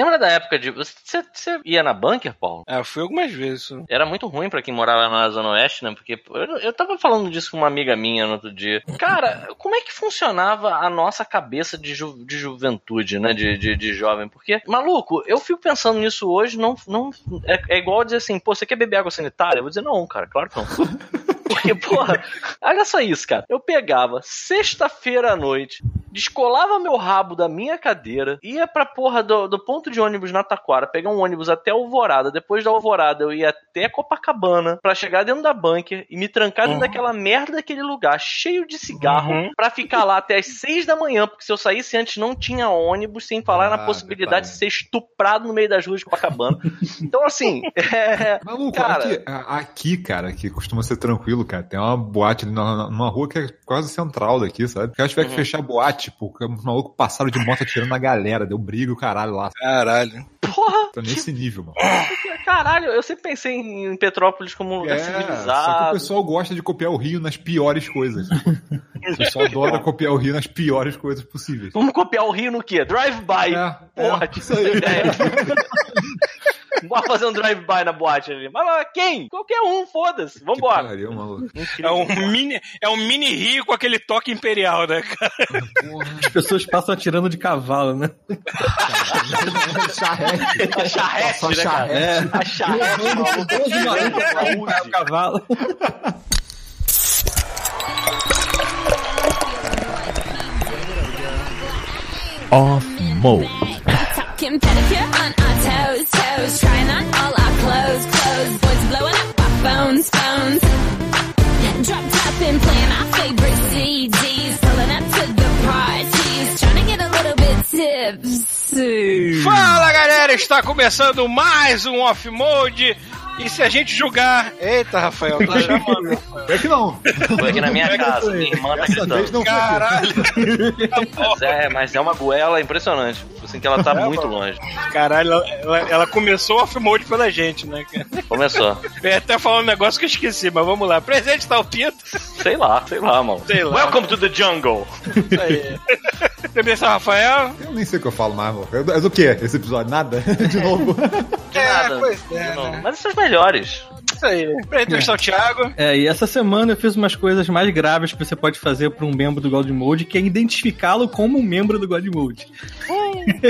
Lembra da época de. Você, você ia na bunker, Paulo? Ah, fui algumas vezes. Era muito ruim pra quem morava na Zona Oeste, né? Porque eu, eu tava falando disso com uma amiga minha no outro dia. Cara, como é que funcionava a nossa cabeça de, ju, de juventude, né? De, de, de, jovem? Porque, maluco, eu fico pensando nisso hoje, não. não é, é igual dizer assim, pô, você quer beber água sanitária? Eu vou dizer, não, cara, claro que não. Porque, porra, olha só isso, cara. Eu pegava sexta-feira à noite, descolava meu rabo da minha cadeira, ia pra porra do, do ponto de ônibus na Taquara, pegar um ônibus até Alvorada. Depois da Alvorada, eu ia até Copacabana pra chegar dentro da bunker e me trancar dentro uhum. daquela merda daquele lugar, cheio de cigarro, uhum. pra ficar lá até as seis da manhã, porque se eu saísse antes não tinha ônibus, sem falar ah, na possibilidade de ser estuprado no meio das ruas de Copacabana. Então, assim. É... Maluco, cara... Aqui, aqui, cara, que costuma ser tranquilo cara. Tem uma boate ali numa rua que é quase central daqui, sabe? Se tiver uhum. que fechar a boate, tipo, os malucos passaram de moto atirando na galera, deu briga o caralho lá. Caralho. Porra! Tô nesse nível, mano. Caralho, eu sempre pensei em Petrópolis como um lugar é, civilizado. Só que o pessoal gosta de copiar o Rio nas piores coisas. o pessoal adora copiar o Rio nas piores coisas possíveis. Vamos copiar o Rio no quê? Drive-by. É, Porra, é, isso aí. Bora fazer um drive-by na boate ali. Mas, mas, quem? Qualquer um, foda-se. Vambora. Pariu, é um mini, é um mini Rio com aquele toque imperial, né, cara? As pessoas passam atirando de cavalo, né? charrete. charrete, né, cara? É. A charrete. O cavalo. Off mode. Fala galera, está começando mais um Off Mode. E se a gente julgar. Eita, Rafael, tá chamando. É que não. Foi aqui na minha casa. Minha irmã tá gritando. Caralho. mas, é, mas é uma goela impressionante. Assim que ela tá é, muito longe. Caralho, ela, ela começou off-mode pela gente, né? Começou. É até falando um negócio que eu esqueci, mas vamos lá. Presente tá o Pinto? Sei lá, sei lá, mano. Sei lá. Welcome to the jungle. Isso aí. Rafael? Eu nem sei o que eu falo mais, mano. Mas o que? Esse episódio? Nada? De novo? De é, nada. Pois é, né? Mas são os melhores isso aí. Pra entrevistar é. o Thiago. É, e essa semana eu fiz umas coisas mais graves que você pode fazer pra um membro do God Mode, que é identificá-lo como um membro do God Mode.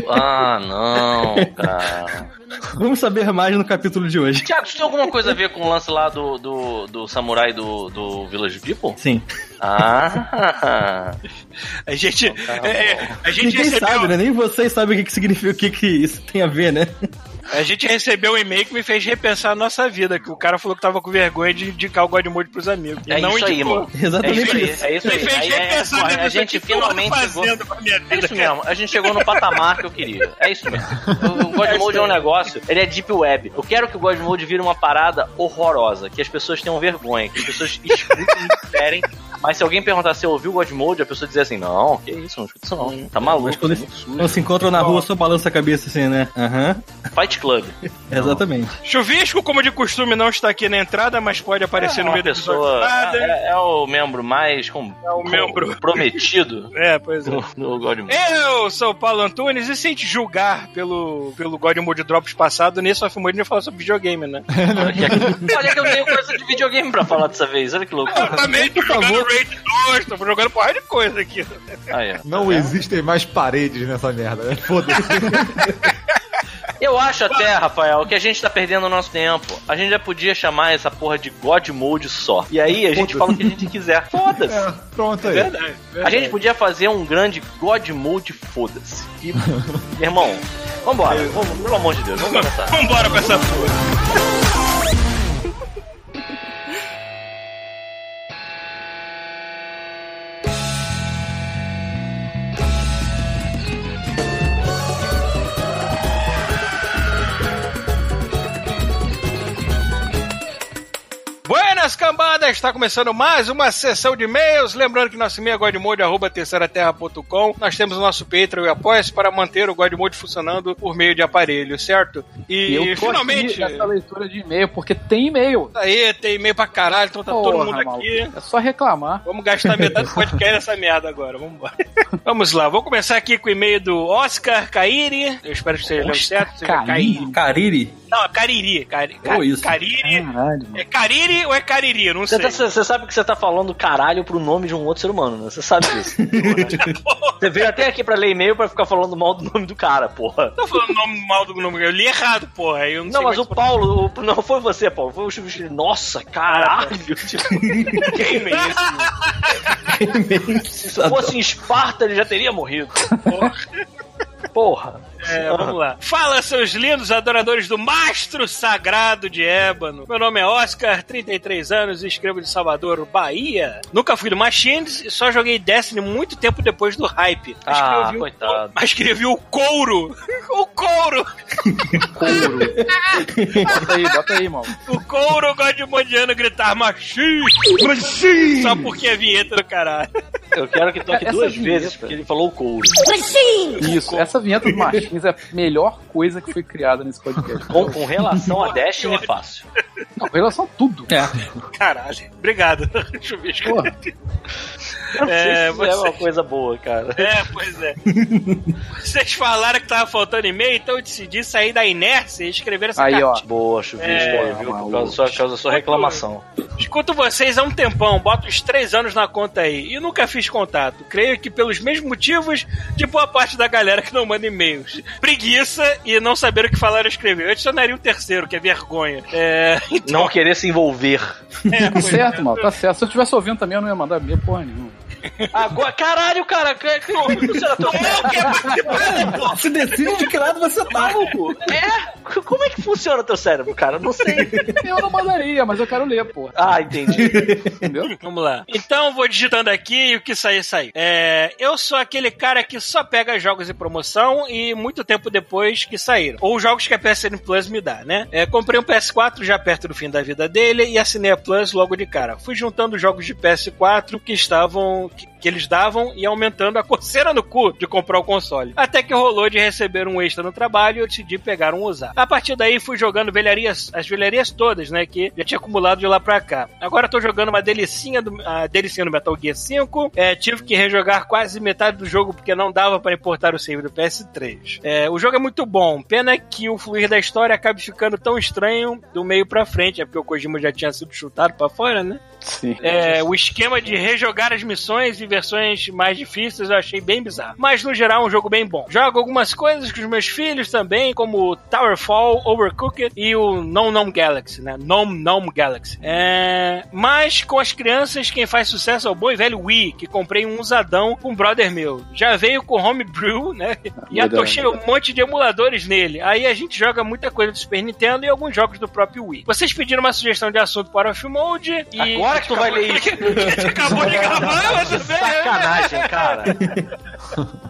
Ah, não, cara. Vamos saber mais no capítulo de hoje. Tiago, isso tem alguma coisa a ver com o lance lá do, do, do samurai do, do Village People? Sim. Ah! a gente. Então tá é, a gente Ninguém recebeu... sabe, né? Nem vocês sabem o que, que significa, o que, que isso tem a ver, né? A gente recebeu um e-mail que me fez repensar a nossa vida, que o cara falou que tava com vergonha de indicar o Godmode pros amigos. É não isso aí, mano. Exatamente é isso. Aí, é isso aí. Me fez repensar é, a gente finalmente chegou... É isso mesmo, a gente chegou no patamar que eu queria. É isso mesmo. O, o Godmode é, é um negócio, ele é deep web. Eu quero que o Godmode vire uma parada horrorosa, que as pessoas tenham vergonha, que as pessoas escutem e esperem mas se alguém perguntar se eu ouvi o God Mode, a pessoa dizer assim, não, que isso, não escuta isso não. Tá maluco. Mas quando, quando se encontram na rua, só balança a cabeça assim, né? Aham. Uhum. Fight Club. Exatamente. Chuvisco, como de costume, não está aqui na entrada, mas pode aparecer é no meio da pessoa. É, é, é, o membro mais com, é o membro prometido. é, pois é. No, no God Mode. Eu sou o Paulo Antunes e sem te julgar pelo, pelo God Mode Drops passado, nesse Off Mode a gente falar sobre videogame, né? Olha que eu tenho coisa de videogame pra falar dessa vez, olha que louco. Eu também tô jogando Raid 2, tô jogando porra de coisa aqui. Ah, é. Não é. existem mais paredes nessa merda, né? Foda-se. Eu acho até, Rafael, que a gente tá perdendo o nosso tempo. A gente já podia chamar essa porra de God Mode só. E aí a gente fala o que a gente quiser. Foda-se. É, pronto aí. Verdade, verdade. A gente podia fazer um grande God Mode foda-se. E, irmão, vambora. Vamos, pelo amor de Deus, vamos começar. Vambora com essa porra. Está começando mais uma sessão de e-mails. Lembrando que nosso e-mail é godmode.terceiraterra.com. Nós temos o nosso Patreon e apoia para manter o Godmode funcionando por meio de aparelho, certo? E, eu tô finalmente. aqui nessa leitura de e-mail, porque tem e-mail. Aí, tem e-mail pra caralho, então tá todo Porra, mundo maluco. aqui. É só reclamar. Vamos gastar metade do podcast nessa merda agora. Vamos embora. Vamos lá, vou começar aqui com o e-mail do Oscar Cairi. Eu espero que seja certo. Cairi? Cariri? Não, é Cariri. Cari, Ca- isso. Cariri. Caralho. É Cariri ou é Cariri? Não sei. Tá- você sabe que você tá falando caralho pro nome de um outro ser humano, né? Você sabe disso. você veio até aqui pra ler e-mail pra ficar falando mal do nome do cara, porra. Tô falando nome mal do nome. Eu li errado, porra. Eu não, Não, mas o Paulo, o- não foi você, Paulo, foi o Chico Nossa, caralho! Tipo, quem é esse? Se fosse em Esparta, ele já teria morrido. Porra. É, vamos lá. Fala, seus lindos adoradores do Mastro Sagrado de Ébano. Meu nome é Oscar, 33 anos e escrevo de Salvador, Bahia. Nunca fui do Machines e só joguei Destiny muito tempo depois do hype. Mas Ah, o- coitado. Mas escrevi o couro. o couro. Couro. bota aí, bota aí, mano. O couro gosta de modiano gritar Machines. Só porque é vinheta do caralho. Eu quero que toque Essa duas vinheta. vezes, porque ele falou o couro. Isso, essa vinheta do Martins é a melhor coisa que foi criada nesse podcast. Com, com relação a Destiny, é fácil. Não, com relação a tudo. É. Caralho. Obrigado. Chuvisco. Porra. Eu não sei É, se isso é uma coisa boa, cara. É, pois é. Vocês falaram que tava faltando e-mail, então eu decidi sair da inércia e escrever essa Aí, ó. Boa, Chuvisco, É, aí, viu? Por causa da sua, por causa da sua reclamação. Escuto vocês há um tempão, boto uns três anos na conta aí e nunca fiz contato. Creio que pelos mesmos motivos de boa parte da galera que não manda e-mails. Preguiça e não saber o que falar ou escrever. Eu adicionaria o terceiro, que é vergonha. É, então, Não querer se envolver. é, Tá certo, mano, tá certo. Se eu estivesse ouvindo também, eu não ia mandar e-mail porra nenhuma. Agora, caralho, cara, que, que, como funciona teu cérebro? Você decide de que lado você tá, maluco. É? Como é que funciona teu cérebro, cara? Eu não sei. Eu não mandaria, mas eu quero ler, porra. Ah, entendi. Entendeu? Vamos lá. Então, vou digitando aqui e o que sair, sair. É, eu sou aquele cara que só pega jogos em promoção e muito tempo depois que saíram. Ou jogos que a PSN Plus me dá, né? É, comprei um PS4 já perto do fim da vida dele e assinei a Plus logo de cara. Fui juntando jogos de PS4 que estavam. Que, que eles davam e aumentando a coceira no cu de comprar o console. Até que rolou de receber um extra no trabalho e eu decidi pegar um usar. A partir daí fui jogando velharias, as velharias todas, né? Que já tinha acumulado de lá pra cá. Agora tô jogando uma delicinha do, a delicinha do Metal Gear 5. É, tive que rejogar quase metade do jogo porque não dava para importar o save do PS3. É, o jogo é muito bom. Pena que o fluir da história acabe ficando tão estranho do meio pra frente. É porque o Kojima já tinha sido chutado pra fora, né? Sim. É, o esquema de rejogar as missões e versões mais difíceis eu achei bem bizarro. Mas no geral é um jogo bem bom. Jogo algumas coisas com os meus filhos também, como Towerfall, Overcooked e o Non Nom Galaxy, né? Nom Nom Galaxy. É, mas com as crianças, quem faz sucesso é o bom e velho Wii, que comprei um usadão com um brother meu. Já veio com Homebrew, né? E atochei um monte de emuladores nele. Aí a gente joga muita coisa do Super Nintendo e alguns jogos do próprio Wii. Vocês pediram uma sugestão de assunto para o Off Mode e Agora que tu vai ler isso. Acabou de gravar, mas tudo bem. Sacanagem, cara.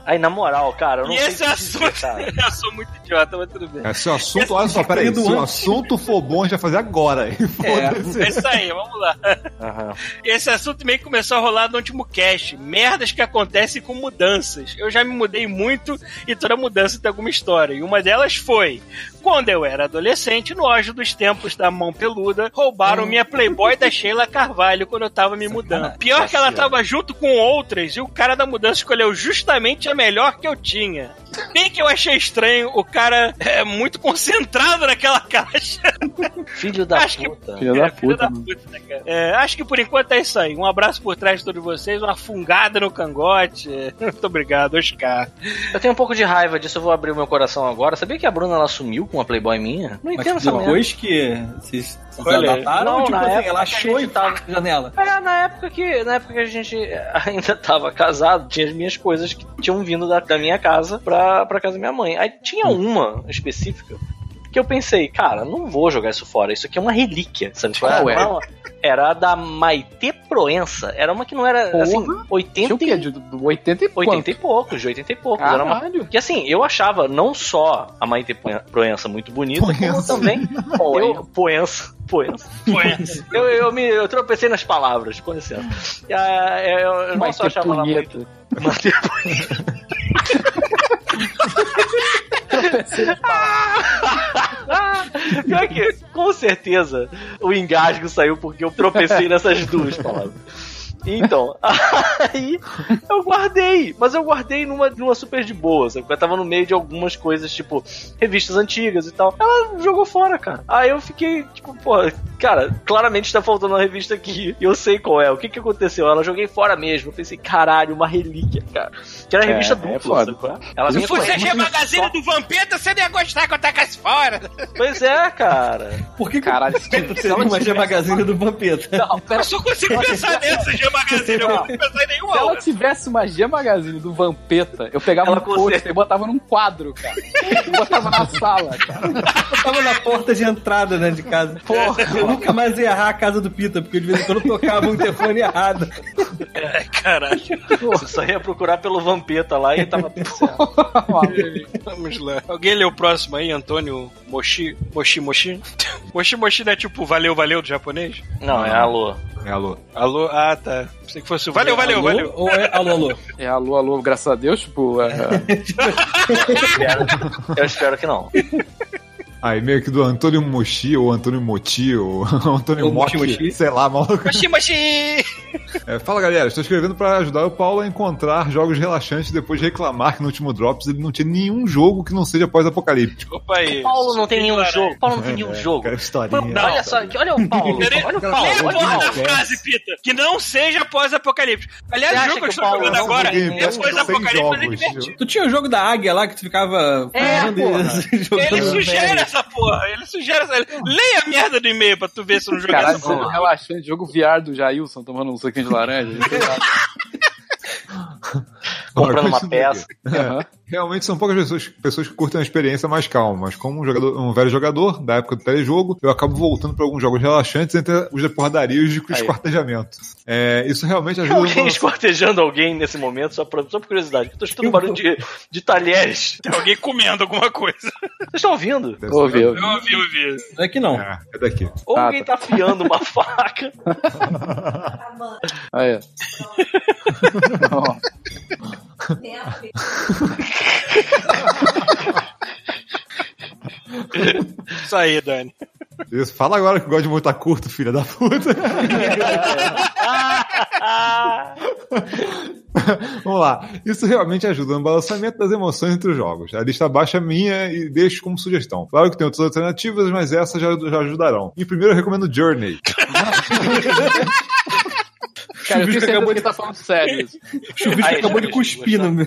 Aí, na moral, cara, eu não E sei esse dizer, assunto, cara. eu sou muito idiota, mas tudo bem. É, se o assunto, olha só, peraí, se o assunto for bom, a gente vai fazer agora. Foda-se. É isso aí, vamos lá. Aham. Esse assunto meio que começou a rolar no último cast. Merdas que acontecem com mudanças. Eu já me mudei muito e toda mudança tem alguma história. E uma delas foi quando eu era adolescente, no auge dos tempos da mão peluda, roubaram minha Playboy da Sheila Carvalho quando eu tava me mudando. Pior que ela tava junto com outras e o cara da mudança escolheu justamente a melhor que eu tinha. Bem que eu achei estranho, o cara é muito concentrado naquela caixa. Filho da Acho que- puta. Filho É, da filho puta, da puta, né, cara? É, acho que por enquanto é isso aí. Um abraço por trás de todos vocês, uma fungada no cangote. Muito obrigado, Oscar. Eu tenho um pouco de raiva disso, eu vou abrir o meu coração agora. Sabia que a Bruna ela sumiu com uma Playboy minha? Não entendo Mas essa merda. depois que vocês adaptaram, não, tipo na assim, época ela que achou e tava na janela. É, na época que, na época que a gente ainda tava casado, tinha as minhas coisas que tinham vindo da, da minha casa pra, pra casa da minha mãe. Aí tinha uma específica que eu pensei, cara, não vou jogar isso fora, isso aqui é uma relíquia, sabe? Qual era, é? uma- era a da Maite Proença, era uma que não era, Porra. assim, Tinha 80 o quê? e, De, de 80 e quanto? 80 e poucos, de 80 e poucos. Era uma Caralho. porque assim, eu achava não só a Maite Proença muito bonita, como Proença. também eu, essa. Foi essa. Eu, eu, me, eu tropecei nas palavras, com licença. Ah, eu, eu não Mas só que achava ela muito. Mas que Tropecei nas palavras. Pior que, com certeza, o engasgo saiu porque eu tropecei nessas duas palavras. Então, aí eu guardei, mas eu guardei numa, numa super de boa, sabe? Eu tava no meio de algumas coisas, tipo, revistas antigas e tal. Ela jogou fora, cara. Aí eu fiquei, tipo, pô, cara, claramente tá faltando uma revista aqui. E eu sei qual é. O que que aconteceu? Ela joguei fora mesmo. Eu pensei, caralho, uma relíquia, cara. Que era revista É, dupla, é sabe é? Ela Se fosse a Magazine do Vampeta, você não ia gostar quando tacasse fora. Pois é, cara. Por que Caralho, que teria ela uma G tivesse- Magazine do Vampeta? Não, pera, Eu só consigo pensar nessa G Magazine, eu não consigo pensar em se nenhuma ela tivesse uma G Magazine do Vampeta, eu pegava Ela um post e botava num quadro, cara. E botava na sala, cara. Eu tava na porta de entrada, né, de casa. Porra. Eu nunca mais ia errar a casa do Pita, porque de vez em quando tocava um telefone errado. Ai, caralho. Você só ia procurar pelo Vampeta lá e tava tudo certo. Vamos lá. Alguém lê o próximo aí, Antônio Moshi? Moshi, Moshi? Moshi, Moshi não é tipo valeu, valeu do japonês? Não, é alô. É, alô. Alô? Ah, tá. Pensei que fosse o valeu, valeu, Alô? valeu. Ou é alô, alô? É alô, alô, graças a Deus, tipo, é, Eu espero que não. Aí meio que do Antônio Mochi, ou Antônio Moti, ou Antônio Ou Mochi Mochi, Mochi. sei lá, maluco. Moshi, Moshi! É, fala galera, estou escrevendo para ajudar o Paulo a encontrar jogos relaxantes depois de reclamar que no último Drops ele não tinha nenhum jogo que não seja pós-apocalíptico. Opa aí. Paulo não tem nenhum jogo. Paulo não tem nenhum jogo. Cara, historinha. Não, olha só, olha o Paulo. Olha o Paulo. Lê a Olha o porra da frase, Pita. Que não seja pós-apocalíptico. Aliás, Você o jogo que eu estou o jogando não agora é Pass com 100 pós-apocalíptico, mas é jogos. divertido. Tu tinha o jogo da águia lá que tu ficava É, Ele sugere. Essa porra. Ele sugere essa. Leia a merda do e-mail pra tu ver se eu não joguei caralho, essa porra. relaxante. Jogo VR do Jailson tomando um suquinho de laranja. Comprando uma peça. É, realmente são poucas pessoas, pessoas que curtem uma experiência mais calma, mas como um, jogador, um velho jogador da época do telejogo, eu acabo voltando para alguns jogos relaxantes entre os de porradaria e Aí. esquartejamento. É, isso realmente ajuda Alguém no- esquartejando alguém nesse momento, só por, só por curiosidade. Eu tô escutando barulho de, de talheres. Tem alguém comendo alguma coisa. Vocês estão ouvindo? Ouvi, ouvi. Eu ouvi, ouvi. É que não. É, é daqui. Ou Ah, alguém tá afiando uma faca. Ah, é. Ó, Isso aí, Dani. Isso. Fala agora que gosta de montar curto, filha da puta. Vamos lá. Isso realmente ajuda no balançamento das emoções entre os jogos. A lista abaixo é minha e deixo como sugestão. Claro que tem outras alternativas, mas essas já, já ajudarão. Em primeiro, eu recomendo Journey. Cara, eu Chuvisco tenho certeza acabou que de- tá falando sério. isso. Chuvisco acabou de cuspir no meu.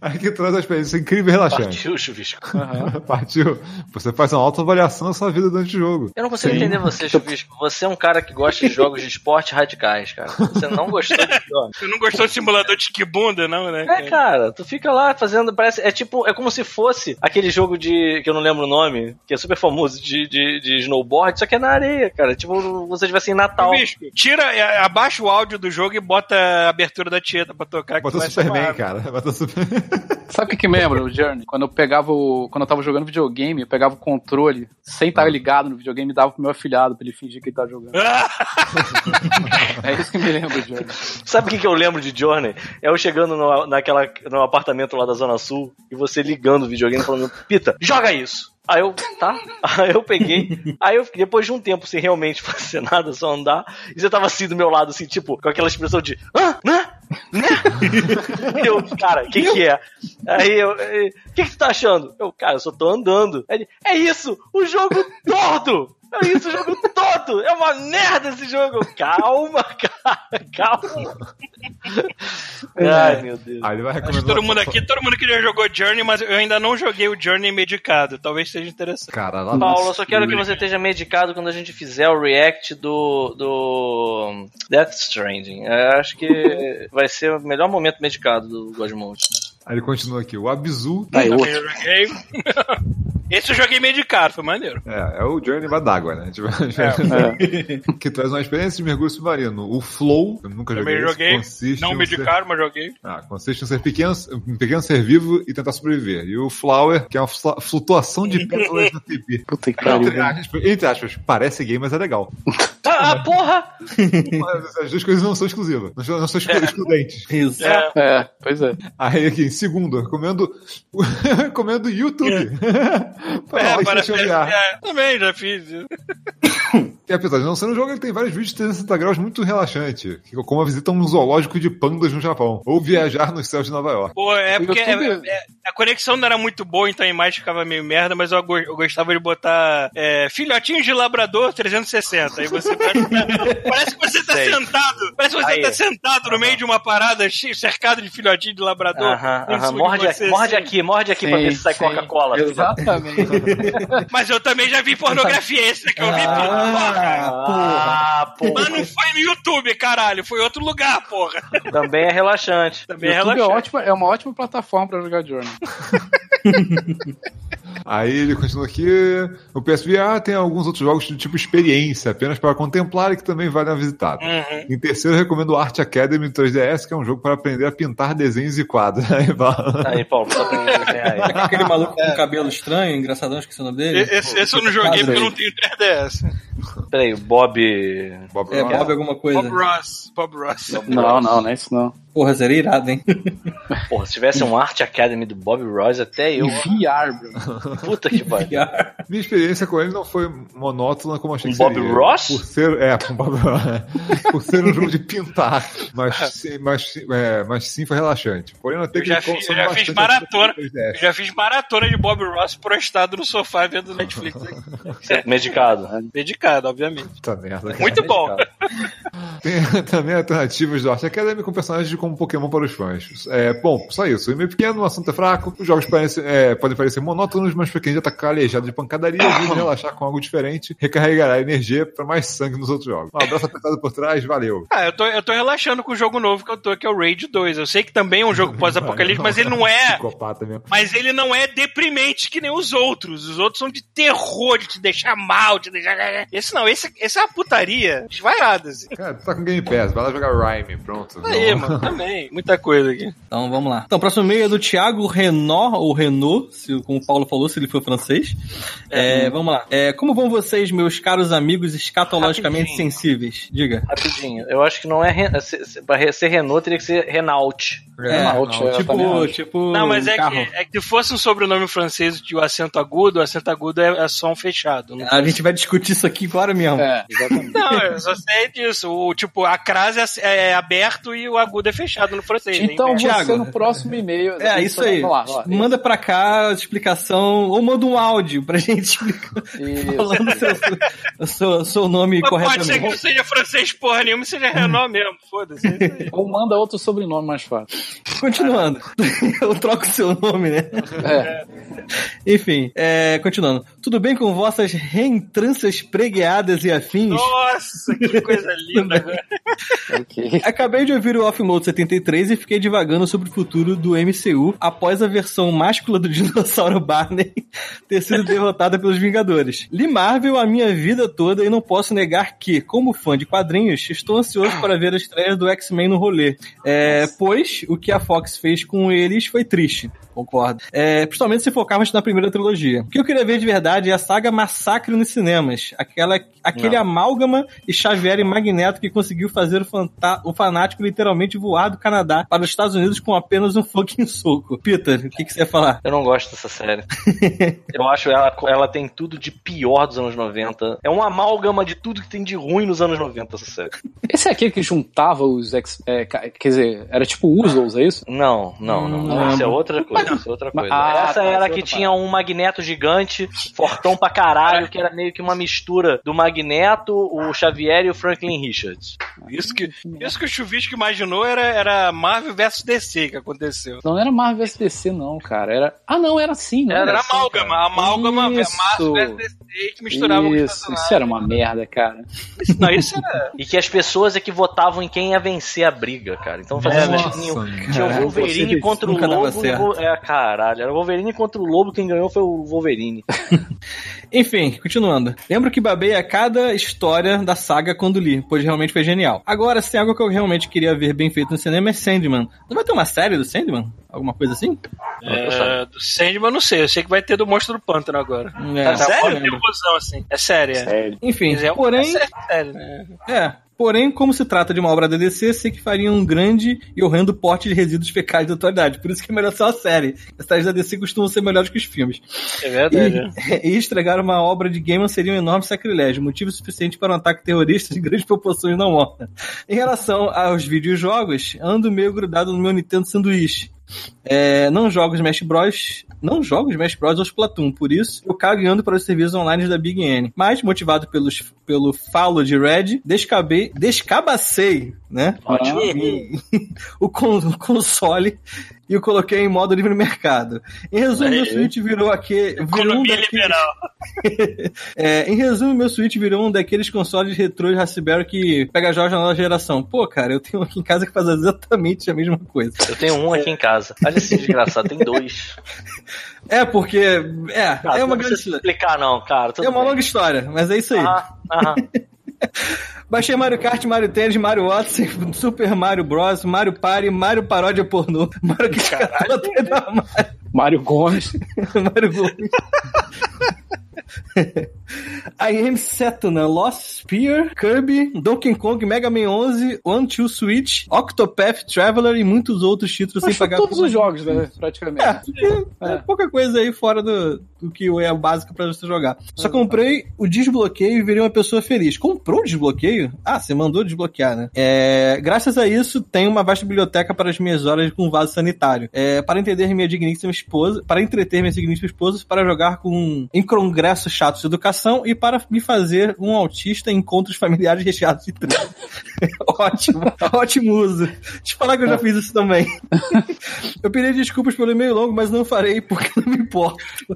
Aqui traz uma experiência incrível e relaxante. Partiu, chuvisco. Partiu. Você faz uma autoavaliação da sua vida durante o jogo. Eu não consigo entender você, Chuvisco. Você é um cara que gosta de jogos de esporte radicais, cara. Você não gostou de jogos. Você não gostou do simulador de esquibunda, não, né? É, cara, tu fica lá fazendo. Parece. É tipo. É como se fosse aquele jogo de. que eu não lembro o nome, que é super famoso, de, de, de snowboard, só que é na areia, cara. Tipo, você estivesse em Natal. Bicho, tira, é, abaixa o áudio do jogo e bota a abertura da Tieta pra tocar. que Bota o Superman, cara. Bota o Superman. Sabe o que, que me lembra o Journey? Quando eu pegava o. Quando eu tava jogando videogame, eu pegava o controle sem estar ligado no videogame e dava pro meu afilhado pra ele fingir que ele tá jogando. É isso que me lembra o Journey. Sabe o que, que eu lembro de Journey? É eu chegando no, naquela, no apartamento lá da Zona Sul e você ligando o videogame falando, Pita, joga isso! Aí eu, tá? Aí eu peguei. Aí eu, depois de um tempo sem realmente fazer nada, só andar, e você tava assim do meu lado, assim, tipo, com aquela expressão de, hã? Né? Eu, cara, o que que é? Aí eu, o que que tu tá achando? Eu, cara, eu só tô andando. Ele, é isso, o jogo todo! É isso, o jogo todo! É uma merda esse jogo! Calma, cara, calma. Ai, meu Deus. Aí ele vai recomendar. todo mundo aqui, todo mundo que já jogou Journey, mas eu ainda não joguei o Journey medicado. Talvez seja interessante. Cara, lá Paulo, eu só quero que você esteja medicado quando a gente fizer o react do, do Death Stranding. Eu acho que vai ser o melhor momento medicado do Godmode. Aí ele continua aqui. O Abzu. Aí, outro. Esse eu joguei meio de cara, foi maneiro. É, é o Journey d'água, né? Tipo, É. que traz uma experiência de mergulho submarino. O Flow, eu nunca joguei, Também joguei. consiste Não meio de ser- cara, mas joguei. Ah, consiste em ser pequeno, um pequeno ser vivo e tentar sobreviver. E o Flower, que é uma flu- flutuação de pétalas no TP. Puta que pariu. Entre aspas, entre aspas, parece gay, mas é legal. Ah, porra! Mas As duas coisas não são exclusivas, não são, não são exclu- excludentes. Isso. É. É, pois é. Aí aqui, em segundo, eu recomendo, recomendo YouTube. Para É, para, deixa eu olhar. é, também já fiz isso. E apesar de não ser um jogo, ele tem vários vídeos de 360 graus muito relaxante, como a visita a um zoológico de pandas no Japão, ou viajar nos céus de Nova York. Pô, é porque é- é- a conexão não era muito boa, então a imagem ficava meio merda, mas eu, eu gostava de botar é, filhotinhos de labrador 360. Aí você parece, parece que você tá Sei. sentado. Parece que você Aí. tá sentado no meio de uma parada cercado de filhotinhos de labrador. Aham, aham. Morde, você, morde assim. aqui, morde aqui pra Sim, ver se sai. Coca-Cola. filho da- Exatamente. Mas eu também já vi pornografia, esse daqui eu vi. Ah, Ah, porra. Mas não foi no YouTube, caralho. Foi em outro lugar, porra. Também é relaxante. Também é YouTube é, relaxante. ótima, é uma ótima plataforma pra jogar Journey. Aí ele continua aqui, o PSVR tem alguns outros jogos do tipo experiência, apenas para contemplar e que também valem a visitada. Uhum. Em terceiro, eu recomendo o Art Academy do 3DS, que é um jogo para aprender a pintar desenhos e quadros. Aí, fala. Aí, Paulo, só aí. Aquele maluco com cabelo estranho, engraçadão, esqueci o nome dele. Esse, esse eu não joguei porque eu não tenho 3DS. Peraí, o Bob. Bob É, Ross. Bob alguma coisa. Bob Ross. Bob Ross. Não, não, não é isso não. Porra, seria irado, hein? Porra, se tivesse um Art Academy do Bob Ross, até eu. VR, bro. Puta que pariu. Minha experiência com ele não foi monótona como achei Um que Bob seria. Ross? Por ser, é, com Bob Ross. Por ser um jogo de pintar, mas, sim- mas, é, mas sim foi relaxante. Porém, eu tenho Eu já que fiz- eu já fiz maratona. Eu 3DS. já fiz maratona de Bob Ross prostado no sofá vendo Netflix. Medicado. Dedicado, obviamente. Puta merda, cara. Muito bom. Tem também alternativas do Art Academy com personagens como Pokémon para os fãs. É, bom, só isso. O e-mail pequeno, o assunto é fraco. Os jogos parecem, é, podem parecer monótonos, mas pra quem já tá calejado de pancadaria, a relaxar com algo diferente, recarregará energia para mais sangue nos outros jogos. Um abraço apertado por trás, valeu. Ah, eu tô, eu tô relaxando com o jogo novo que eu tô, que é o Raid 2. Eu sei que também é um jogo pós-apocalipse, mas ele não é. Mas ele não é deprimente que nem os outros. Os outros são de terror, de te deixar mal, de te deixar. Esse não, esse, esse é uma putaria desvairada, assim. Cara, tu tá com Game Pass, vai lá jogar Rhyme, pronto. Aí, Não. mano, também. Muita coisa aqui. Então vamos lá. Então, o próximo e-mail é do Thiago Renault, ou Renault, se, como o Paulo falou, se ele for francês. É, vamos lá. É, como vão vocês, meus caros amigos escatologicamente Rapidinho. sensíveis? Diga. Rapidinho. Eu acho que não é. Ren- se- se- Pra ser Renault, teria que ser Renault. É, Renault, é, tipo, tipo. Não, mas é carro. que, é que se fosse um sobrenome francês de o acento agudo, o acento agudo é, é som fechado. Não, A gente vai discutir isso aqui agora mesmo. É, exatamente. não eu só sei disso. O, tipo, a crase é, é aberto e o agudo é fechado no francês. Então inverso. você Thiago. no próximo e-mail. É, isso aí. Vamos lá, vamos lá. Manda pra cá a explicação, ou manda um áudio pra gente explicar, Isso. falando o seu, seu, seu nome Mas pode ser que corretamente. não seja francês porra nenhuma seja Renault mesmo. Foda-se. é. Ou manda outro sobrenome mais fácil. Continuando. Eu troco o seu nome, né? É. Enfim, é, continuando. Tudo bem com vossas reentrâncias pregueadas e afins? Nossa, que coisa linda, velho. Ok. Acabei de ouvir o Offload 73 e fiquei divagando sobre o futuro do MCU após a versão máscula do dinossauro Barney ter sido derrotada pelos Vingadores. Li Marvel a minha vida toda e não posso negar que, como fã de quadrinhos, estou ansioso para ver a estreia do X-Men no rolê. É, pois o que a Fox fez com eles foi triste. Concordo. É, principalmente se focarmos na primeira trilogia. O que eu queria ver de verdade é a saga Massacre nos cinemas. Aquela, aquele amálgama e Xavier e Magneto que conseguiu fazer o, o fanático literalmente voar do Canadá para os Estados Unidos com apenas um fucking soco. Peter, o que, que você ia falar? Eu não gosto dessa série. Eu acho ela, ela tem tudo de pior dos anos 90. É uma amálgama de tudo que tem de ruim nos anos 90, essa série. Esse é aquele que juntava os ex. é, quer dizer, era tipo Usos, é isso? Não, não, não. Não. Isso é outra coisa. É outra coisa. Ah, Essa tá, era a que tinha um magneto gigante, fortão pra caralho, que era meio que uma mistura do Magneto, o Xavier e o Franklin Richards. Isso que, isso que o Chuvisco imaginou era, era Marvel vs DC que aconteceu. Não era Marvel vs DC, não, cara. Era. Ah, não, era assim, não Era, era. assim, amálgama, cara. amálgama Isso. Marvel vs DC que misturava Isso, isso era uma merda, cara. Isso, não, isso era. E que as pessoas é que votavam em quem ia vencer a briga, cara. Então fazia Nossa, sentido. Tinha o Wolverine contra o Lobo. e Vo- É, caralho. Era o Wolverine contra o Lobo. Quem ganhou foi o Wolverine. Enfim, continuando. Lembro que babei a cada história da saga quando li, pois realmente foi genial. Agora, se tem algo que eu realmente queria ver bem feito no cinema é Sandman. Não vai ter uma série do Sandman? Alguma coisa assim? É, do Sandman, eu não sei. Eu sei que vai ter do Monstro do Pântano agora. É, Tá sério? sério? Assim. É sério. é. Sério. Enfim, é porém, série séria, né? É. Porém, como se trata de uma obra da DC, sei que faria um grande e horrendo porte de resíduos fecais da atualidade. Por isso que é melhor ser uma série. As séries da DC costumam ser melhores que os filmes. É verdade. E, e estragar uma obra de Gaiman seria um enorme sacrilégio, motivo suficiente para um ataque terrorista de grandes proporções não morta. Em relação aos videojogos, ando meio grudado no meu Nintendo sanduíche. É, não jogo Smash Bros. Não jogo Smash Bros. ou Splatoon, por isso eu cago e ando para os serviços online da Big N. Mas, motivado pelos, pelo falo de Red, descabei, descabacei, né? Ótimo. O, o console e o coloquei em modo livre mercado. Em resumo, meu Aí. Switch virou aqui. Virou um daqueles, liberal. é, em resumo, meu Switch virou um daqueles consoles retrô de Raspberry que pega jogos da nova geração. Pô, cara, eu tenho aqui em casa que faz exatamente a mesma coisa. Eu tenho um aqui em casa. Olha esse desgraçado, tem dois. É, porque. É, Cara, é uma não grande. precisa explicar, não, cara. É uma bem. longa história, mas é isso aí. Ah, aham. Baixei Mario Kart, Mario Tennis, Mario Odyssey, Super Mario Bros, Mario Party, Mario Paródia Pornô, Mario Kart 4, Mario, Mário Gomes. Mario Gomes. I Am Setuna, Lost Spear, Kirby, Donkey Kong, Mega Man 11, One Two Switch, Octopath Traveler e muitos outros títulos Mas sem pagar todos os jogos, né? Praticamente. É, é pouca coisa aí fora do, do que é o básico pra você jogar. Só comprei o desbloqueio e virei uma pessoa feliz. Comprou o desbloqueio? Ah, você mandou desbloquear, né? É, graças a isso, tenho uma vasta biblioteca para as minhas horas com vaso sanitário. É, para entender minha digníssima esposa, para entreter minha digníssima esposa, para jogar com em congressos chatos de educação e para me fazer um autista em encontros familiares recheados de treta. ótimo, ótimo uso. Te falar que eu já fiz isso também. Eu pedi desculpas pelo e-mail longo, mas não farei porque não me importo.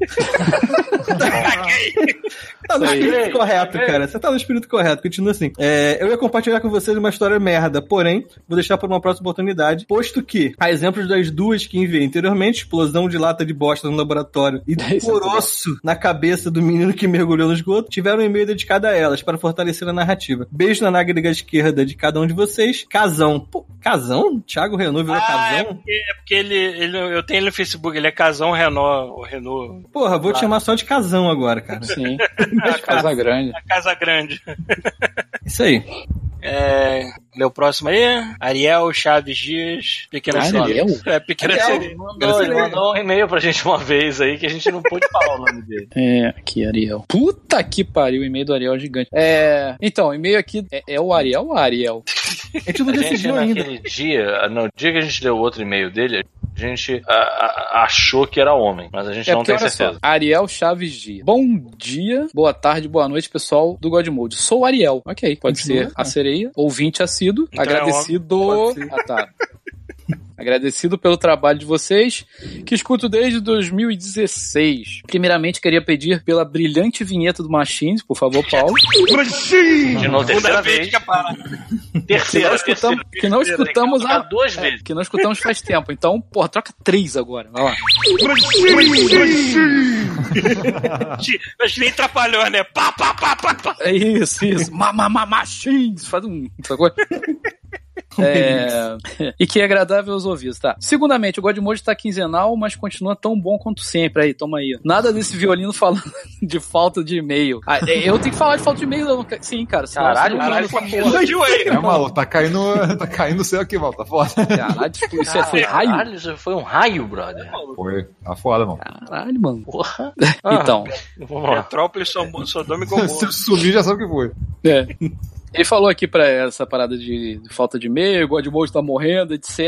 tá no espírito correto, cara. Você tá no espírito correto. Continua assim. É, eu ia compartilhar com vocês uma história merda, porém, vou deixar para uma próxima oportunidade, posto que, a exemplos das duas que enviei anteriormente, explosão de lata de bosta no laboratório e Isso é coroço na cabeça do menino que mergulhou no esgoto, tiveram um e-mail dedicado a elas para fortalecer a narrativa. Beijo na nágrega esquerda de cada um de vocês. Casão. Pô, casão? Thiago Renault virou Ah, é casão? porque, é porque ele, ele- Eu tenho ele no Facebook, ele é Casão Renault. Renault. Porra, vou te chamar só de casão agora, cara. Sim. A Casa Grande. A Casa Grande. Isso aí. É. O próximo aí. Ariel Chaves Dias. Pequena Ariel? Sereia. É, Pequena Ariel? Sereia. Mandou, ele mandou um e-mail pra gente uma vez aí que a gente não pôde falar o nome dele. É, aqui, Ariel. Puta que pariu, o e-mail do Ariel é gigante. É. Então, o e-mail aqui é, é o Ariel ou Ariel? A gente não decidiu ainda. naquele dia, no dia que a gente leu o outro e-mail dele, a gente a- a- achou que era homem, mas a gente É não porque, tem certeza. só, Ariel Chaves Dia. Bom dia, boa tarde, boa noite, pessoal do Godmode. Sou o Ariel. Ok, pode Continua, ser a sereia, ouvinte assíduo, Então é agradecido... Ser. ah, tá. Agradecido pelo trabalho de vocês, que escuto desde 2016. Primeiramente, queria pedir pela brilhante vinheta do Machines, por favor, Paulo. De novo, terceira vez vez. que. Que Terceira, não escutamos, terceira. que não tocar duas é, vezes. que não escutamos faz tempo. Então, porra, troca três agora. Vai lá. Mas nem trapalhou, né? Pá, pá, pá, pá, pá. É isso, isso. Mamama Machines. Faz um. Sacou? É... E que é agradável aos ouvidos, tá? Segundamente, o Godmode tá quinzenal, mas continua tão bom quanto sempre. Aí, toma aí. Nada desse violino falando de falta de e-mail. Ah, é, eu tenho que falar de falta de e-mail, não. Sim, cara. Caralho, caralho, aí. É, maluco, tá caindo, tá caindo o céu aqui, mano. Tá foda. Caralho, tipo, isso é- foi raio? Caralho, isso foi um raio, brother. Foi. Tá foda, mano. Caralho, mano. Porra. Então, Vamos lá. Petrópolis, Som- Sodoma e Gomorra. Se sumir, já sabe o que foi. é. Ele falou aqui pra essa parada de falta de e-mail, o Godmode tá morrendo, etc.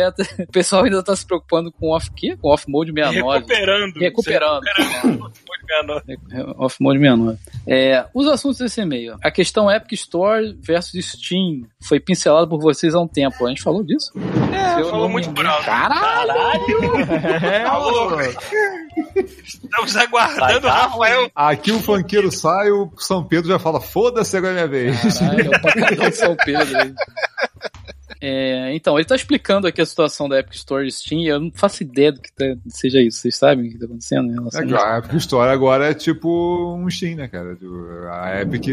O pessoal ainda tá se preocupando com off, quê? Com off mode 69. Recuperando. Recuperando. Recuperando. Off mode 69. É, os assuntos desse e-mail. A questão Epic Store versus Steam foi pincelada por vocês há um tempo. A gente falou disso? É, falou não- muito por alto. Caralho! É, Falou. Estamos aguardando o Rafael. Aqui o funkeiro sai, o São Pedro já fala, foda-se agora é minha vez. Caralho, é o pancadão de São Pedro. É, então, ele tá explicando aqui a situação da Epic Store e Steam, eu não faço ideia do que tá- seja isso. Vocês sabem o que tá acontecendo em É, a Epic Store agora é tipo um Steam, né, cara? Tipo, A Epic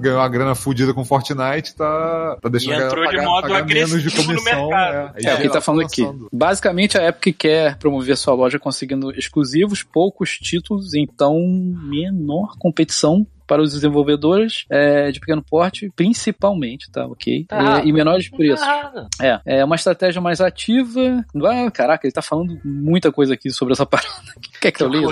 ganhou uma grana fodida com Fortnite, tá, tá deixando E a galera entrou de pagar, modo pagar menos de agressivo no comissão. mercado. É, É, o que ele tá falando aqui. lançando. Basicamente, a Epic quer promover sua loja conseguindo exclusivos, poucos títulos, então menor competição para os desenvolvedores é, de pequeno porte, principalmente, tá? Ok? Tá. E, e menores preços. É, é uma estratégia mais ativa. Ah, caraca, ele tá falando muita coisa aqui sobre essa parada. Quer que eu leia O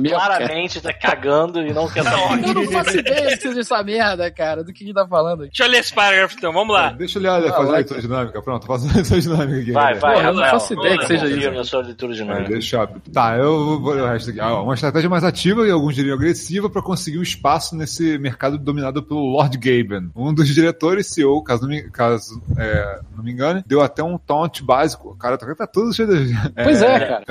mesmo? cara? claramente tá cagando e não quer dar Eu não faço ideia do que seja essa merda, cara, do que ele tá falando aqui. Deixa eu ler esse parágrafo então, vamos lá. Deixa eu olhar, fazer a leitura dinâmica. Pronto, fazer a leitura dinâmica aqui. Vai, vai, Porra, eu não Rafael. faço ideia que seja isso. na sua leitura É, dinâmica. Deixa eu... Tá, eu vou ler o resto aqui. Ah, Uma estratégia mais ativa e alguns diriam agressiva para conseguir um espaço nesse mercado dominado pelo Lord Gaben. Um dos diretores, CEO, caso não me, caso, é, não me engane, deu até um taunt básico. O cara tá, tudo cheio de... Pois é, cara.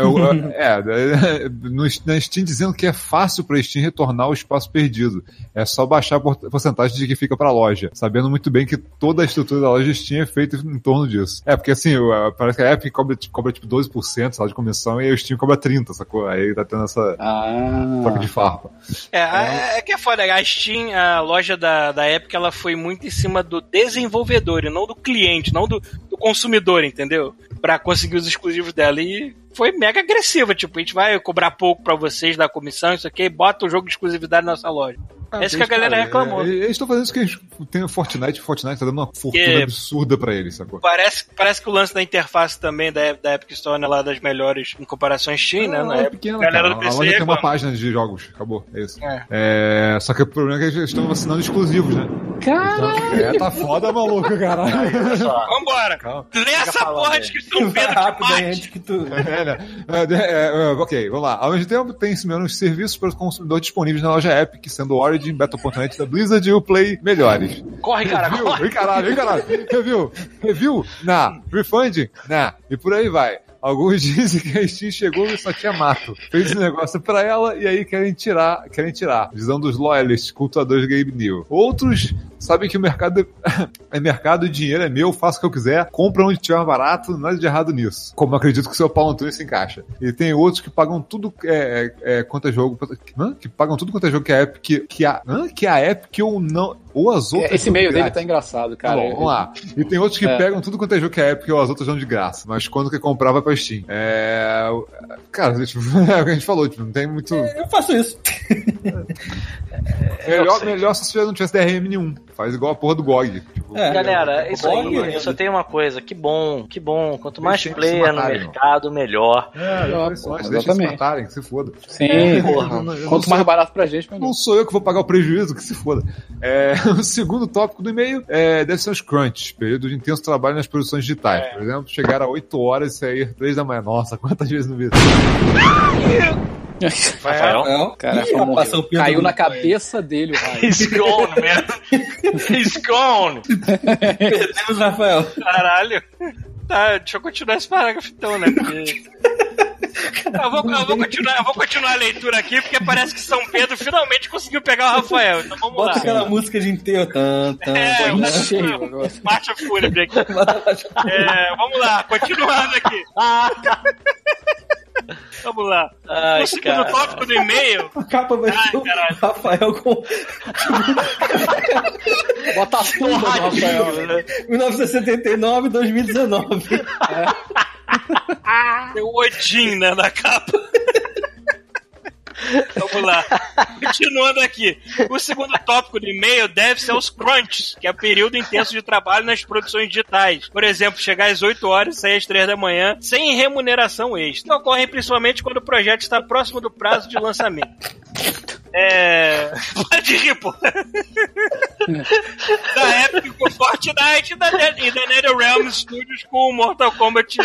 É, é, é, no, na Steam dizendo que é fácil pra Steam retornar o espaço perdido. É só baixar a por- porcentagem de que fica pra loja, sabendo muito bem que toda a estrutura da loja Steam é feita em torno disso. É, porque assim, parece que a Epic cobra, cobra tipo 12% sei lá, de comissão e a Steam cobra 30%, sacou? Aí tá tendo essa Ah. troca de farpa. É, a- é que é foda. A Steam, a loja da, da Epic, ela foi muito em cima do desenvolvedor e não do cliente, não do, do consumidor, entendeu? Pra conseguir os exclusivos dela. E foi mega agressiva. Tipo, a gente vai cobrar pouco pra vocês da comissão, isso aqui, bota o jogo de exclusividade na nossa loja. É isso que a galera Cara, reclamou. é, Eles estão fazendo isso que eles tem o Fortnite, o Fortnite tá dando uma fortuna Que- absurda pra eles, sacou? Parece, parece que o lance da interface também da, da Epic Store é lá das melhores em comparação à Steam, né? É época, pequena, a galera cara. do A PC loja tem uma página de jogos, acabou, é isso. É. É, só que o problema é que eles estão vacinando exclusivos, né? Caralho! É, tá foda, maluco, caralho. Vambora! Calma. Lê essa porra de Vai Pedro de rápido antes que tu. É, né? É, é, é, ok, vamos lá. Ao mesmo tempo, tem esse menos serviços para o consumidor disponíveis na loja Epic, sendo o Origin, Battle.net da Blizzard e o Play melhores. Corre, cara, Review, corre. vem caralho, vem caralho. Review, review, na, refund, na, e por aí vai. Alguns dizem que a Steam chegou e só tinha mato. Fez esse negócio pra ela e aí querem tirar, querem tirar. Visão dos loyalists, cultuadores Game New. Outros sabem que o mercado é mercado, o dinheiro é meu, faço o que eu quiser, compra onde tiver barato, nada de errado nisso. Como acredito que o seu Paulo Antunes se encaixa. E tem outros que pagam tudo é, é, é, quanto é jogo. Hã? Que pagam tudo quanto é jogo que a Epic. Que a, hã? que a Epic ou não. Ou as outras. Esse meio de dele tá engraçado, cara. bom, vamos lá. E tem outros que É. pegam tudo quanto é jogo que é Epic ou as outras dão de graça. Mas quando quer comprar, vai pra Steam. É. Cara, tipo, é o que a gente falou, tipo, não tem muito. Eu faço isso. Melhor, melhor se você não tivesse DRM nenhum. Faz igual a porra do GOG. Tipo, É. Galera, isso aí, Bom, eu só tenho uma coisa, que bom, que bom. Quanto mais player no matarem, mercado, melhor. É, Ó, é, porra, deixa eles matarem, que se foda. Sim, Porra. Não- eu não quanto sou- mais barato pra gente, melhor. Não sou eu que vou pagar o prejuízo, que se foda. É, o segundo tópico do e-mail é, deve ser os crunch, período de intenso trabalho nas produções digitais. Por exemplo, chegar a 8 horas e sair 3 da manhã. Nossa, quantas vezes não vi Rafael? Não. Cara, Ih, rapaz, Caiu na cabeça dele o raio. He's gone, man. He's gone. Perdemos, Rafael. Caralho. Tá, deixa eu continuar esse parágrafo então, né? Porque... Eu vou, eu, vou continuar, eu vou continuar a leitura aqui, porque parece que São Pedro finalmente conseguiu pegar o Rafael. Então vamos Bota lá. aquela música de enterro. Tan, tan, É, tan. Tá cheio agora. Marcha fúnebre aqui. É, vamos lá, continuando aqui. Vamos lá. Ai, cara. tópico do e-mail. A capa vai Ai, ser o caralho. Rafael com Bota a tumba do Rafael. né? 1979 2019. Tem o Odin, né, na capa. Vamos lá. Continuando aqui. O segundo tópico do e-mail deve ser os crunches, que é o período intenso de trabalho nas produções digitais. Por exemplo, chegar às 8 horas e sair às 3 da manhã sem remuneração extra. Ocorrem principalmente quando o projeto está próximo do prazo de lançamento. É. Pode rir, pô. da Epic com Fortnite e da, e da NetherRealm Studios com Mortal Kombat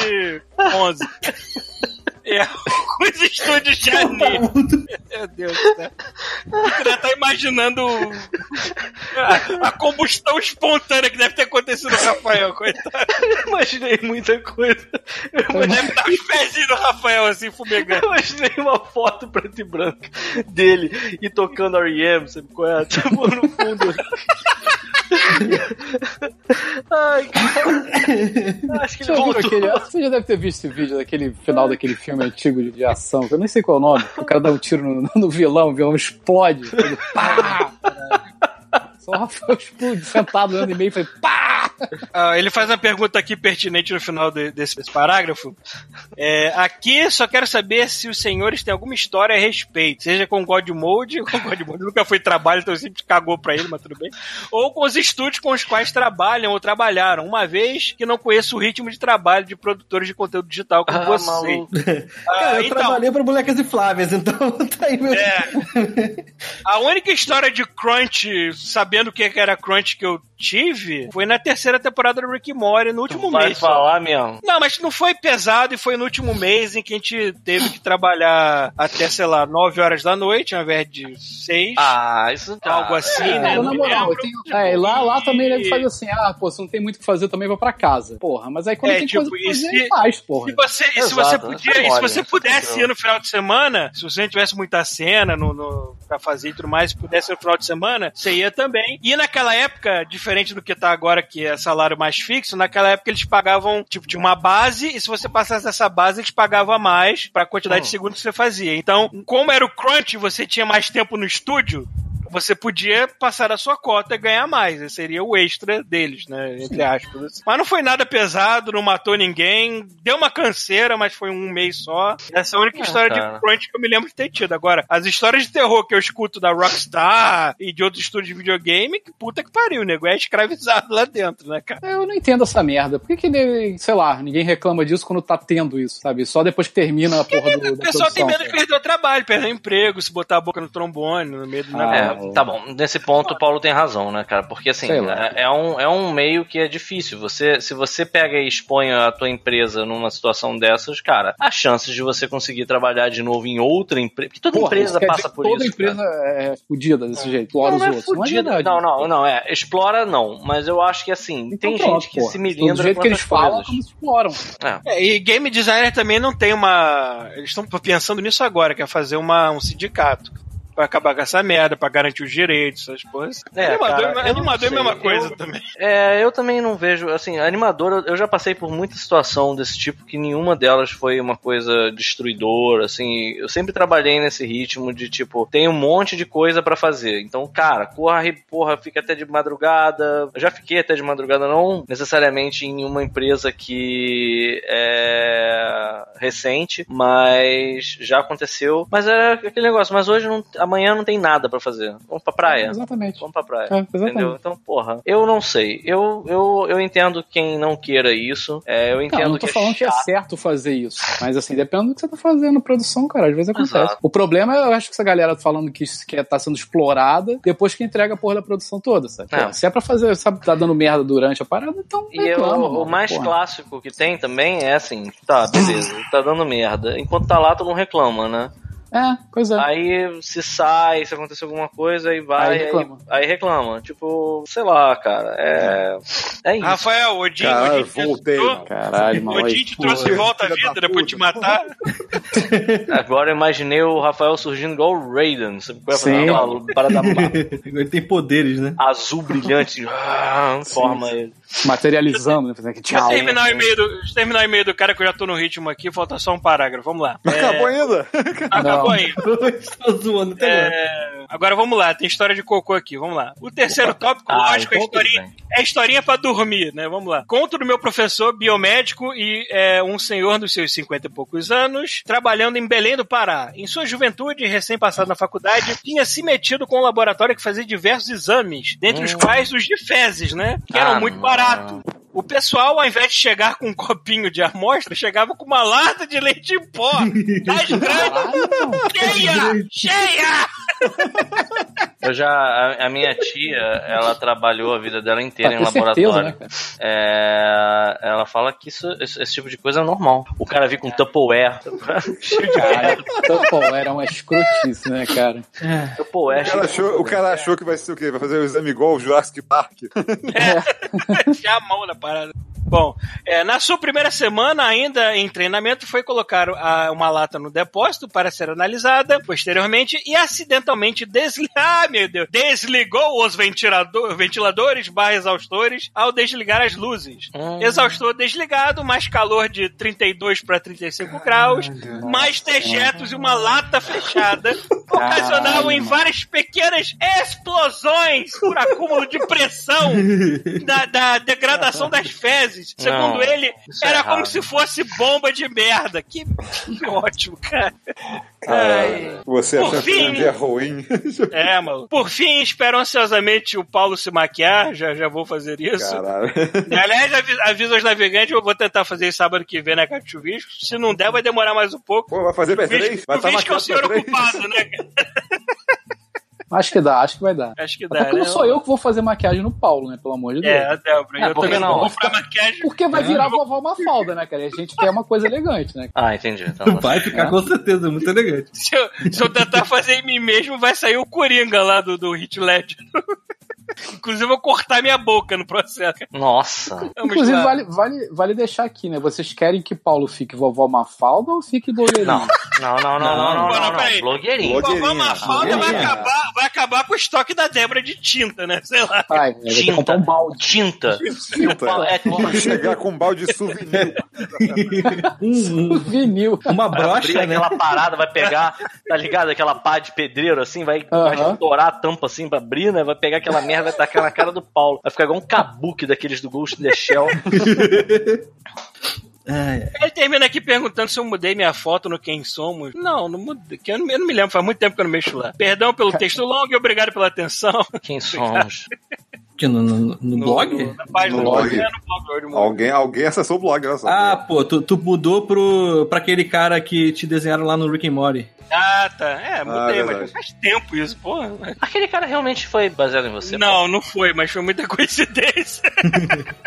11. É, alguns estúdios de anime. Meu Deus do céu. Você já tá imaginando a, a combustão espontânea que deve ter acontecido no Rafael, coitado. Imaginei muita coisa. Eu Deve imaginei, estar os pezinhos do Rafael assim, fumegando. eu imaginei uma foto preto e branca dele e tocando R.E.M., sabe qual é? Tipo, no fundo. Ai, cara. Acho que ele Você, já viu voltou. aquele- você já deve ter visto esse vídeo daquele final daquele filme antigo de, de ação, que eu nem sei qual é o nome. O cara dá um tiro no, no vilão, o vilão explode. Ele, pá! O Rafael sentado no ano e meio foi pá! Ah, ele faz uma pergunta aqui pertinente no final de- desse, desse parágrafo. É, aqui só quero saber se os senhores têm alguma história a respeito, seja com God Mode, com God Mode nunca foi trabalho, então sempre cagou pra ele, mas tudo bem. Ou com os estúdios com os quais trabalham ou trabalharam, uma vez que não conheço o ritmo de trabalho de produtores de conteúdo digital como Ah, maluco. Ah, Cara, eu então, trabalhei pra Bonecas e Flávias, então tá aí meu. É. A única história de Crunch, sabendo o que era Crunch que eu tive, foi na terceira temporada do Rick Morty, no último Vai mês. só. falar mesmo. Não, mas não foi pesado e foi no último mês em que a gente teve que trabalhar até, sei lá, 9 horas da noite, ao invés de 6. Ah, isso algo assim, né? É, Não na moral, eu tenho- é, lá, lá também deve fazer assim, ah, pô, se não tem muito o que fazer, eu também vou pra casa. Porra, mas aí quando É, tem tipo, coisa pra fazer, se- faz, porra. Se você, e se Exato, você né? podia, Tá e se você né? pudesse Tá ir no final de semana, se você não tivesse muita cena no, no, pra fazer e tudo mais, se pudesse ir no final de semana, você ia também. E naquela época, diferente do que tá agora, que é salário mais fixo, naquela época eles pagavam, tipo, de uma base, e se você passasse dessa base, eles pagavam a mais pra quantidade de Hum. segundos que você fazia. Então, como era o crunch, você tinha mais tempo no estúdio, você podia passar a sua cota e ganhar mais. Esse seria o extra deles, né? Entre aspas. Mas não foi nada pesado, não matou ninguém. Deu uma canseira, mas foi um mês só. Essa é a única Ah, história cara. de crunch que eu me lembro de ter tido. Agora, as histórias de terror que eu escuto da Rockstar e de outros estúdios de videogame, que puta que pariu, o nego é escravizado lá dentro, né, cara? Eu não entendo essa merda. Por que, que sei lá, ninguém reclama disso quando tá tendo isso, sabe? Só depois que termina a porra do, O pessoal tem medo de perder o trabalho, perder o emprego, se botar a boca no trombone, no meio do Ah. É, tá bom. Nesse ponto, o Paulo tem razão, né, cara? Porque assim, é, é um, é um meio que é difícil. Você, se você pega e expõe a tua empresa numa situação dessas, cara, as chances de você conseguir trabalhar de novo em outra empresa. Porque toda Porra, empresa passa dizer por toda isso. empresa cara. é fudida desse jeito, explora Não, os não é outros. Não é fudida. Não, não, não, é. Explora não. Mas eu acho que assim, Então tem pronto, gente que porra. se Do milindra jeito com que eles falam, como se exploram. É. É, e game designer também não tem uma. Eles estão pensando nisso agora, que é fazer uma, um sindicato. Pra acabar com essa merda, pra garantir os direitos, essas coisas. É, animador cara, eu não animador é a mesma coisa Eu- também. É, eu também não vejo, assim, animador, eu- já passei por muita situação desse tipo que nenhuma delas foi uma coisa destruidora, assim, eu sempre trabalhei nesse ritmo de tipo, tem um monte de coisa pra fazer. Então, cara, corre, porra, fica até de madrugada. Eu já fiquei até de madrugada, não necessariamente em uma empresa que é recente, mas já aconteceu. Mas era aquele negócio, mas hoje não, amanhã não tem nada pra fazer. Vamos pra praia. Exatamente. Vamos pra praia. É. Entendeu? Então, porra, eu não sei. Eu, eu, eu entendo quem não queira isso. É, eu entendo Não, não tô que falando é que é certo fazer isso. Mas assim, depende do que você tá fazendo, produção, cara. Às vezes acontece. Exato. O problema é, eu acho que essa galera falando que, isso- que tá sendo explorada depois que entrega a porra da produção toda, sabe? É. Pô, se é pra fazer, sabe, tá dando merda durante a parada, então E eu- reclama, o mano, mais porra. clássico que tem também é assim, tá, beleza, tá dando merda. Enquanto tá lá, tu não reclama, né? É, pois é. Aí se sai, se acontecer alguma coisa, aí vai, Aí aí reclama. aí reclama. Tipo, sei lá, cara, é. É isso. Rafael, Odin, Caralho, Odin te voltei. Caralho, mano. Odin te trouxe de volta da vida depois de te matar. Agora eu imaginei o Rafael surgindo igual o Raiden, sabe? Qual é Sim. aquela parada Ele tem poderes, né? azul brilhante, ah, forma ele. Materializando, né? Fazendo aqui, Deixa eu tchau. terminar o e-mail do, deixa eu terminar o e-mail do cara que eu já tô no ritmo aqui, falta só um parágrafo. Vamos lá. Mas É, acabou ainda? acabou Ainda. Tô zoando até. É, agora vamos lá, tem história de cocô aqui, vamos lá. O terceiro tópico, Ah, lógico, é historinha, bem. é historinha pra dormir, né? Vamos lá. Conto do meu professor biomédico e é, um senhor dos seus 50 e poucos anos, trabalhando em Belém do Pará. Em sua juventude, recém-passado na faculdade, tinha se metido com um laboratório que fazia diversos exames, dentre os Hum. quais os de fezes, né? Que eram Ah, muito baratos. O pessoal, ao invés de chegar com um copinho de amostra, chegava com uma lata de leite em pó. 10 gramas, cheia! Cheia! Eu já, a, a minha tia, ela trabalhou a vida dela inteira Ah, em com certeza, laboratório. né, cara? É, ela fala que isso, esse, esse tipo de coisa é normal. O cara vir com Tupperware, cheio de Caralho, pô, era uma escrotice, né, cara? Tupperware, O cara, achou, o cara achou que vai ser o quê? Vai fazer o exame igual o Jurassic Park. Tinha a mão na parada. Bom, é, na sua primeira semana, ainda em treinamento, foi colocar a- uma lata no depósito para ser analisada posteriormente e acidentalmente desligar, ah, meu Deus, desligou os ventilador, ventiladores barra exaustores ao desligar as luzes. Hum. Exaustor desligado, mais calor de 32 para 35 graus, mais dejetos e uma lata fechada ocasionavam em várias pequenas explosões por acúmulo de pressão da, da degradação das fezes. Segundo Não, ele, é era como se fosse bomba de merda. Que, que ótimo, cara. Ai. Você Por que fim. um dia ruim? É, mano. Por fim, espero ansiosamente o Paulo se maquiar. Já, já vou fazer isso. Caralho. Aliás, avi- avisa os navegantes, eu vou tentar fazer sábado que vem na Chuvisco. Se não der, vai demorar mais um pouco. Pô, vai fazer Visco- três? Vai estar Visco é o senhor ocupado, né? cara? Acho que dá, acho que vai dar. Acho que Até dá, porque né? não sou eu que vou fazer maquiagem no Paulo, né? Pelo amor de Deus. É, a Débora. É, eu porque também não? Vou comprar maquiagem. Porque vai virar vovó Mafalda, né, cara? E a gente quer uma coisa elegante, né? Ah, entendi. Então, Vai ficar com certeza, muito elegante. Se eu, se eu tentar fazer em mim mesmo, vai sair o Coringa lá do, do Hit Ledger. Inclusive, eu vou cortar minha boca no processo. Nossa. Vamos Inclusive, lá. vale, vale, vale deixar aqui, né? Vocês querem que Paulo fique vovó Mafalda ou fique blogueirinho? Não, não, não, não, não, não, Não, não, não. Blogueirinho. Vovó Mafalda vai acabar, vai acabar com o estoque da Débora de tinta, né? Sei lá. Ai, vai Tinta. um balde. Tinta. Tinta. É, Chegar com um balde de souvenir. Um- Vinil. uma Vai brocha, né? aquela parada, vai pegar, tá ligado? Aquela pá de pedreiro assim, vai, vai Aham. estourar a tampa assim pra abrir, né? Vai pegar aquela merda, vai tacar na cara do Paulo. Vai ficar igual um kabuki daqueles do Ghost in the Shell. Ele termina aqui perguntando se eu mudei minha foto no Quem Somos. Não, não mudei. que Eu não, eu não me lembro, faz muito tempo que eu não mexo lá. Perdão pelo texto longo e obrigado pela atenção. Quem somos? Que no, no- no blog? No, na página No do blog. É, no blog. Alguém, alguém acessou o blog, olha só. Ah, pô, tu, tu mudou pro, pra aquele cara que te desenharam lá no Rick and Morty. Ah, tá. É, mudei, Ah, mas faz tempo isso, porra. Aquele cara realmente foi baseado em você? Não, não foi, mas foi muita coincidência.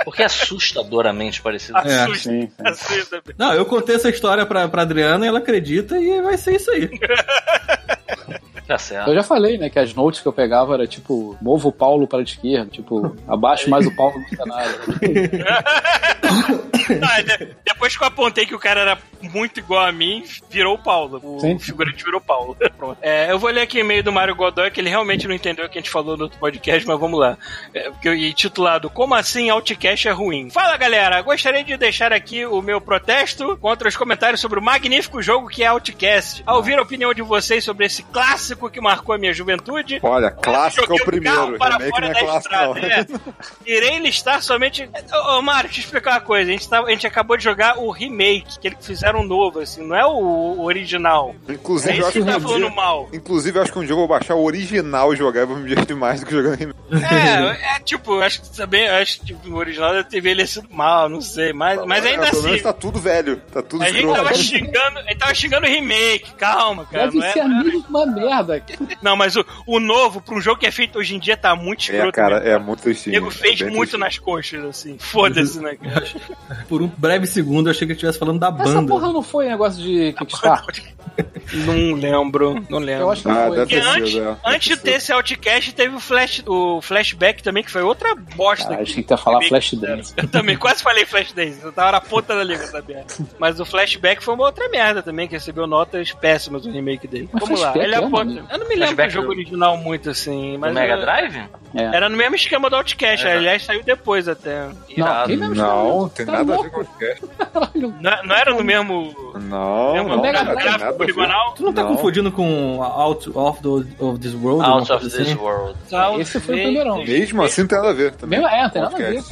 Porque é assustadoramente parecido. É. Assusta, Sim, sim. assusta. Não, eu contei essa história pra, pra Adriana e ela acredita e vai ser isso aí. Tá certo. Eu já falei, né, que as notes que eu pegava era tipo, mova o Paulo para a esquerda, tipo, abaixo mais o Paulo no cenário. Ah, de- depois que eu apontei que o cara era muito igual a mim, virou o Paulo. O Sim. figurante virou o Paulo. Pronto. É, eu vou ler aqui e-mail do Mário Godoy, que ele realmente não entendeu o que a gente falou no outro podcast, mas vamos lá. É, e titulado Como assim Outcast é ruim? Fala galera, gostaria de deixar aqui o meu protesto contra os comentários sobre o magnífico jogo que é Outcast. Ao ouvir a opinião de vocês sobre esse clássico que marcou a minha juventude, Olha, clássico é o primeiro. carro para Remake fora não é da clássico, não. estrada, é. Irei listar somente. Ô, ô Mário, deixa eu explicar uma coisa. A gente, tava- a gente acabou de jogar o remake, que eles fizeram novo, assim, não é o, o original. É Inclusive, eu isso acho que que tá um falando dia... mal. Inclusive, eu acho que um dia eu vou baixar o original e jogar e vou me divertir mais do que jogando remake. É, é tipo, eu acho que também, eu acho que tipo, o original deve ter envelhecido mal, não sei, mas, mas ainda É, pelo assim. menos tá tudo velho. Tá tudo A gente escroto. tava xingando, a gente tava xingando o remake, calma, cara. Deve Não, é- ser a mesma merda. Não, mas o, o novo, pra um jogo que é feito hoje em dia, tá muito É, escroto. cara, mesmo. é muito O tristinho. nego fez é muito nas coxas, assim. Foda-se, né, cara? Por um breve segundo eu achei que ele estivesse falando da Essa banda. porra não foi negócio de Kickstarter? Não lembro, não lembro. Eu acho que Ah, foi. deve Porque ter antes, sido, é. antes de ter esse Outcast, teve o, flash, o Flashback também, que foi outra bosta. Cara, que- achei que ia falar Flashdance. Eu também quase falei Flashdance, eu tava na ponta da língua, sabia? Mas o Flashback foi uma outra merda também, que recebeu notas péssimas no remake dele. Mas Vamos lá, ele é aponta. maneiro. Eu não me lembro do Flashback jogo original muito assim, mas. Mega eu- Drive? É. Era no mesmo esquema do Outcast, É. aliás, saiu depois até. Não, Irado. mesmo Não, tem Tá nada a ver louco? com o podcast. Não, não era no mesmo. Não, mesmo não, Mega tem Drive, nada a ver. poligonal? Tu não tá Não. confundindo com Out of, the, of This World? Out of this assim? world. Esse foi o primeirão. Mesmo assim, não tem nada a ver. Também. Mesmo, é, não tem nada a ver.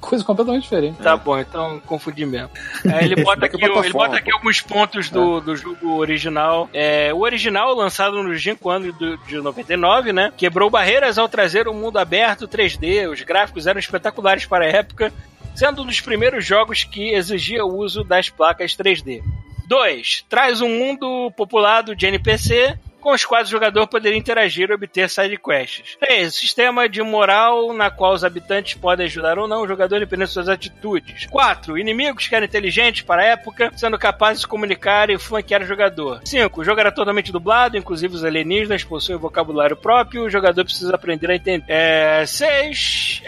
Coisa completamente diferente. Tá bom, então confundi mesmo. Aí ele bota aqui, a ele plataforma, bota aqui alguns pontos do, do jogo original. É, o original, lançado no 5 ano de 99, né? Quebrou barreiras ao trazer um mundo aberto 3D. Os gráficos eram espetaculares para a época, sendo um dos primeiros jogos que exigia o uso das placas 3D. 2. Traz um mundo populado de NPC com os quais o jogador poderia interagir e obter sidequests. 3. Sistema de moral na qual os habitantes podem ajudar ou não o jogador dependendo de suas atitudes. 4. Inimigos que eram inteligentes para a época, sendo capazes de comunicar e flanquear o jogador. 5. O jogo era totalmente dublado, inclusive os alienígenas possuem vocabulário próprio, o jogador precisa aprender a entender. 6.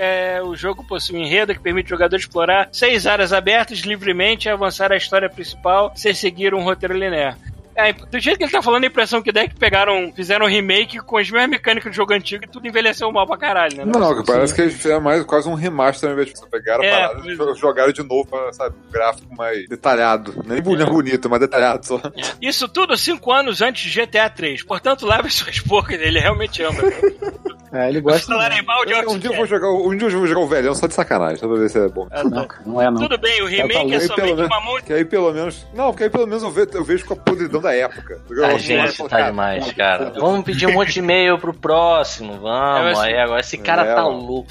o jogo possui um enredo que permite o jogador explorar seis áreas abertas livremente e avançar a história principal sem seguir um roteiro linear. É, do jeito que ele tá falando, a impressão que dá é que pegaram, fizeram um remake com as mesmas mecânicas do jogo antigo e tudo envelheceu mal pra caralho, né? Não, não, que parece que eles fizeram mais quase um remaster ao invés de pegaram É, a parada e pois jogaram de novo pra, sabe, um gráfico mais detalhado. Nem bonito, bonito, mas detalhado só. Isso tudo cinco anos antes de GTA 3. Portanto, lave suas bocas, ele realmente ama. É, ele gosta. De Um dia eu vou jogar, o- um dia eu vou jogar o velhão só de sacanagem, só pra ver se é bom. Não, cara, não é não. Tudo bem, o remake é pelo somente menos- uma mão Que aí pelo menos. Não, porque aí pelo menos eu vejo, eu vejo com a podridão da época. Eu A gente falo, tá cara, demais, cara. Vamos pedir um monte de e-mail pro próximo, vamos. É, Aí agora esse cara É, tá ó. louco.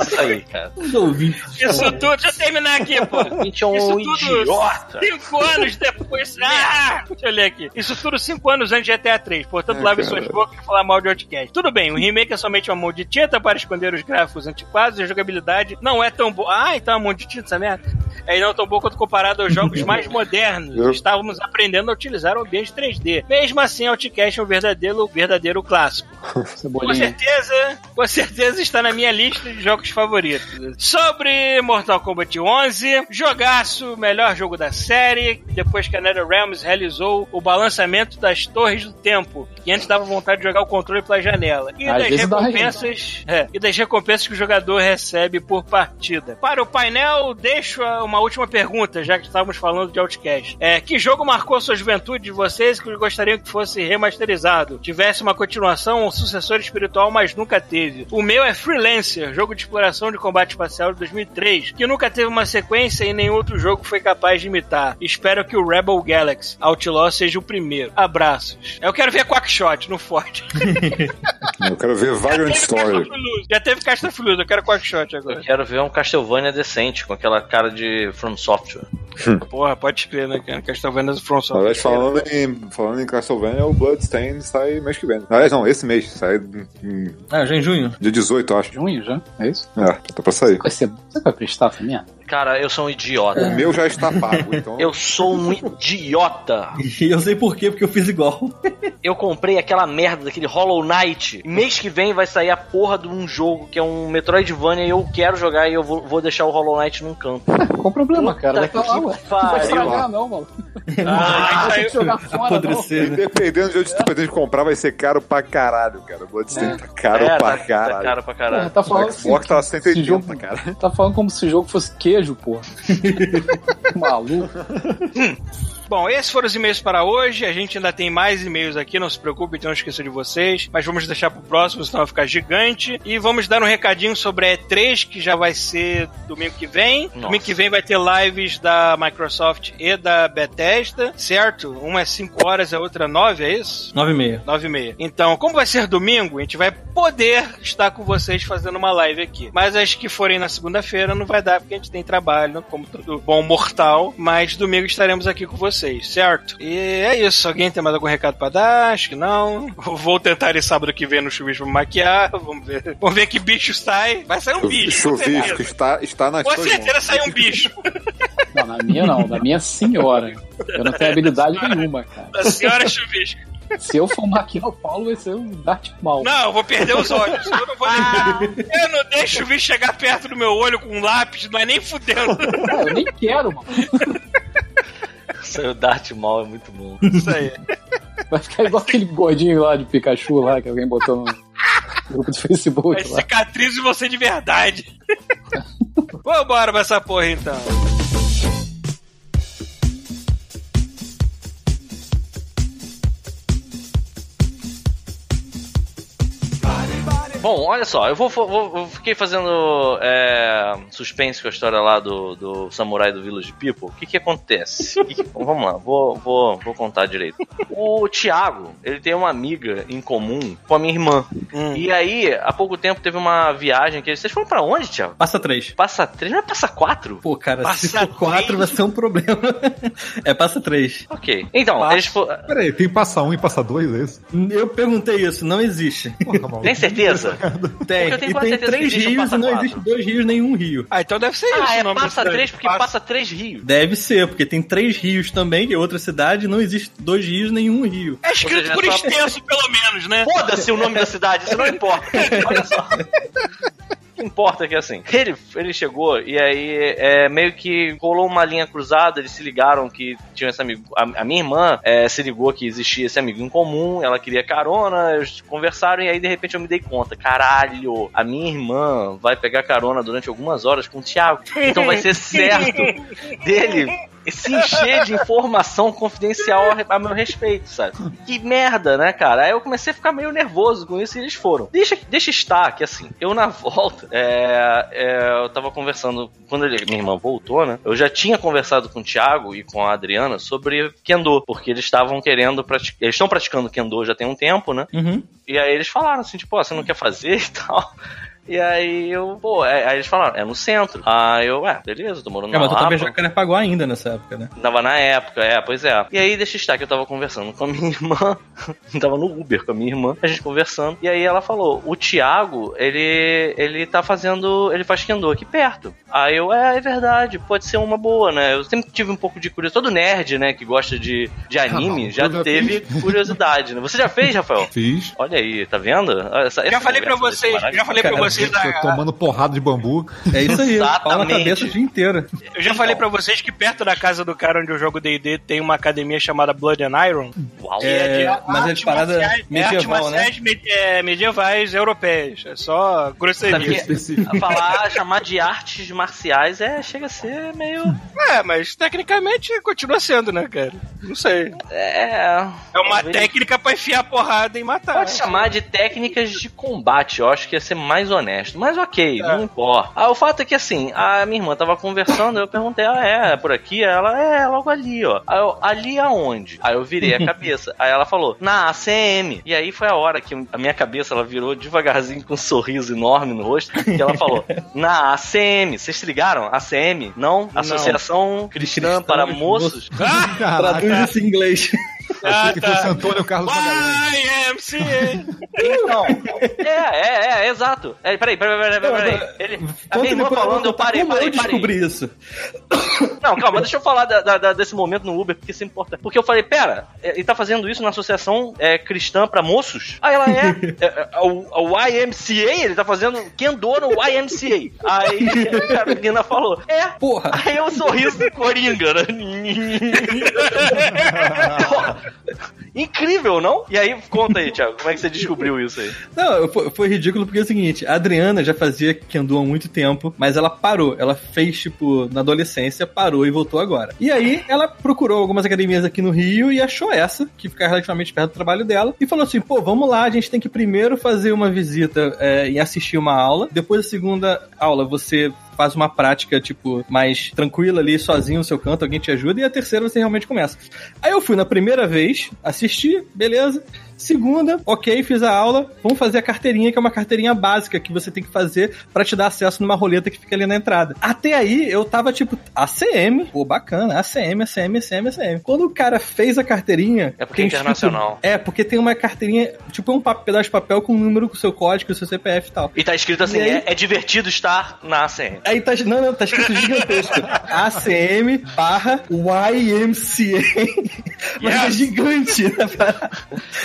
Isso aí, cara. Isso tudo, deixa eu terminar aqui, pô. É um Isso tudo idiota. cinco anos depois. Ah, deixa eu ler aqui. Isso tudo cinco anos antes de GTA 3. Portanto, É, lave cara. suas bocas e falar mal de Outcast. Tudo bem, o remake é somente uma mão de tinta para esconder os gráficos antiquados e a jogabilidade não é tão boa. Ah, então é uma mão de tinta essa merda? É não tão boa quanto comparado aos jogos mais modernos. Estávamos aprendendo a utilizar o ambiente 3D. Mesmo assim, Outcast é um verdadeiro, verdadeiro clássico. Com certeza, com certeza está na minha lista de jogos favoritos. Sobre Mortal Kombat 11, jogaço, melhor jogo da série, depois que a NetherRealms realizou o balançamento das Torres do Tempo, que antes dava vontade de jogar o controle pela janela. E Às das recompensas, é, e das recompensas que o jogador recebe por partida. Para o painel, deixo a- uma última pergunta, já que estávamos falando de Outcast. É, que jogo marcou sua juventude de vocês que gostariam que fosse remasterizado? Tivesse uma continuação ou sucessor espiritual, mas nunca teve. O meu é Freelancer, jogo de exploração de combate espacial de 2003, que nunca teve uma sequência e nenhum outro jogo foi capaz de imitar. Espero que o Rebel Galaxy Outlaw seja o primeiro. Abraços. Eu quero ver Quackshot no Forte. Eu quero ver Vagrant Story. Já teve Castlefluid, eu quero Quackshot agora. Eu quero ver um Castlevania decente, com aquela cara de From Software. Porra, pode crer, né, cara? Castlevania From Software. verdade, falando em, falando em Castlevania, o Bloodstain sai mês que vem. Verdade, não, esse mês. Sai em Ah, já em junho. dia 18, eu acho. Junho já? É isso? É, já tá pra sair. Vai ser. Você vai prestar merda? Cara, eu sou um O idiota. meu já está pago, então. Eu sou um idiota. E eu sei por quê, porque eu fiz igual. Eu comprei aquela merda daquele Hollow Knight. Mês que vem vai sair a porra de um jogo que é um Metroidvania e eu quero jogar e eu vou, vou deixar o Hollow Knight num canto. Qual o problema, cara? Vai Puta estar lá, que ué. Não vai estragar, não, mano. Ah, Vai ter que jogar fora, não. Né? Dependendo de onde tu pretende comprar, vai ser caro pra caralho, cara. Bloodstain tá caro é, pra tá, caralho. tá caro pra caralho. tá O falando assim. Xbox tá esse 180, jogo- cara. Tá falando como se o jogo fosse queijo, porra. Maluco. Bom, esses foram os e-mails para hoje. A gente ainda tem mais e-mails aqui, não se preocupe, então não esqueça de vocês. Mas vamos deixar pro próximo, senão vai ficar gigante. E vamos dar um recadinho sobre a E3, que já vai ser domingo que vem. Nossa. Domingo que vem vai ter lives da Microsoft e da Bethesda, certo? Uma é 5 horas, a outra 9, é isso? 9 e meia. 9 e meia. Então, como vai ser domingo, a gente vai poder estar com vocês fazendo uma live aqui. Mas as que forem na segunda-feira não vai dar, porque a gente tem trabalho, como todo bom mortal. Mas domingo estaremos aqui com vocês, certo? E é isso. Alguém tem mais algum recado pra dar? Acho que não. Vou tentar ir sábado que vem no chuvisco me maquiar. Vamos ver. Vamos ver que bicho sai. Vai sair um bicho. Chuvisco está, está nas Com certeza sai um bicho. Não, na minha não, na minha senhora. Eu não tenho habilidade nenhuma, cara. A senhora chuvisco. Se eu for maquiar o Paulo, vai ser um Darth Maul. Não, eu vou perder os olhos. Eu não vou Eu não deixo o bicho chegar perto do meu olho com um lápis, não é nem fudendo. Ah, eu nem quero, mano. O Darth Maul é muito bom. Isso aí. Vai ficar igual aquele gordinho lá de Pikachu lá que alguém botou no grupo do Facebook Vai lá. cicatriz de você de verdade. Vambora pra essa porra então. Bom, olha só, eu vou, vou- eu fiquei fazendo é, suspense com a história lá do, do samurai do Village People. O que que acontece? Que que- vamos lá, vou, vou, vou contar direito. O Thiago, ele tem uma amiga em comum com a minha irmã. Hum. E aí, há pouco tempo teve uma viagem que vocês foram pra onde, Thiago? Passa três. Passa três, não é passa quatro? Pô, cara, se Passa for quatro vai ser um problema. é, passa três. Ok. Então, Passa. eles foram. Peraí, tem passa um e passa dois, é isso? Eu perguntei isso, não existe. Porra. Tem certeza? Tem. eu tenho E tem três rios passa e não existe dois rios, nenhum rio. Ah, então deve ser isso. Ah, o é nome passa três porque passa três rios. Deve ser, porque tem três rios também, que é outra cidade, e não existe dois rios, nenhum rio. É escrito seja, por é só- extenso, pelo menos, né? Foda-se o nome da cidade, isso não importa. Olha só. Que importa é que assim, ele, ele chegou e aí é, meio que rolou uma linha cruzada, eles se ligaram que tinha esse amigo. A, a minha irmã é, se ligou que existia esse amigo em comum, ela queria carona, eles conversaram e aí de repente eu me dei conta: caralho, a minha irmã vai pegar carona durante algumas horas com o Thiago. Então vai ser certo dele se encher de informação confidencial a, meu respeito, sabe? Que merda, né, cara? Aí eu comecei a ficar meio nervoso com isso e eles foram. Deixa, deixa estar que assim, eu na volta, é, é, eu tava conversando, quando ele- minha irmã voltou, né? Eu já tinha conversado com o Thiago e com a Adriana sobre Kendo, porque eles estavam querendo praticar. Eles estão praticando Kendo já tem um tempo, né? Uhum. E aí eles falaram assim, tipo, ó, você não quer fazer e tal. E aí eu, pô, é- aí eles falaram, é no centro. Aí eu, é, beleza, tô morando É, na mas tu tava em Lapa. Jacarepaguá ainda nessa época, né? Tava na época, é, pois é. E aí, deixa estar que eu tava conversando com a minha irmã. tava no Uber com a minha irmã, a gente conversando. E aí ela falou: o Thiago, ele, ele tá fazendo. Ele faz Kendo aqui perto. Aí eu, é, é verdade, pode ser uma boa, né? Eu sempre tive um pouco de curiosidade. Todo nerd, né, que gosta de, de anime, não, já eu já teve curiosidade, né? Você já fez, Rafael? Fiz. Olha aí, tá vendo? Essa- Já essa falei pra vocês, já falei pra vocês da, tomando porrada de bambu. É isso aí, pau na cabeça o dia inteiro. Eu já falei pra vocês que perto da casa do cara onde eu jogo D&D tem uma academia chamada Blood and Iron. Uau. É, mas é de Artes parada marciais- medieval, artes né? é, medievais europeias. É só grosseria. Que falar, chamar de artes marciais é, chega a ser meio. É, mas tecnicamente continua sendo, né, cara? Não sei. É. É uma Talvez- técnica pra enfiar porrada e matar. Pode chamar de técnicas de combate, eu acho que ia ser mais honesto. Mas ok, É. não importa. Ah, o fato é que assim, a minha irmã tava conversando, eu perguntei, ah, é, é por aqui? Ela, é, logo ali, ó. Aí eu, ali aonde? Aí eu virei a cabeça. Aí ela falou, na ACM. E aí foi a hora que a minha cabeça, ela virou devagarzinho com um sorriso enorme no rosto, e ela falou, na ACM. Vocês se ligaram? ACM? Não? Associação Cristã para Moços? Traduz isso em inglês. Achei que fosse Antônio Carlos Magalhães. YMCA! Então, é, é, é, exato. É, peraí, peraí, peraí, peraí. peraí. Ele, a minha irmã falando, eu parei, como parei, eu parei. descobri isso? Não, calma, deixa eu falar da- da- desse momento no Uber, porque isso é importante. Porque eu falei, pera, é, ele tá fazendo isso na associação é, cristã pra moços? Aí ela é, é, é, o, o YMCA, ele tá fazendo Kendo no YMCA. Aí a menina falou, é. Porra. Aí eu sorriso de coringa, né? Porra, Incrível, não? E aí, conta aí, Thiago, como é que você descobriu isso aí? Não, foi, foi ridículo porque é o seguinte, a Adriana já fazia Kendo há muito tempo, mas ela parou. Ela fez, tipo, na adolescência, parou e voltou agora. E aí, ela procurou algumas academias aqui no Rio e achou essa, que fica relativamente perto do trabalho dela, e falou assim, pô, vamos lá, a gente tem que primeiro fazer uma visita é, e assistir uma aula. Depois da segunda aula, você faz uma prática, tipo, mais tranquila ali, sozinho no seu canto, alguém te ajuda, e a terceira você realmente começa. Aí eu fui na primeira vez, assisti, beleza. Segunda, ok, fiz a aula. Vamos fazer a carteirinha, que é uma carteirinha básica que você tem que fazer pra te dar acesso numa roleta que fica ali na entrada. Até aí, eu tava tipo, ACM, pô, bacana, ACM, ACM, ACM, ACM. Quando o cara fez a carteirinha. É porque é tem escrito- internacional. é, porque tem uma carteirinha, tipo um pa- pedaço de papel com o número, com o seu código, o seu CPF e tal. E tá escrito assim, aí? é, é divertido estar na ACM. Aí tá, não, não, tá escrito gigantesco. ACM barra YMCA. Mas é Yes. gigante. né, parada?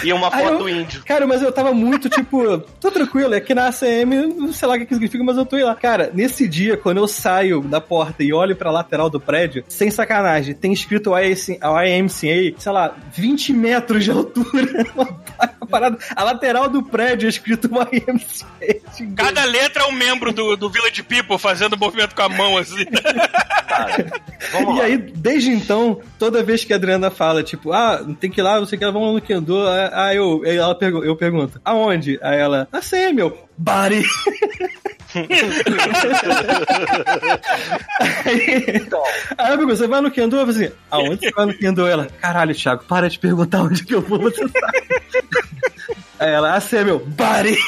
E uma Aí foto eu- do índio. Cara, mas eu tava muito, tipo, tô tranquilo, é que na ACM, não sei lá o que significa, mas eu tô aí lá. Cara, nesse dia, quando eu saio da porta e olho pra lateral do prédio, sem sacanagem, tem escrito YMCA, sei lá, 20 metros de altura. Uma parada. A lateral do prédio é escrito YMCA. Cada letra é um membro do, do Village People fazendo movimento com a mão assim. cara. E lá. aí, desde então, toda vez que a Adriana fala, tipo, ah, tem que ir lá, você quer, vamos lá no Kendo. Aí eu, aí ela pergu eu pergunto, aonde? Aí ela, a meu body. aí, aí eu pergunto, você vai no Kendo? Eu assim, aonde você vai no Kendo? Ela, caralho, Thiago, para de perguntar onde que eu vou, você sabe. Aí ela, a meu body.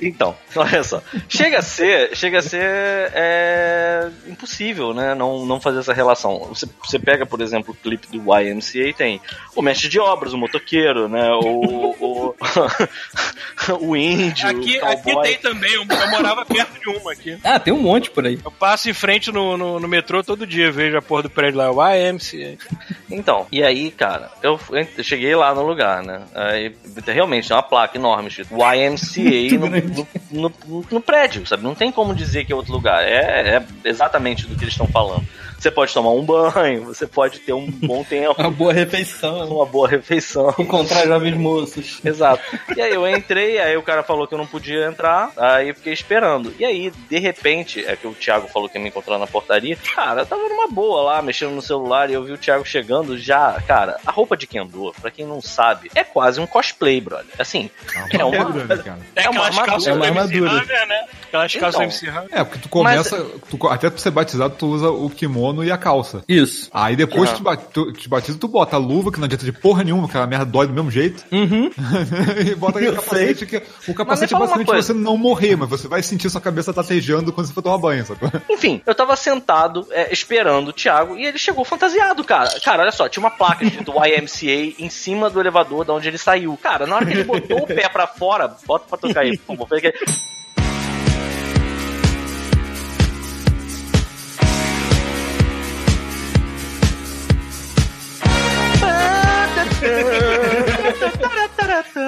Então, olha só. Chega a ser, chega a ser é, impossível, né? Não, não fazer essa relação. Você, você pega, por exemplo, o clipe do YMCA e tem o mestre de obras, o motoqueiro, né? O, o, o índio, Aqui, o aqui tem também, eu, eu morava perto de uma aqui. Ah, tem um monte por aí. Eu passo em frente no, no, no metrô todo dia, vejo a porra do prédio lá, o AMC. Então, e aí, cara, eu, eu cheguei lá no lugar, né? Aí, realmente, tem uma placa enorme escrito YMCA no, no, no- no prédio, sabe? Não tem como dizer que é outro lugar. É, é exatamente do que eles estão falando. Você pode tomar um banho, você pode ter um bom tempo, Uma boa refeição. uma boa refeição. Encontrar jovens moços. Exato. E aí eu entrei, aí o cara falou que eu não podia entrar, aí eu fiquei esperando. E aí, de repente, é que o Thiago falou que ia me encontrar na portaria. Cara, eu tava numa boa lá, mexendo no celular, e eu vi o Thiago chegando já. Cara, a roupa de Kendo, pra quem não sabe, é quase um cosplay, brother. Assim, é uma. Armadura, né? É, É uma aquelas calças armadura. do É uma MC armadura. Aquelas calças Então. do MC Hammer. É, porque tu começa, tu co- até tu ser batizado, tu usa o kimono e a calça. Isso. Aí depois que tu, tu, te batiza, tu bota a luva, que não adianta de porra nenhuma, aquela merda dói do mesmo jeito. Uhum. e bota aquele Eu capacete, que o capacete é basicamente você não morrer, mas você vai sentir sua cabeça tatejando quando você for tomar banho, sabe? Enfim, eu tava sentado é, esperando o Thiago e ele chegou fantasiado, cara. Cara, olha só, tinha uma placa escrito YMCA em cima do elevador da onde ele saiu. Cara, na hora que ele botou o pé pra fora, bota pra tocar aí, por favor. Pega aí. Yeah.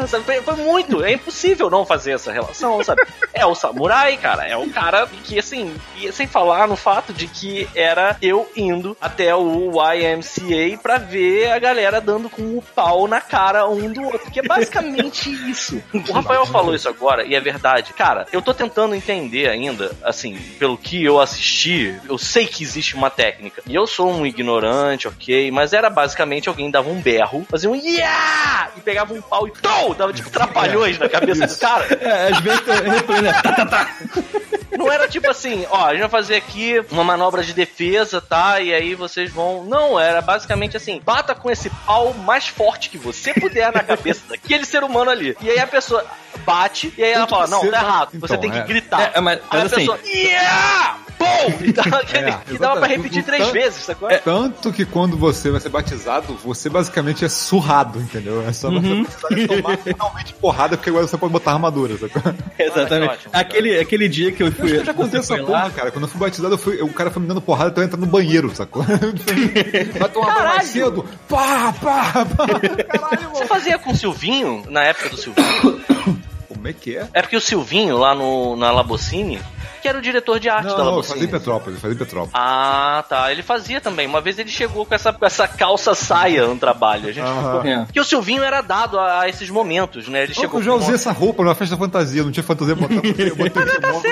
Sabe, Foi, foi muito, é impossível não fazer essa relação, sabe? É o samurai, cara, é o cara que, assim, sem falar no fato de que era eu indo até o YMCA pra ver a galera dando com o pau na cara um do outro, que é basicamente isso. O Rafael falou isso agora e é verdade. Cara, eu tô tentando entender ainda, assim, pelo que eu assisti, eu sei que existe uma técnica. E eu sou um ignorante, ok, mas era basicamente alguém dava um berro, fazia um yeah! E pegava um pau e tou! Dava tipo trapalhões na cabeça do cara. É, às vezes eu replay, né? Tá, tá, tá. Não era tipo assim, ó, a gente vai fazer aqui uma manobra de defesa, tá? E aí vocês vão. Não, era basicamente assim: bata com esse pau mais forte que você puder na cabeça daquele ser humano ali. E aí a pessoa bate, e aí ela Tanto fala: não, você tá errado, você Então, tem que é. gritar. É, mas- aí mas a assim- pessoa, yeah! Pum! E dava, aquele- É, e dava pra repetir três o- vezes, sacou? Tanto que quando você vai ser batizado, você basicamente é surrado, entendeu? É só Uhum. você precisar tomar finalmente porrada, porque agora você pode botar armadura, sacou? Exatamente. ótimo. aquele, aquele dia que eu Eu fui. acho que eu já contei essa porra, cara. Quando eu fui batizado, eu fui, o cara foi me dando porrada, então eu entrando no banheiro, sacou? Vai tomar banho mais cedo. Pá, pá, pá. Caralho, Você fazia com o Silvinho, na época do Silvinho? Como é que é? É porque o Silvinho, lá no, na Labocine, que era o diretor de arte Não, da não, eu Labocine. fazia em Petrópolis, eu fazia em Petrópolis. Ah, tá. Ele fazia também. Uma vez ele chegou com essa, com essa calça saia no trabalho. A gente Aham. ficou... É. Porque o Silvinho era dado a, a esses momentos, né? Ele chegou eu já usei essa roupa numa festa fantasia, não tinha fantasia botando, eu botei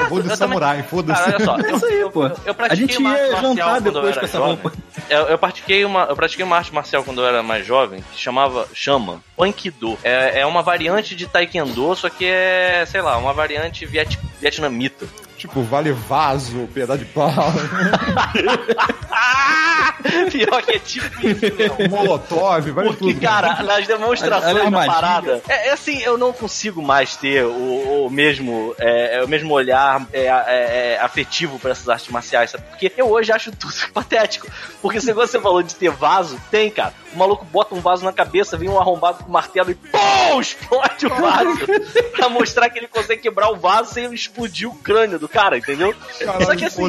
eu vou de samurai, Cara, foda-se. olha só, eu, Isso aí, pô. eu, eu A pratiquei gente ia marcial jantar quando eu depois era com essa jovem. roupa. Eu, eu pratiquei uma, eu pratiquei uma arte marcial quando eu era mais jovem, que chamava, chama, Pankido. É, é uma variante de Taekwondo, só que é, sei lá, uma variante viet, vietnamita. Tipo, vale vaso, pedaço de pau! Pior que é tipo isso, meu. molotov, vale Porque, tudo. cara, nas demonstrações a da parada, é, é assim, eu não consigo mais ter o, o mesmo é, é, o mesmo olhar é, é, é, afetivo pra essas artes marciais, sabe? Porque eu hoje acho tudo patético. Porque se você falou de ter vaso, tem, cara. O maluco bota um vaso na cabeça, vem um arrombado com martelo e pum, explode o vaso. pra mostrar que ele consegue quebrar o vaso sem explodir o crânio do cara, entendeu? Caralho, Só que assim,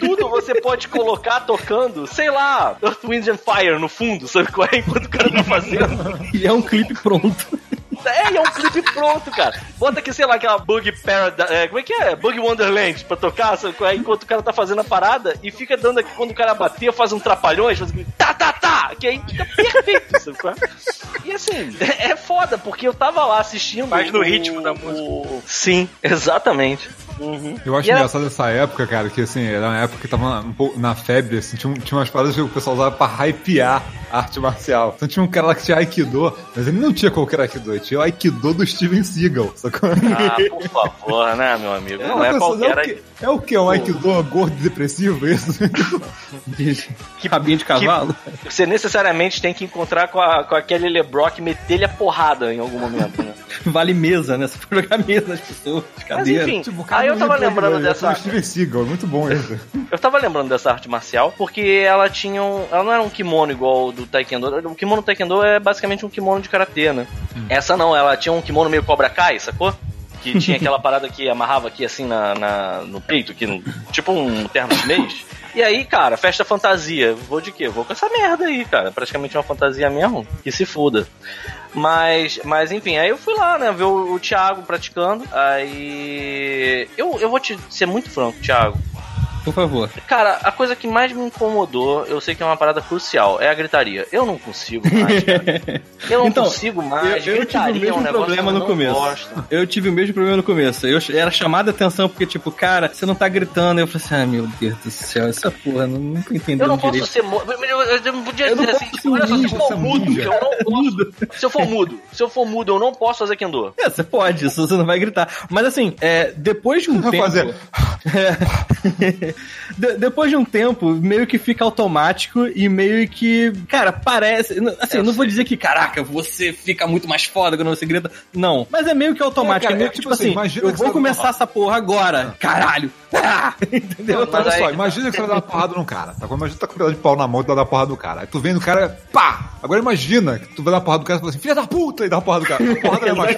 tudo você pode colocar tocando, sei lá, Earth, Wind and Fire no fundo, sabe qual é? Enquanto o cara tá fazendo. E é um clipe pronto. É, e é um clipe pronto, cara. Bota aqui, sei lá, aquela Bug Paradise. É, como é que é? Bug Wonderland pra tocar, sabe é? Enquanto o cara tá fazendo a parada e fica dando aqui, quando o cara bater, faz um trapalhões, faz aquele tá, tá, tá, que aí fica perfeito, sabe é? E assim, é foda, porque eu tava lá assistindo. Faz no o- ritmo da o- Sim, exatamente. Eu acho E era- engraçado essa época, cara, que assim, era uma época que tava um pouco na febre, assim, tinha, tinha umas paradas que o pessoal usava pra hypear a arte marcial. Então tinha um cara lá que tinha Aikido, mas ele não tinha qualquer Aikido, ele tinha o Aikido do Steven Seagal, sacou? Ah, por favor, né, meu amigo? Não é qualquer. o que, é o que? Um Aikido gordo e depressivo, isso? Que rabinho de cavalo. Você necessariamente tem que encontrar com, a, com aquele LeBrock e meter-lhe a porrada em algum momento, né? Vale mesa, né? Você pode jogar mesa nas pessoas, Mas cadeira. enfim, Tipo, cara aí eu tava lembrando dessa. Steven Seagal, é muito bom isso. Eu tava lembrando dessa arte marcial porque ela tinha um. Ela não era um kimono igual o do Taekwondo. O kimono do Taekwondo é basicamente um kimono de karatê, né? Essa não, ela tinha um kimono meio Cobra Kai, sacou? Que tinha aquela parada que amarrava aqui assim na, na- no peito, que, no- tipo um terno chinês. E aí, cara, festa fantasia. Vou de quê? Vou com essa merda aí, cara. Praticamente uma fantasia mesmo. Que se foda. Mas, mas enfim, aí eu fui lá, né, ver o, o Thiago praticando. Aí. Eu, eu vou te ser muito franco, Thiago. Por favor. Cara, a coisa que mais me incomodou, eu sei que é uma parada crucial, é a gritaria. Eu não consigo mais, cara. Eu não Então, consigo mais. eu- eu tive o gritaria é um mesmo negócio problema no começo. gosto. Eu tive o mesmo problema no começo. Eu era chamada a atenção porque, tipo, cara, você não tá gritando. Eu falei assim, ah, meu Deus do céu, essa porra, não, não tô entendendo Eu não posso direito. ser mudo. Eu, eu- eu não podia Eu dizer assim, posso tipo, olha só, se eu for mudo, eu não posso. Se eu for mudo, se eu for mudo, eu não posso fazer kendo. É, você pode, isso você não vai gritar. Mas assim, é, depois de um tempo. fazer. É. De- depois de um tempo, meio que fica automático e meio que. Cara, parece. Assim, Eu não vou sei. dizer que, caraca, você fica muito mais foda quando você grita. Não. Mas é meio que automático. É, cara, é meio é que, tipo tipo assim, assim, imagina eu vou começar essa porra agora. Caralho. Ah! Entendeu? Não, olha só, aí- imagina que você vai dar uma porrada num cara. Tá? Imagina que tá com um pedaço de pau na mão e tu vai dar uma porrada no cara. Aí tu vem no cara, pá! Agora imagina que tu vai dar uma porrada do cara e fala assim, filha da puta, e dá uma porrada do cara. A porrada é mais.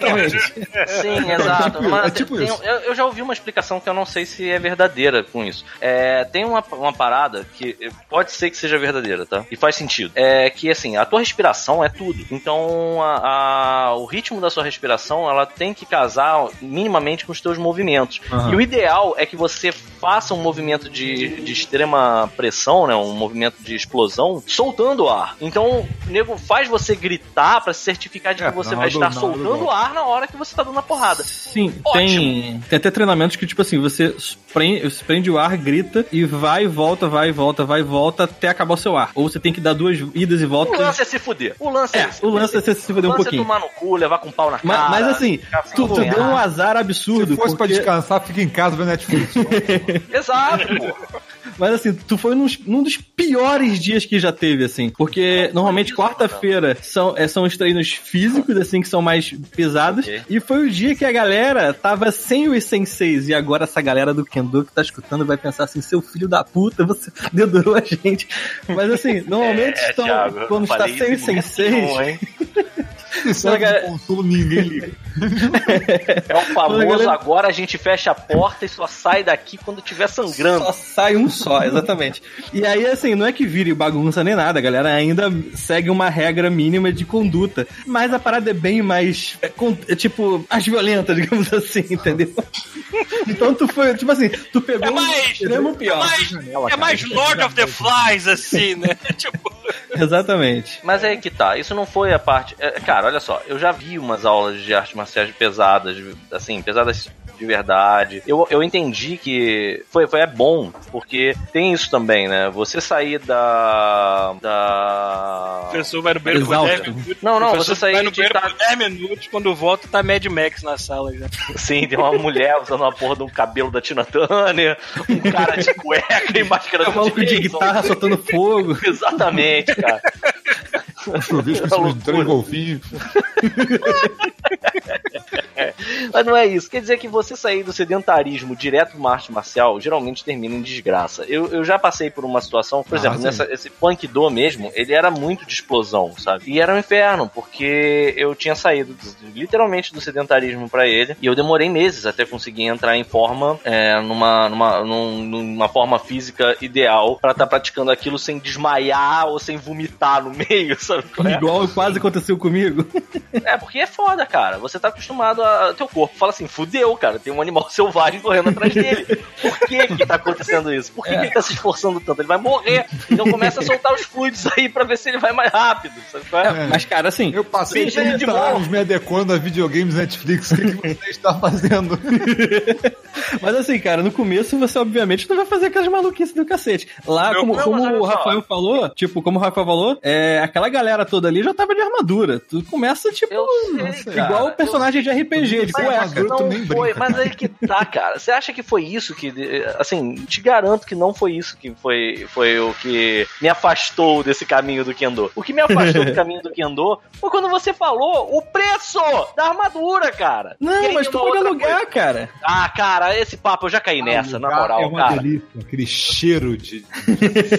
Sim, exato. tipo- Mas é tipo tem- isso. Eu, eu já ouvi uma explicação que eu não sei se é verdadeira com isso. É, tem uma, uma parada que pode ser que seja verdadeira, tá? E faz sentido. É que, assim, a tua respiração é tudo. Então, a- a- o ritmo da sua respiração, ela tem que casar minimamente com os teus movimentos. Aham. E o ideal é que você faça um movimento de, de extrema pressão, né? Um movimento de explosão, soltando o ar. Então, o nego faz você gritar pra se certificar de que É, você na vai estar soltando golpe. ar na hora que você tá dando a porrada. Sim, Ótimo. tem, tem até treinamentos que, tipo assim, você prende, você prende o ar, grita e vai e volta, vai e volta, vai e volta até acabar o seu ar. Ou você tem que dar duas idas e O voltas. lance é se fuder. O lance é, É, o lance é você se fuder um o lance pouquinho. é tomar no cu, levar com um pau na cara. Mas, mas assim, tu, tu deu um azar absurdo. Se fosse pra porque- descansar, fica em casa vendo Netflix. Exato, pô. Mas assim, tu foi num, num dos piores dias que já teve, assim. Porque normalmente quarta-feira são, é, são os treinos físicos, assim, que são mais pesados. Ok. E foi o dia que a galera tava sem os senseis. E agora essa galera do Kendo que tá escutando vai pensar assim, seu filho da puta, você dedurou a gente. Mas assim, normalmente É, estão, Thiago, quando está sem senseis, é galera- de consumo, ninguém liga. É o famoso galera- agora a gente fecha a porta e só sai daqui quando tiver sangrando. Só sai um só, exatamente. E aí, assim, não é que vire bagunça nem nada, a galera ainda segue uma regra mínima de conduta. Mas a parada é bem mais, é, é, tipo, mais violenta, digamos assim, entendeu? Então tu foi, tipo assim, tu pegou É um mais- extremo É pior. mais, é mais Lord of the Flies, assim, né? tipo, Exatamente. Mas aí que tá, isso não foi a parte. é, cara, olha só, eu já vi umas aulas de artes marciais pesadas, assim, pesadas de verdade. Eu, eu entendi que foi, foi é bom, porque tem isso também, né? Você sair da. da. o professor vai no banheiro por Exausto. 10 minutos. Não, não, você sair vai no de banheiro tá- por 10 minutos, quando volta tá Mad Max na sala já. Sim, tem uma mulher usando uma porra de um cabelo da Tina Turner, um cara de cueca e máscara É um de Jason. guitarra soltando fogo. Exatamente, cara. Um chuvisco em cima de três golfinhos. Mas não é isso. Quer dizer que você sair do sedentarismo direto pra uma arte marcial geralmente termina em desgraça. Eu, eu já passei por uma situação, por Ah, exemplo, sim. nessa, esse punk do mesmo, ele era muito de explosão, sabe? E era um inferno, porque eu tinha saído do- literalmente do sedentarismo pra ele e eu demorei meses até conseguir entrar em forma, é, numa, numa, num- numa forma física ideal pra estar praticando aquilo sem desmaiar ou sem vomitar no meio, sabe? Qual é? Igual quase aconteceu comigo. É, porque é foda, cara. Você tá acostumado a. teu corpo fala assim, fudeu, cara, tem um animal selvagem correndo atrás dele. Por que que tá acontecendo isso? Por que, que ele tá se esforçando tanto? Ele vai morrer. Então começa a soltar os fluidos aí pra ver se ele vai mais rápido, sabe qual é? Mas, cara, assim, Eu passei de 30 boa. anos me adequando a videogames Netflix. O que, que você está fazendo? Mas assim, cara, no começo você obviamente não vai fazer aquelas maluquices do cacete. Lá, Meu, como, como olha o. Rafael falou, tipo, como o Rafael falou, é, aquela galera toda ali já tava de armadura. Tu começa, tipo, Eu sei, cara. igual o personagem de RPG, de Mas cueca. tu não nem foi, brinca, mas aí que tá, cara. Você acha que foi isso que. Assim, te garanto que não foi isso que foi, foi o que me afastou desse caminho do Kendo. O que me afastou do caminho do Kendo foi quando você falou o preço da armadura, cara. Não, mas tu pode alugar, coisa. cara. Ah, cara, esse papo eu já caí nessa, na moral, é uma cara. delícia. Aquele cheiro de.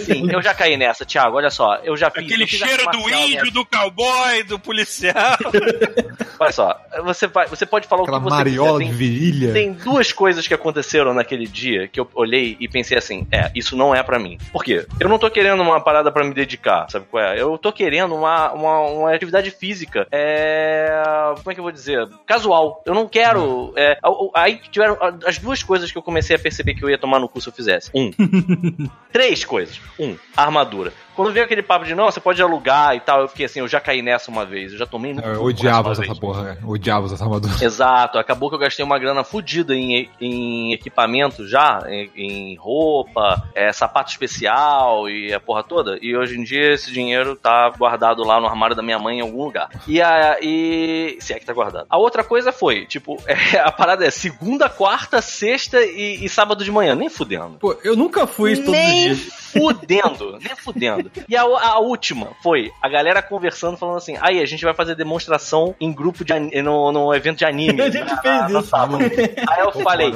Sim, eu já caí nessa, Thiago. Olha só, eu já fiz. Aquele eu cheiro do índio, do cowboy, do policial. Olha só, você, vai, você pode falar Aquela o que você mariola quiser. de Tem, virilha. tem duas coisas que aconteceram naquele dia que eu olhei e pensei assim: é, isso não é pra mim. Por quê? Eu não tô querendo uma parada pra me dedicar, sabe qual é? Eu tô querendo uma, uma, uma atividade física. É. Como é que eu vou dizer? Casual. Eu não quero. É, aí tiveram as duas coisas que eu comecei a perceber que eu ia tomar no cu se eu fizesse. Um. Três coisas. Um, armadura. Quando veio aquele papo de não, você pode alugar e tal, eu fiquei assim, eu já caí nessa uma vez, eu já tomei no Eu cu odiava essa vez. porra, né? Odiava essa armadura. Exato, acabou que eu gastei uma grana fodida em, em equipamento já, em, em roupa, é, sapato especial e a porra toda. E hoje em dia esse dinheiro tá guardado lá no armário da minha mãe em algum lugar. E a. E. Se é que tá guardado. A outra coisa foi, tipo, é, a parada é segunda, quarta, sexta e, e sábado de manhã. Nem fudendo. Pô, eu nunca fui isso todos os Nem dias. fudendo, nem fudendo. E a, a última foi a galera conversando, falando assim: aí, a gente vai fazer demonstração em grupo de no, no evento de anime. A gente fez no isso. sábado. Aí eu falei,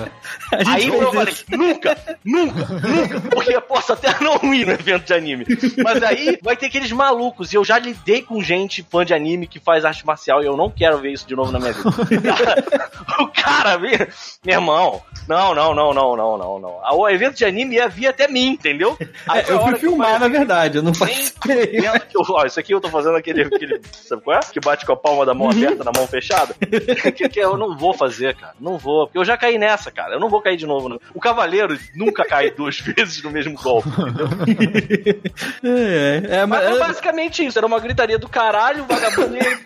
A gente aí fez eu falei, nunca, nunca, nunca, porque eu posso até não ir no evento de anime. Mas aí vai ter aqueles malucos, e eu já lidei com gente fã de anime que faz arte marcial, e eu não quero ver isso de novo na minha vida. o cara, meu irmão, não, não, não, não, não, não, não. O evento de anime ia vir até mim, entendeu? É, eu fui filmar, falei, na verdade, eu não participei. eu- ó, isso aqui eu tô fazendo aquele, aquele. Sabe qual é? Que bate com a palma da mão aberta na mão fechada. que, que eu não vou fazer, cara. Não vou. Porque eu já caí nessa, cara. Eu não vou cair de novo. Não. O cavaleiro nunca cai duas vezes no mesmo golpe. É, é, Mas mas foi é, basicamente isso. Era uma gritaria do caralho, o vagabundo ia.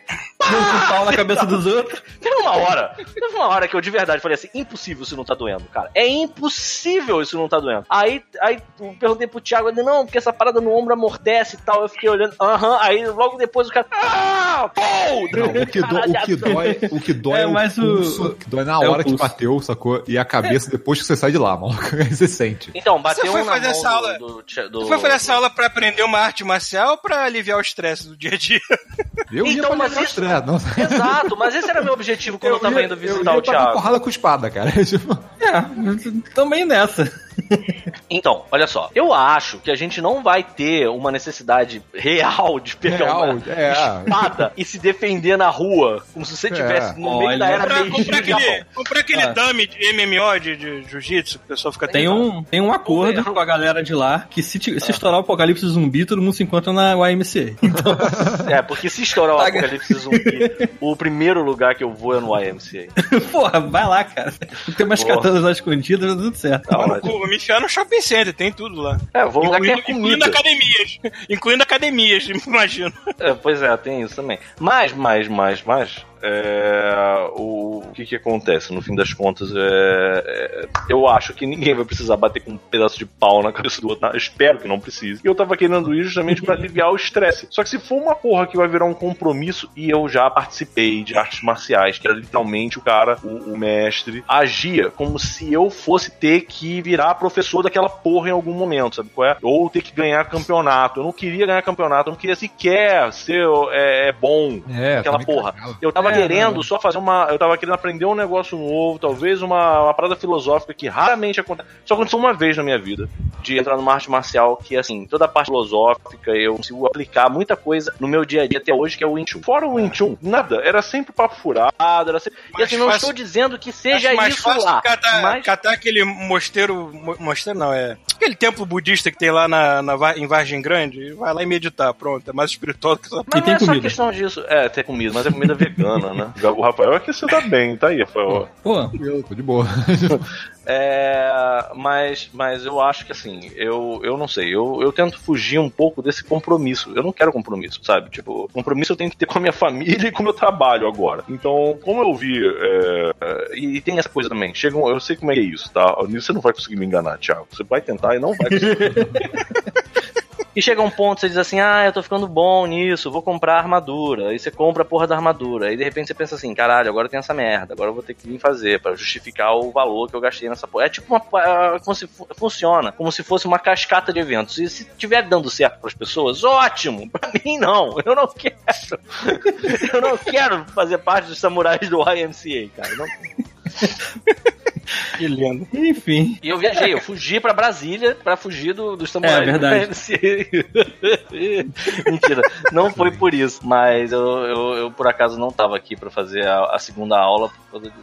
Um pau na cabeça dos outros. Teve uma hora, teve uma hora que eu de verdade falei assim: impossível isso não tá doendo, cara. É impossível isso não tá doendo. Aí, aí eu perguntei pro Thiago, ele, não, porque essa parada no ombro amortece e tal. Eu fiquei olhando, aham. Aí logo depois o cara. Ah! Pô! Não, o que, do- o que dói, o que dói É, é, o mas o- pulso, que dói na é hora que pulso. bateu, sacou? E a cabeça depois que você sai de lá, maluco. Aí você sente. Então, bateu Você foi na fazer essa do- aula- do, do, do- Você foi fazer essa aula pra aprender uma arte marcial ou pra aliviar o estresse do dia a dia? Eu ia Então, pra mas isso- não. Exato, mas esse era meu objetivo quando eu, tava ia- indo eu visitar ia o pra dar Thiago. porrada com espada, cara. Tipo, É, também nessa. Então, olha só. Eu acho que a gente não vai ter uma necessidade real de pegar Real, uma é. espada e se defender na rua, como se você estivesse no meio Olha. da era Comprar, comprar aquele, comprar aquele Ah. dummy de MMO de, de jiu-jitsu que o pessoal fica Tem um, tem um acordo com a galera de lá que se, se estourar o apocalipse zumbi, todo mundo se encontra na YMCA. Então, É, porque se estourar o apocalipse zumbi, o primeiro lugar que eu vou é no YMCA. porra, vai lá, cara. Tem umas Porra. katanas lá escondidas, tá tudo certo. Tá ótimo. Vou me enfiar no shopping center, tem tudo lá. É, vou lugar que é incluindo, academias. Incluindo academias, imagino. É, pois é, tem isso também. Mas, mais, mais, mais. É, o, o que que acontece? No fim das contas, é, é, eu acho que ninguém vai precisar bater com um pedaço de pau na cabeça do outro. Eu espero que não precise. E eu tava querendo ir justamente pra aliviar o estresse. Só que se for uma porra que vai virar um compromisso, e eu já participei de artes marciais, que era literalmente o cara, o, o mestre, agia como se eu fosse ter que virar professor daquela porra em algum momento, sabe qual é? Ou ter que ganhar campeonato. Eu não queria ganhar campeonato, eu não queria sequer ser é, é, bom É, aquela porra. cagava. Eu tava querendo só fazer uma. Eu tava querendo aprender um negócio novo, talvez uma, uma parada filosófica que raramente acontece. Só aconteceu uma vez na minha vida. De entrar numa arte marcial que, assim, toda a parte filosófica eu consigo aplicar muita coisa no meu dia a dia até hoje, que é o Wing Chun. Fora o Wing Chun, nada. Era sempre papo furado, era sempre... E assim, não fácil- estou dizendo que seja mais isso fácil lá. catar, mas... catar aquele mosteiro. mo- Mosteiro não, é. aquele templo budista que tem lá na, na, em Vargem Grande, vai lá e meditar, pronto, é mais espiritual que essa Mas tem não é só comida. questão disso. É, ter comida, mas é comida vegana, né? O Rafael é que você tá bem, tá aí, Rafael. Pô, Eu tô de boa. É, mas, mas eu acho que assim, eu, eu não sei, eu, eu tento fugir um pouco desse compromisso. Eu não quero compromisso, sabe? Tipo, compromisso eu tenho que ter com a minha família e com o meu trabalho agora. Então, como eu vi, é, e, e tem essa coisa também, chega um- eu sei como é que é isso, tá? Nisso você não vai conseguir me enganar, Thiago. Você vai tentar e não vai conseguir. E chega um ponto, você diz assim, ah, eu tô ficando bom nisso, vou comprar armadura. Aí você compra a porra da armadura. Aí de repente você pensa assim, caralho, agora tem essa merda, agora eu vou ter que vir fazer pra justificar o valor que eu gastei nessa porra. É tipo uma. é, como se fu- funciona como se fosse uma cascata de eventos. E se tiver dando certo pras pessoas, ótimo! Pra mim, não. Eu não quero. Eu não quero fazer parte dos samurais do YMCA, cara. Não- Que lindo. enfim. E eu viajei, eu fugi pra Brasília pra fugir do, dos samurais. É, verdade. Mentira, não foi por isso. Mas eu, eu, eu, por acaso não tava aqui pra fazer a, a segunda aula.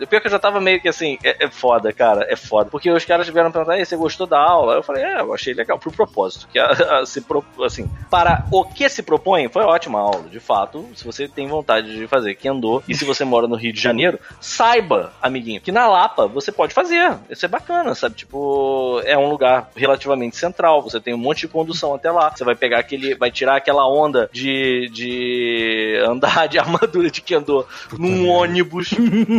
Pior que eu já tava meio que assim, é, é foda, cara, é foda. Porque os caras vieram perguntar, "E aí, você gostou da aula? Eu falei, é, eu achei legal, pro propósito. Que a, a- se pro- assim, para o que se propõe, foi ótima a aula. De fato, se você tem vontade de fazer Kendo, e se você mora no Rio de Janeiro, saiba, amiguinho, que na Lapa você pode fazer. Isso é bacana, sabe? Tipo, é um lugar relativamente central, você tem um monte de condução até lá. Você vai pegar aquele, vai tirar aquela onda de, de andar de armadura de Kendo num ônibus.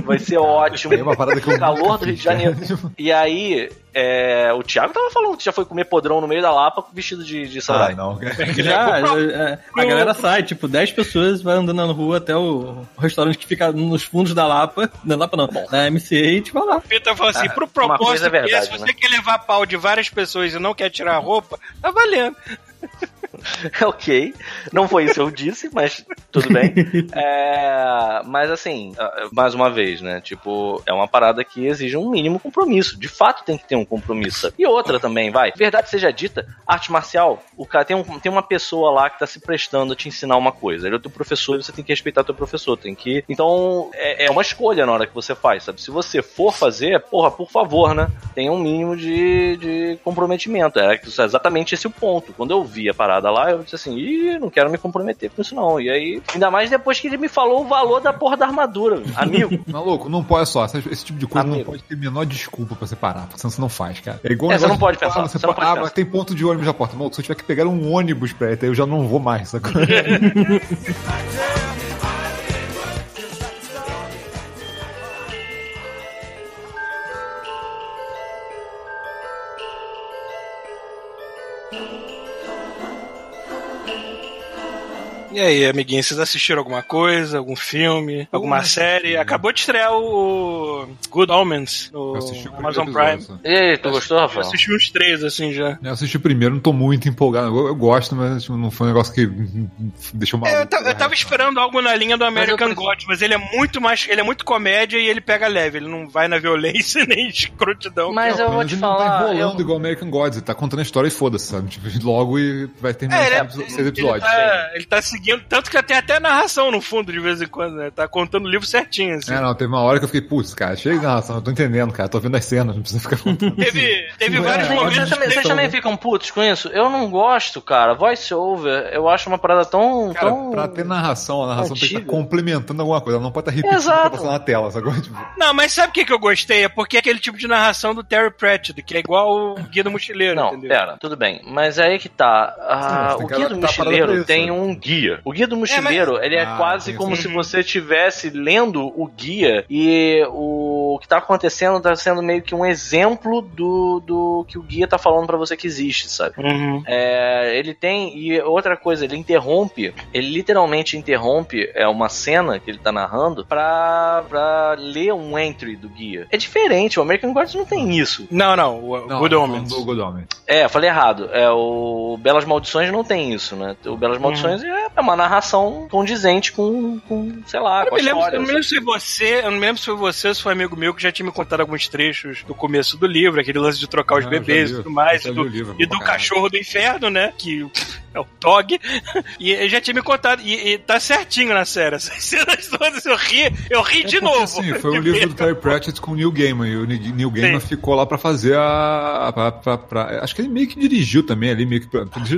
Vai ser ótimo. É uma parada que O calor do Rio de Janeiro. E aí, é, o Thiago tava falando que já foi comer podrão no meio da Lapa vestido de, de Ah, samurai. não. Já, é, a galera sai, tipo, 10 pessoas vai andando na rua até o restaurante que fica nos fundos da Lapa. Na Lapa não, da MCA e tipo, vai lá. Pita falou assim, Ah, pro uma propósito é que verdade, se você né? quer levar pau de várias pessoas e não quer tirar a roupa, tá valendo. ok. Não foi isso que eu disse, mas tudo bem. É, mas assim, ah, mais uma vez, né? Tipo, é uma parada que exige um mínimo compromisso. De fato tem que ter um compromisso. E outra também, vai. Verdade seja dita, arte marcial, o cara tem, um, tem uma pessoa lá que tá se prestando a te ensinar uma coisa. Ele é o teu professor e você tem que respeitar o teu professor. Tem que. Então, é, é uma escolha na hora que você faz, sabe? Se você for fazer, porra, por favor, né? Tenha um mínimo de, de comprometimento. É exatamente esse o ponto. Quando eu vi a parada lá, eu disse assim, ih, não quero me comprometer com isso não. E aí, ainda mais depois que ele me falou o valor da porra da armadura, amigo. Maluco, não pode só. Esse, tipo de coisa não Amigo. pode ter a menor desculpa pra separar, porque senão você não faz, cara. É igual É, você não pode de- pensar, ah, Você você não pode, ah, pensar. mas tem ponto de ônibus na porta. Maluco, se eu tiver que pegar um ônibus pra até, eu já não vou mais, sacou? E aí, amiguinhos, vocês assistiram alguma coisa, algum filme, alguma série? Acabou de estrear o Good Omens no Eu Amazon Prime. episódio, E aí, tu gostou, Eu Rafael? assisti uns três, assim, já. Eu assisti o primeiro, não tô muito empolgado. Eu, eu gosto, mas tipo, não foi um negócio que deixou. É, eu, eu tava esperando algo na linha do American eu- God, mas ele é muito mais. Ele é muito comédia e ele pega leve. Ele não vai na violência nem escrotidão. Mas eu vou te ele não tá falar. enrolando eu- igual American Gods, ele tá contando a história e foda-se, sabe? Tipo, logo e vai terminar É, ele, é- seis episódios. Ele tá, ele tá seguindo, tanto que tem até narração no fundo de vez em quando, né? Tá contando o livro certinho, assim. É, não, teve uma hora que eu fiquei, putz, cara, chega de narração, eu tô entendendo, cara, tô vendo as cenas, não precisa ficar contando. Teve, teve vários olha, momentos. Vocês também, vocês também ficam putos com isso? Eu não gosto, cara. Voice over, eu acho uma parada tão. Cara, tão... pra ter narração, a narração tem que estar Antiga. complementando alguma coisa, ela não pode estar repetindo o que Exato. tá passando na tela, sacou? Tipo, Não, mas sabe o que, que eu gostei? É porque é aquele tipo de narração do Terry Pratchett, que é igual o Guia do Mochileiro, Não, entendeu? pera, tudo bem. Mas aí que tá. Ah, Sim, o Guia do parada Mochileiro tem né? um guia. O Guia do Mochileiro, ele é Ah, quase como se você estivesse lendo o guia e o que tá acontecendo tá sendo meio que um exemplo do, do que o guia tá falando pra você que existe, sabe? Uhum. É, ele tem. E outra coisa, ele interrompe. Ele literalmente interrompe é uma cena que ele tá narrando pra, pra ler um entry do guia. É diferente, o American Gods não tem isso. Não, não, o não, Good Omens. do Good Omens. É, falei errado. É, o Belas Maldições não tem isso, né? O Belas Maldições é é uma narração condizente com, com sei lá, Eu com a lembro, história. eu não me lembro se foi você, eu não me lembro se foi você ou se foi amigo meu que já tinha me contado alguns trechos do começo do livro, aquele lance de trocar os Ah, bebês e tudo mais, e do, livro, e do cachorro do inferno, né? Que é o Tog. E ele já tinha me contado. E, e tá certinho na série. Essas cenas todas eu ri, eu ri de É porque, novo. Assim, foi De um livro ver. do Terry Pratchett com o Neil Gaiman. E o Neil Gaiman Sim. ficou lá pra fazer a. pra- pra- pra- acho que ele meio que dirigiu também ali, meio que.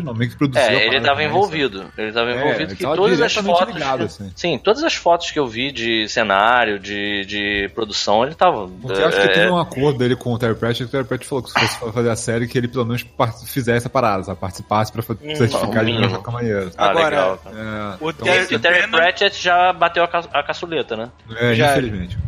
Não, meio que produziu. É, ele tava envolvido. Ele tava É, envolvido ele que todas as fotos. ligado, assim. Sim, todas as fotos que eu vi de cenário, de, de produção, ele tava. Porque eu acho que é, teve um acordo dele com o Terry Pratchett, o Terry Pratchett falou que se fosse fazer a série, que ele pelo menos fizesse a parada, sabe? participasse pra fa- certificar de qualquer maneira. Ah, Agora, legal. É, O então, Terry- O Terry Tennant- Pratchett já bateu a, ca a caçuleta, né? é, Já- infelizmente.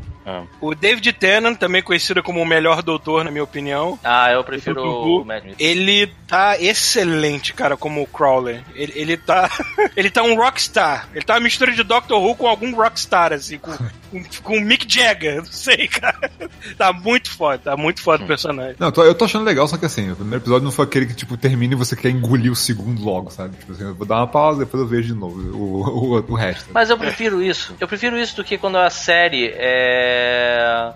O David Tennant, também conhecido como o melhor doutor, na minha opinião. Ah, eu prefiro o Matt Smith. Ele tá excelente, cara, como o Crowley. Ele, ele tá. ele tá um rockstar. Ele tá uma mistura de Doctor Who com algum rockstar, assim, com, com, com Mick Jagger. Não sei, cara. Tá muito foda, tá muito foda o personagem. Não, eu tô, eu tô achando legal, só que assim, o primeiro episódio não foi aquele que, tipo, termina e você quer engolir o segundo logo, sabe? Tipo assim, eu vou dar uma pausa, depois eu vejo de novo o, o, o resto. Mas eu prefiro isso. Eu prefiro isso do que quando a série é,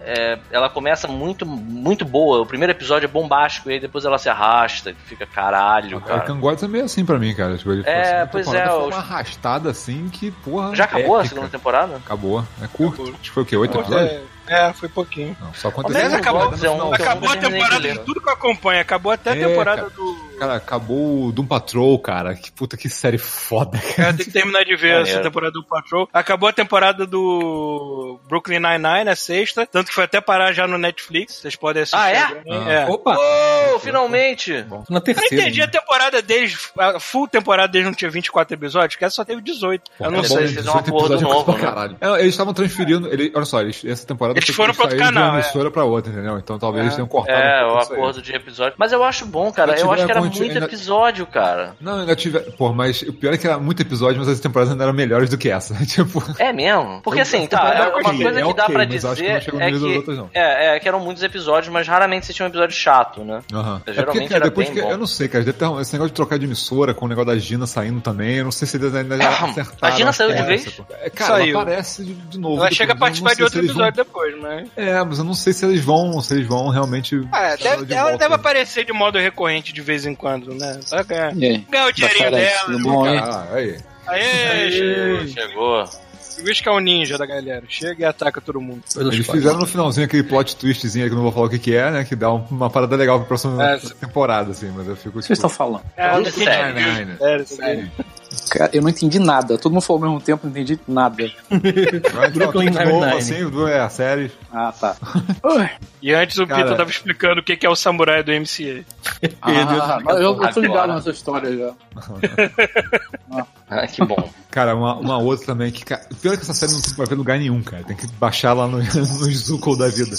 é- ela começa muito, muito boa. O primeiro episódio é bombástico e aí depois ela se arrasta, fica caralho, O cara. Gods é meio assim pra mim, cara. Tipo, ele É, a segunda pois é, Foi uma arrastada assim que, porra. Já acabou a épica. segunda temporada? Acabou. É curto. Acabou. Acho que foi o quê? Oito episódios? É, é, foi pouquinho. Não, só Mas aconteceu. acabou- é um- Acabou a temporada ler. de tudo que eu acompanho. Acabou até a É, temporada cara. do. Cara, acabou o Doom Patrol, cara. Que puta que série foda, cara. Cara, tem que terminar de ver Maneiro. essa temporada do Patrol. Acabou a temporada do Brooklyn Nine-Nine, a sexta. Tanto que foi até parar já no Netflix. Vocês podem assistir. Ah, é? Ah. é. Opa! Oh, finalmente! Tô na Eu não terceira. entendi a temporada deles, a full temporada deles não tinha 24 episódios, que essa só teve 18. eu não é sei. bom, eles fizeram um acordo novo, né? Caralho. É, eles estavam transferindo. Ele, olha só, eles, essa temporada Eles foram pra outro de canal, uma é. emissora pra outra, entendeu? Então talvez eles tenham cortado É, um o acordo de episódio. Mas eu acho bom, cara. Ainda Eu acho que era muito ainda- episódio, cara. Não, ainda tive. Pô, mas o pior é que era muito episódio, mas as temporadas ainda eram melhores do que essa. tipo. É mesmo? Porque Eu- assim, tá, é é uma coisa é que dá ok, pra que dizer é que, outras, não. é, é que eram muitos episódios, mas raramente você tinha um episódio chato, né? Aham. É Geralmente porque, cara, era depois bem que. bom. Eu não sei, cara. deve ter um- Esse negócio de trocar de emissora com o negócio da Gina saindo também. Eu não sei se eles ainda já Ah, acertaram. a Gina saiu de vez? É, cara, Saiu. ela aparece de, de novo. Ela depois, chega a participar de outro vão- episódio depois, mas. É, mas eu não sei se eles vão, se eles vão realmente. Ah, deve, de ela deve aparecer de modo recorrente de vez em quando, né? Pra ganhar, ganhar o dinheirinho dela. tudo bom, hein? Ah, aí. Aê, chegou. Chegou. O bicho que é o ninja da galera. Chega e ataca todo mundo. Eles fizeram no finalzinho aquele plot twistzinho aí que eu não vou falar o que, que é, né? Que dá um- uma parada legal pra próxima É, temporada, assim, mas eu fico. O que vocês estão falando? É, entendi. sério. Sério, Sério. Cara, eu não entendi nada. Todo mundo falou ao mesmo tempo, não entendi nada. Vai Brooklyn Nine-Nine. assim, é a série. Ah, tá. E antes o Cara. Peter tava explicando o que que é o samurai do MCA. Ah, mas eu, eu tô ligado nessa história já. Ah, que bom. Cara, uma, uma outra também que. Cara, pior que essa série não tem pra ver lugar nenhum, cara. Tem que baixar lá no, no Zuko da vida.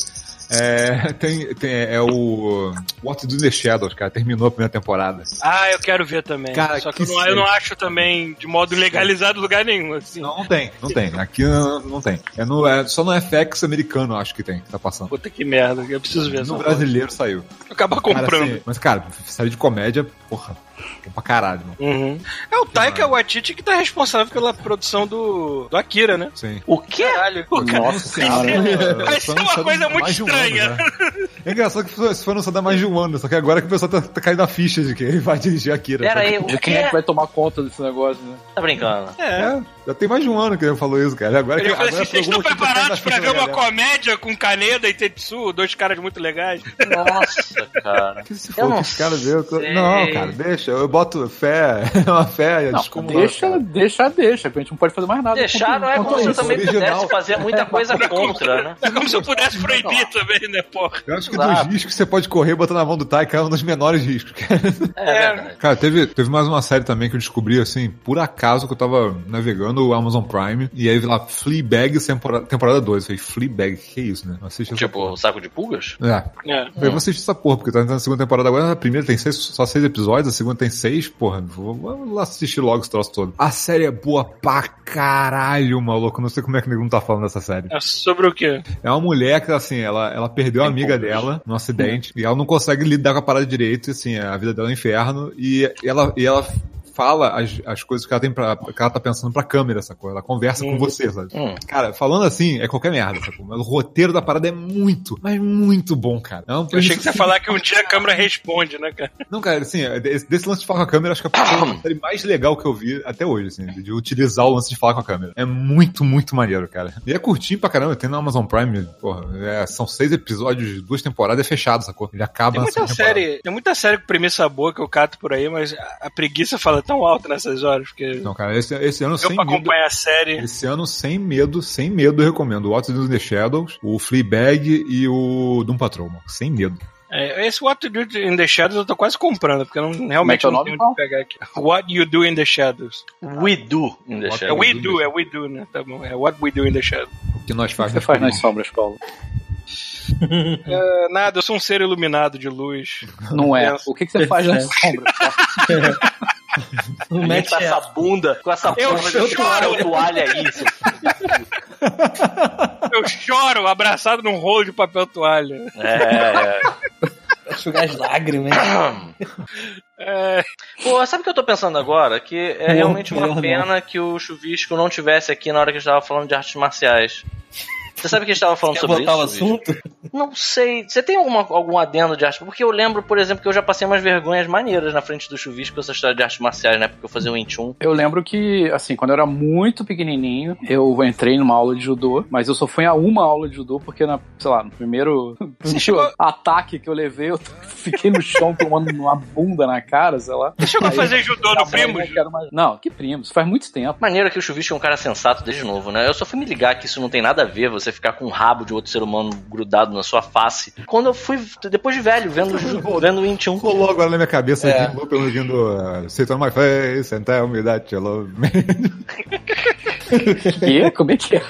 É, tem, tem, é o What Do in the Shadows, cara. Terminou a primeira temporada. Ah, eu quero ver também. Cara, Só que, que eu, não, eu não acho também de modo legalizado lugar nenhum, assim. Não, não tem, não tem. Aqui não, não tem. É no, é só no FX americano, acho que tem, que tá passando. Puta que merda, eu preciso ver No brasileiro saiu. Vou acabar Cara, comprando. assim, mas, cara, série de comédia, porra, bom pra caralho, mano. Uhum. É o Taika Waititi que tá responsável pela produção do, do Akira, né? Sim. O quê? Caralho. O cara- Nossa senhora. Vai ser uma coisa muito um estranha. ano, né? É engraçado que isso foi anunciado há mais de um ano, só que agora que o pessoal tá, tá caindo a ficha de que ele vai dirigir Akira. Pera aí, o quem é que vai tomar conta desse negócio, né? Tá brincando? É. É, já tem mais de um ano que ele falou isso, cara. Agora que Eu falei agora, assim, por vocês estão preparados pra ver uma comédia com Kaneda e Tetsu, dois caras muito legais? Nossa, cara. Que se Eu for que esse cara deu. sei. Não, cara, deixa. Eu boto fé, uma fé, Não, desculpa. deixa, deixa, deixa, porque a gente não pode fazer mais nada. Deixar não é como se eu isso. também original. pudesse fazer muita coisa contra, né? É como se eu pudesse proibir também, né, porra? Eu acho que Exato. dos riscos que você pode correr botando na mão do Taika é um dos menores riscos. cara. É, verdade. Cara, teve, teve mais uma série também que eu descobri, assim, por acaso, que eu tava navegando o Amazon Prime, e aí vi lá Fleabag temporada, temporada 2. Eu falei, Fleabag, que isso, né? Assiste Tipo, saco de pulgas? É. É. Eu vou assistir essa porra, porque tá entrando na segunda temporada agora, a primeira tem seis, só seis episódios, a segunda tem seis, porra, vou, vou lá assistir logo esse troço todo. A série é boa pra caralho, maluco, não sei como é que não tá falando dessa série. É sobre o quê? É uma mulher que, assim, ela, ela perdeu a amiga dela num acidente e ela não consegue lidar com a parada direito, e, assim, a vida dela é um inferno e ela, e ela fala as, as coisas que ela tem pra, que ela tá pensando pra câmera, sacou? Ela conversa com você, sabe? Hum. Cara, falando assim, é qualquer merda, sacou? Mas o roteiro da parada é muito, mas muito bom, cara. É Eu achei que você ia falar que um dia a câmera responde, né, cara? não, cara, assim, desse, desse lance de falar com a câmera, acho que é a série mais legal que eu vi até hoje, assim, de, utilizar o lance de falar com a câmera. É muito, muito maneiro, cara. E é curtinho pra caramba, tem na Amazon Prime, porra, é, são seis episódios, duas temporadas, é fechado, sacou? Ele acaba Tem muita segunda temporada. série, tem muita série com premissa boa que eu cato por aí, mas a preguiça fala tão alto nessas horas, porque Não, cara, esse, esse ano eu sem pra medo, acompanhar a série. esse ano sem medo, sem medo, eu recomendo o What's in the Shadows, o Fleabag e o Doom Patrol, mano. sem medo. É, esse What You Do in the Shadows eu tô quase comprando, porque eu não, realmente é não que é tenho o nome, onde pegar aqui. What You Do in the Shadows. We do in the What É. We Do, é We Do, né? Tá bom. É What We Do in the Shadows. O que nós O que faz você faz nas sombras, Paulo? É, nada, eu sou um ser iluminado de luz. Não é. É. O que, que você faz nas sombras? Paulo? Não Mete com essa bunda, com essa Eu porra de choro. toalha aí, seu Eu choro abraçado num rolo de papel toalha. É, enxugar as lágrimas. É, Pô, sabe o que eu tô pensando agora? Que é Pô, realmente uma não. pena que o Chuvisco não tivesse aqui na hora que a gente tava falando de artes marciais. Você sabe que a gente tava falando Quer sobre voltar isso? o assunto? Não sei. Você tem alguma, algum adendo de arte? Porque eu lembro, por exemplo, que eu já passei umas vergonhas maneiras na frente do Chuvisco com essa história de artes marciais, né? Porque eu fazia o Inchun. Eu lembro que, assim, quando eu era muito pequenininho, eu entrei numa aula de judô, mas eu só fui a uma aula de judô porque, na, sei lá, no primeiro chegou- ataque que eu levei, eu fiquei no chão tomando uma bunda na cara, sei lá. você chegou a Aí- fazer judô no Primos? não quero mais- Não, que primos, faz muito tempo. Maneiro que o Chuvisco é um cara sensato desde novo, né? Eu só fui me ligar que isso não tem nada a ver, você ficar com um rabo de outro ser humano grudado na sua face. Quando eu fui, depois de velho, vendo, vendo o Inchun. Colou agora na minha cabeça É. aqui, loop ouvindo uh, Sit on my face and tell me that you love me. Que? Como é que é?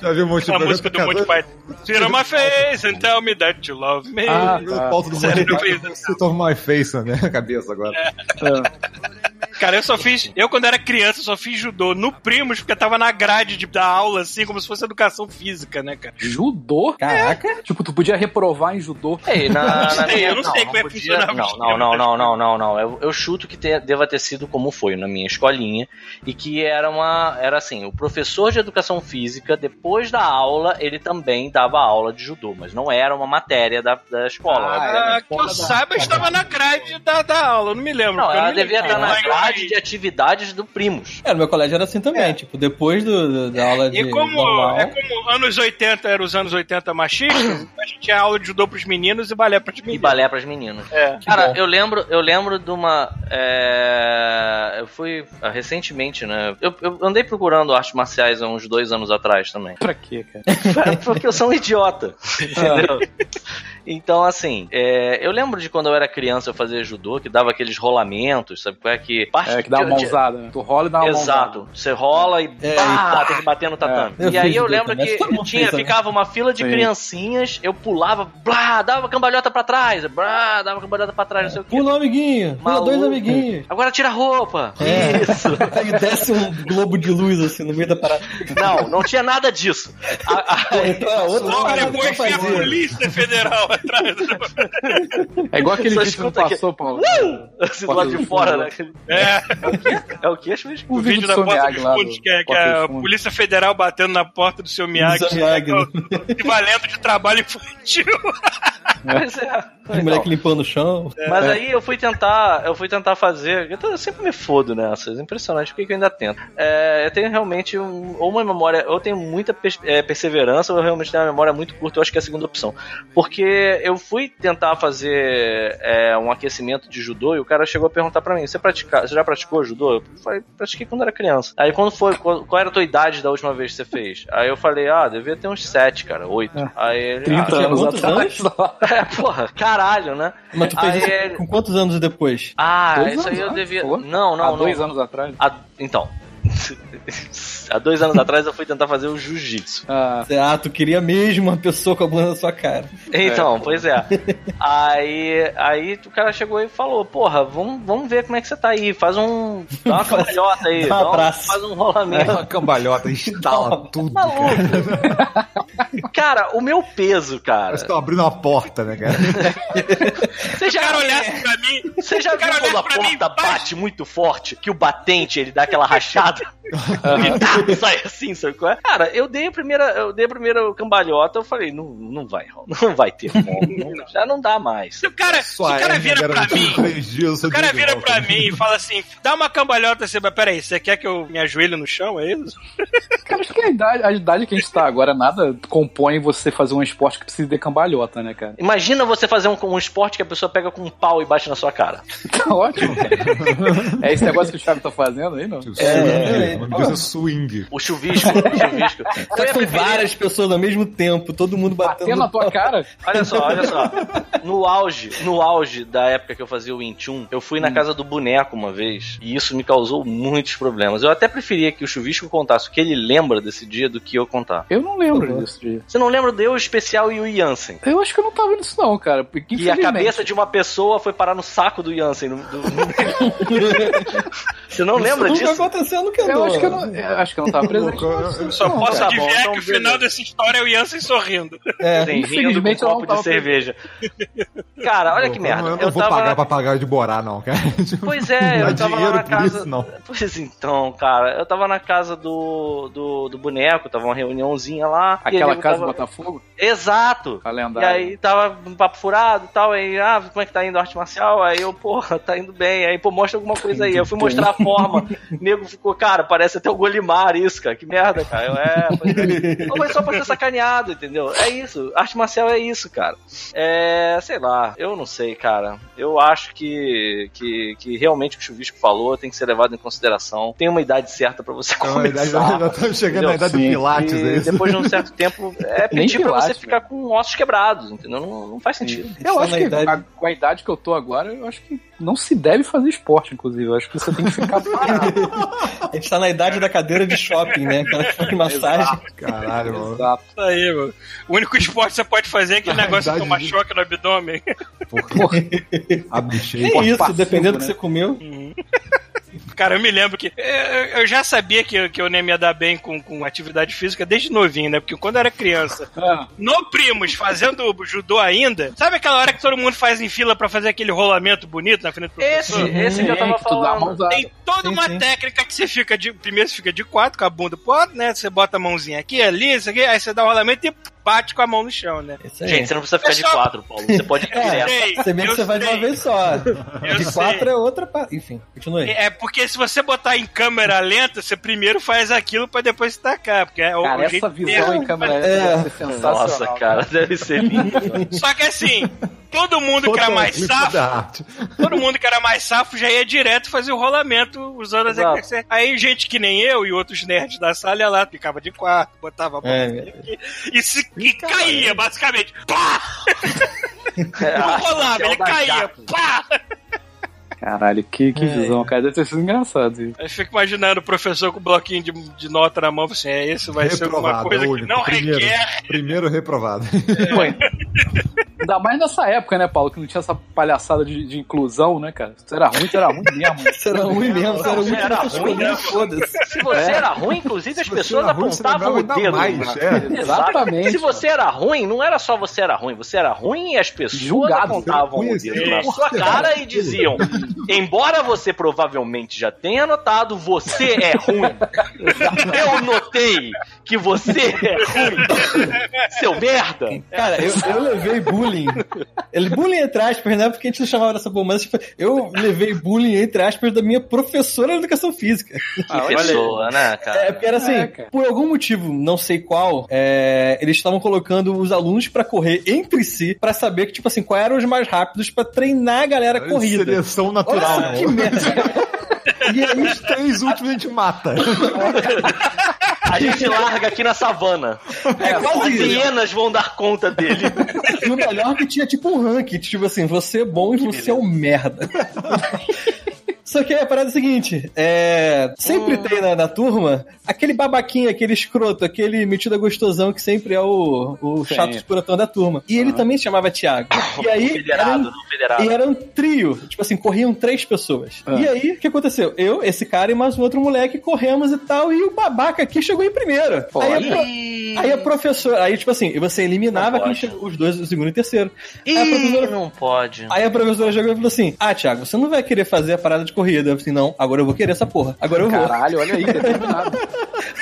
Já viu um monte de A música do Monty Python. Sit on my face and tell me that you love me. Ah, tá. o pauta do Monty Python. Sit on my face na minha cabeça agora. Cara, eu só fiz. Eu, quando era criança, só fiz judô no Primos, porque tava na grade de, da aula, assim, como se fosse educação física, né, cara? Judô? Caraca. Tipo, tu podia reprovar em judô. Ei, na, na minha- eu não sei como é que podia- funcionava Não, não, não, não, não, não, não. Eu, eu chuto que te- deva ter sido como foi na minha escolinha e que era uma, era assim, o professor de educação física depois da aula ele também dava aula de judô, mas não era uma matéria da, da escola. Ah. Ah, que eu saiba, estava na grade da, da aula, eu não me lembro. Não, ela devia estar na Mas- grade de atividades do Primos. É, no meu colégio era assim também, tipo, depois do, do- da aula de E como, normal... é como anos 80 eram os anos 80 machistas, a gente tinha aula de judô pros meninos e balé pras E meninas. balé pras meninas. É. Cara, eu lembro, eu lembro de uma. é, Eu fui ah, recentemente, né? Eu, eu andei procurando artes marciais há uns dois anos atrás também. Pra quê, cara? Porque eu sou um idiota. Entendeu? Então, assim, é, eu lembro de quando eu era criança eu fazia judô, que dava aqueles rolamentos, sabe qual é que. parte É, que dá uma de- mãozada, né? Tu rola e dá uma Exato. Você rola e, É, pá, e tem que bater no tatame. É. Eu E aí eu lembro também, que tinha, também. ficava uma fila de Sim. criancinhas, eu pulava, blá, dava cambalhota pra trás, blá, dava cambalhota pra trás, não sei o quê. Pula um amiguinho, pula Maluco. dois amiguinhos. Agora tira a roupa. É. Isso. Aí desce um globo de luz assim no meio da parada. Não, não tinha nada disso. A- a- então é outra Logo depois tinha a. Polícia Federal atrás. É igual aquele vídeo que passou, Paulo. assim, do lado de fora, né? É, É o que, Chuvisco? O o vídeo vídeo do da seu porta do que é, que é a. Polícia Federal batendo na porta do seu Miyagi. Do Miyagi, né? Equivalente de trabalho infantil. Pois é. O moleque limpando o chão. Mas aí eu fui tentar, eu fui tentar fazer. Eu, tô- eu sempre me fodo nessas. Impressionante porque que eu ainda tento. É, eu tenho realmente um- ou uma memória, ou eu tenho muita pers- é, perseverança, ou eu realmente tenho uma memória muito curta. Eu acho que é a segunda opção. Porque eu fui tentar fazer é, um aquecimento de judô e o cara chegou a perguntar pra mim: você, pratica, você já praticou judô? Eu falei, pratiquei quando era criança. Aí quando foi, qual, qual era a tua idade da última vez que você fez? Aí eu falei, ah, devia ter uns 7, cara, 8. Aí ele. 30 ah, anos quantos atrás. é, porra, caralho, né? Mas tu fez Aí isso ele- com quantos anos depois? Ah, Dois isso aí anos eu antes, devia. pô. Não, Há não, dois não. anos atrás. Ah, então. Há dois anos atrás eu fui tentar fazer o jiu-jitsu. Ah, Ah, tu queria mesmo uma pessoa com a bunda na sua cara. Então, pois é. Aí, aí o cara chegou e falou: Porra, vamos, vamos ver como é que você tá aí. Faz um. Dá uma cambalhota aí. dá um abraço. faz um rolamento. Uma cambalhota, instala tudo. Maluco. Cara, o meu peso, cara. Parece que estão abrindo uma porta, né, cara? Você O cara já, olhasse pra mim. você já o cara viu quando a mim, porta faz- bate muito forte, que o batente ele dá aquela rachada? e tá, sai assim, sabe qual é? Cara, eu dei a primeira, eu dei a primeira cambalhota, eu falei, não, não vai, não vai ter como, não- já não dá mais. Se o cara, se o cara hérnia vira pra mim. dias, O cara vira pra mim e fala assim: dá uma cambalhota assim, mas peraí, você quer que eu me ajoelhe no chão? É isso? cara, acho que a idade, a idade que a gente tá agora, nada compõe você fazer um esporte que precisa de cambalhota, né, cara? Imagina você fazer um, um esporte que a pessoa pega com um pau e bate na sua cara. Tá ótimo, cara. É esse negócio que o Thiago tá fazendo aí, não? Swing, É, o nome disso é swing. O chuvisco, o chuvisco. Preferir- várias pessoas ao mesmo tempo, todo mundo batendo. Batendo na tua cara? Olha só, olha só. No auge, no auge da época que eu fazia o Chun, eu fui na casa do boneco uma vez e isso me causou muitos problemas. Eu até preferia que o Chuvisco contasse o que ele lembra desse dia do que eu contar. Eu não lembro disso. dia. Você não lembra do eu especial e o Jansen? Eu acho que eu não tava nisso, não, cara. Porque, Que a cabeça de uma pessoa foi parar no saco do Jansen. do- Você não lembra Nunca disso? aconteceu, nunca Eu acho que eu não, eu acho que eu não tava presente. Eu- Só Não, posso tá adivinhar bom, então que o final beleza. dessa história é o Jansen sorrindo. É. Sim, rindo com um copo de cerveja. Cara, olha que merda. Eu não Eu vou pagar tava... pra pagar de Borá, não, cara. Pois é, Não eu tava lá na casa. isso, não. Pois então, cara, eu tava na casa do, do, do boneco, tava uma reuniãozinha lá. e Aquela casa do tava... Botafogo? Exato! A E lendária. aí tava um papo furado e tal, aí, ah, como é que tá indo a arte marcial? Aí eu, porra, tá indo bem. Aí, pô, mostra alguma coisa aí. Eu fui mostrar a forma. O nego ficou, cara, parece até o Golimar isso, cara. Que merda, cara. Eu, é, é. Só pra ser sacaneado, entendeu? É isso. Arte marcial é isso, cara. É, sei lá, eu não sei, cara. Eu acho que, que, que realmente o que o Chuvisco falou tem que ser levado em consideração. Tem uma idade certa pra você Então, a idade, começar. já estamos chegando na idade do. Pilates, é E isso? depois de um certo tempo, é pedir pra você ficar com ossos quebrados, entendeu? Não, não faz sentido. Eu Só acho que idade- a- com a idade que eu tô agora, eu acho que não se deve fazer esporte, inclusive. Eu acho que você tem que ficar parado. A gente tá na idade da cadeira de shopping, né? Aquela que massagem. Caralho, mano. Exato. Isso aí, mano. O único esporte que você pode fazer é aquele negócio de tomar gente. choque no abdômen. Abre cheio. É isso, passivo, dependendo do que né? você comeu. Cara, eu me lembro que. Eu, eu já sabia que, eu- que eu nem me ia dar bem com, com atividade física desde novinho, né? Porque quando eu era criança, Ah, no Primos, fazendo judô ainda, sabe aquela hora que todo mundo faz em fila pra fazer aquele rolamento bonito na frente do Esse, professor? esse que eu tava falando. Tem toda Sim, uma sim. técnica que você fica de. Primeiro você fica de quatro, com a bunda pro né? Você bota a mãozinha aqui, ali, isso aqui, aí você dá o rolamento e bate com a mão no chão, né? Gente, você não precisa ficar É de só- quatro, Paulo. Você pode ir Eu direto. Você vê que você vai de uma vez só. Eu de sei. quatro é outra. Enfim, continua aí. É porque se você botar em câmera lenta, você primeiro faz aquilo pra depois tacar. Porque é o, cara, jeito essa visão em câmera É. lenta deve ser sensacional. Nossa, cara, deve ser lindo. Só que assim, todo mundo que era mais safo, todo mundo que era mais safo já ia direto fazer o rolamento usando as exercícios. Aí gente que nem eu e outros nerds da sala ia lá, ficava de quarto, botava a mão É, aqui, e, se, e caía, basicamente. Pá! É, Não rolava, marcial ele caía. Pá! Caralho, que, que É. visão, cara. Deve ter sido engraçado. isso. Aí fico imaginando o professor com o bloquinho de, de nota na mão, assim, é, esse vai ser alguma Reprovado, coisa é que não Primeiro. requer. Primeiro reprovado. Pô, Ainda mais nessa época, né, Paulo? Que não tinha essa palhaçada de, de inclusão, né, cara? Isso era ruim, isso era ruim mesmo. Isso era ruim mesmo, isso era muito era ruim, né? foda-se. Se você era ruim, inclusive as Se pessoas ruim, apontavam o dedo. mais, é. Exatamente. Se você era ruim, não era só você era ruim, você era ruim e as pessoas Julgado, apontavam o dedo ruim, na assim, sua cara e diziam: embora você provavelmente já tenha notado, você é ruim. Eu notei que você é ruim, seu merda. Cara, eu, eu levei bullying. Ele, bullying entre aspas, né? Porque a gente não chamava dessa porra, mas tipo, eu levei bullying entre aspas da minha professora de educação física. Que pessoa, né, cara? É, porque era assim, É, cara. por algum motivo, não sei qual, é, eles estavam colocando os alunos pra correr entre si pra saber que, tipo assim, qual eram os mais rápidos pra treinar a galera a corrida. Seleção natural, Olha né? que merda. E aí os três últimos a gente mata. A gente larga aqui na savana. É As quase isso. hienas vão dar conta dele. E o melhor é que tinha tipo um ranking, tipo assim, você é bom e você é um merda. Só que a parada é a seguinte: é, sempre Hum. tem na, na turma aquele babaquinho, aquele escroto, aquele metido a gostosão que sempre é o, o Sim. chato escrotão da turma. E ele também se chamava Thiago. E aí. Era Federado, um, não federado. e era um trio, tipo assim, corriam três pessoas. Ah. E aí, o que aconteceu? Eu, esse cara e mais um outro moleque corremos e tal, e o babaca aqui chegou em primeiro. Aí, a pro- aí a professora, aí tipo assim, você eliminava quem chegou, os dois, o segundo e terceiro. Ih, Aí a professora não pode. Aí a professora chegou e falou assim: Ah, Thiago, você não vai querer fazer a parada de corrida. Eu falei assim: Não, agora eu vou querer essa porra. Agora eu vou. Caralho, olha aí, determinado.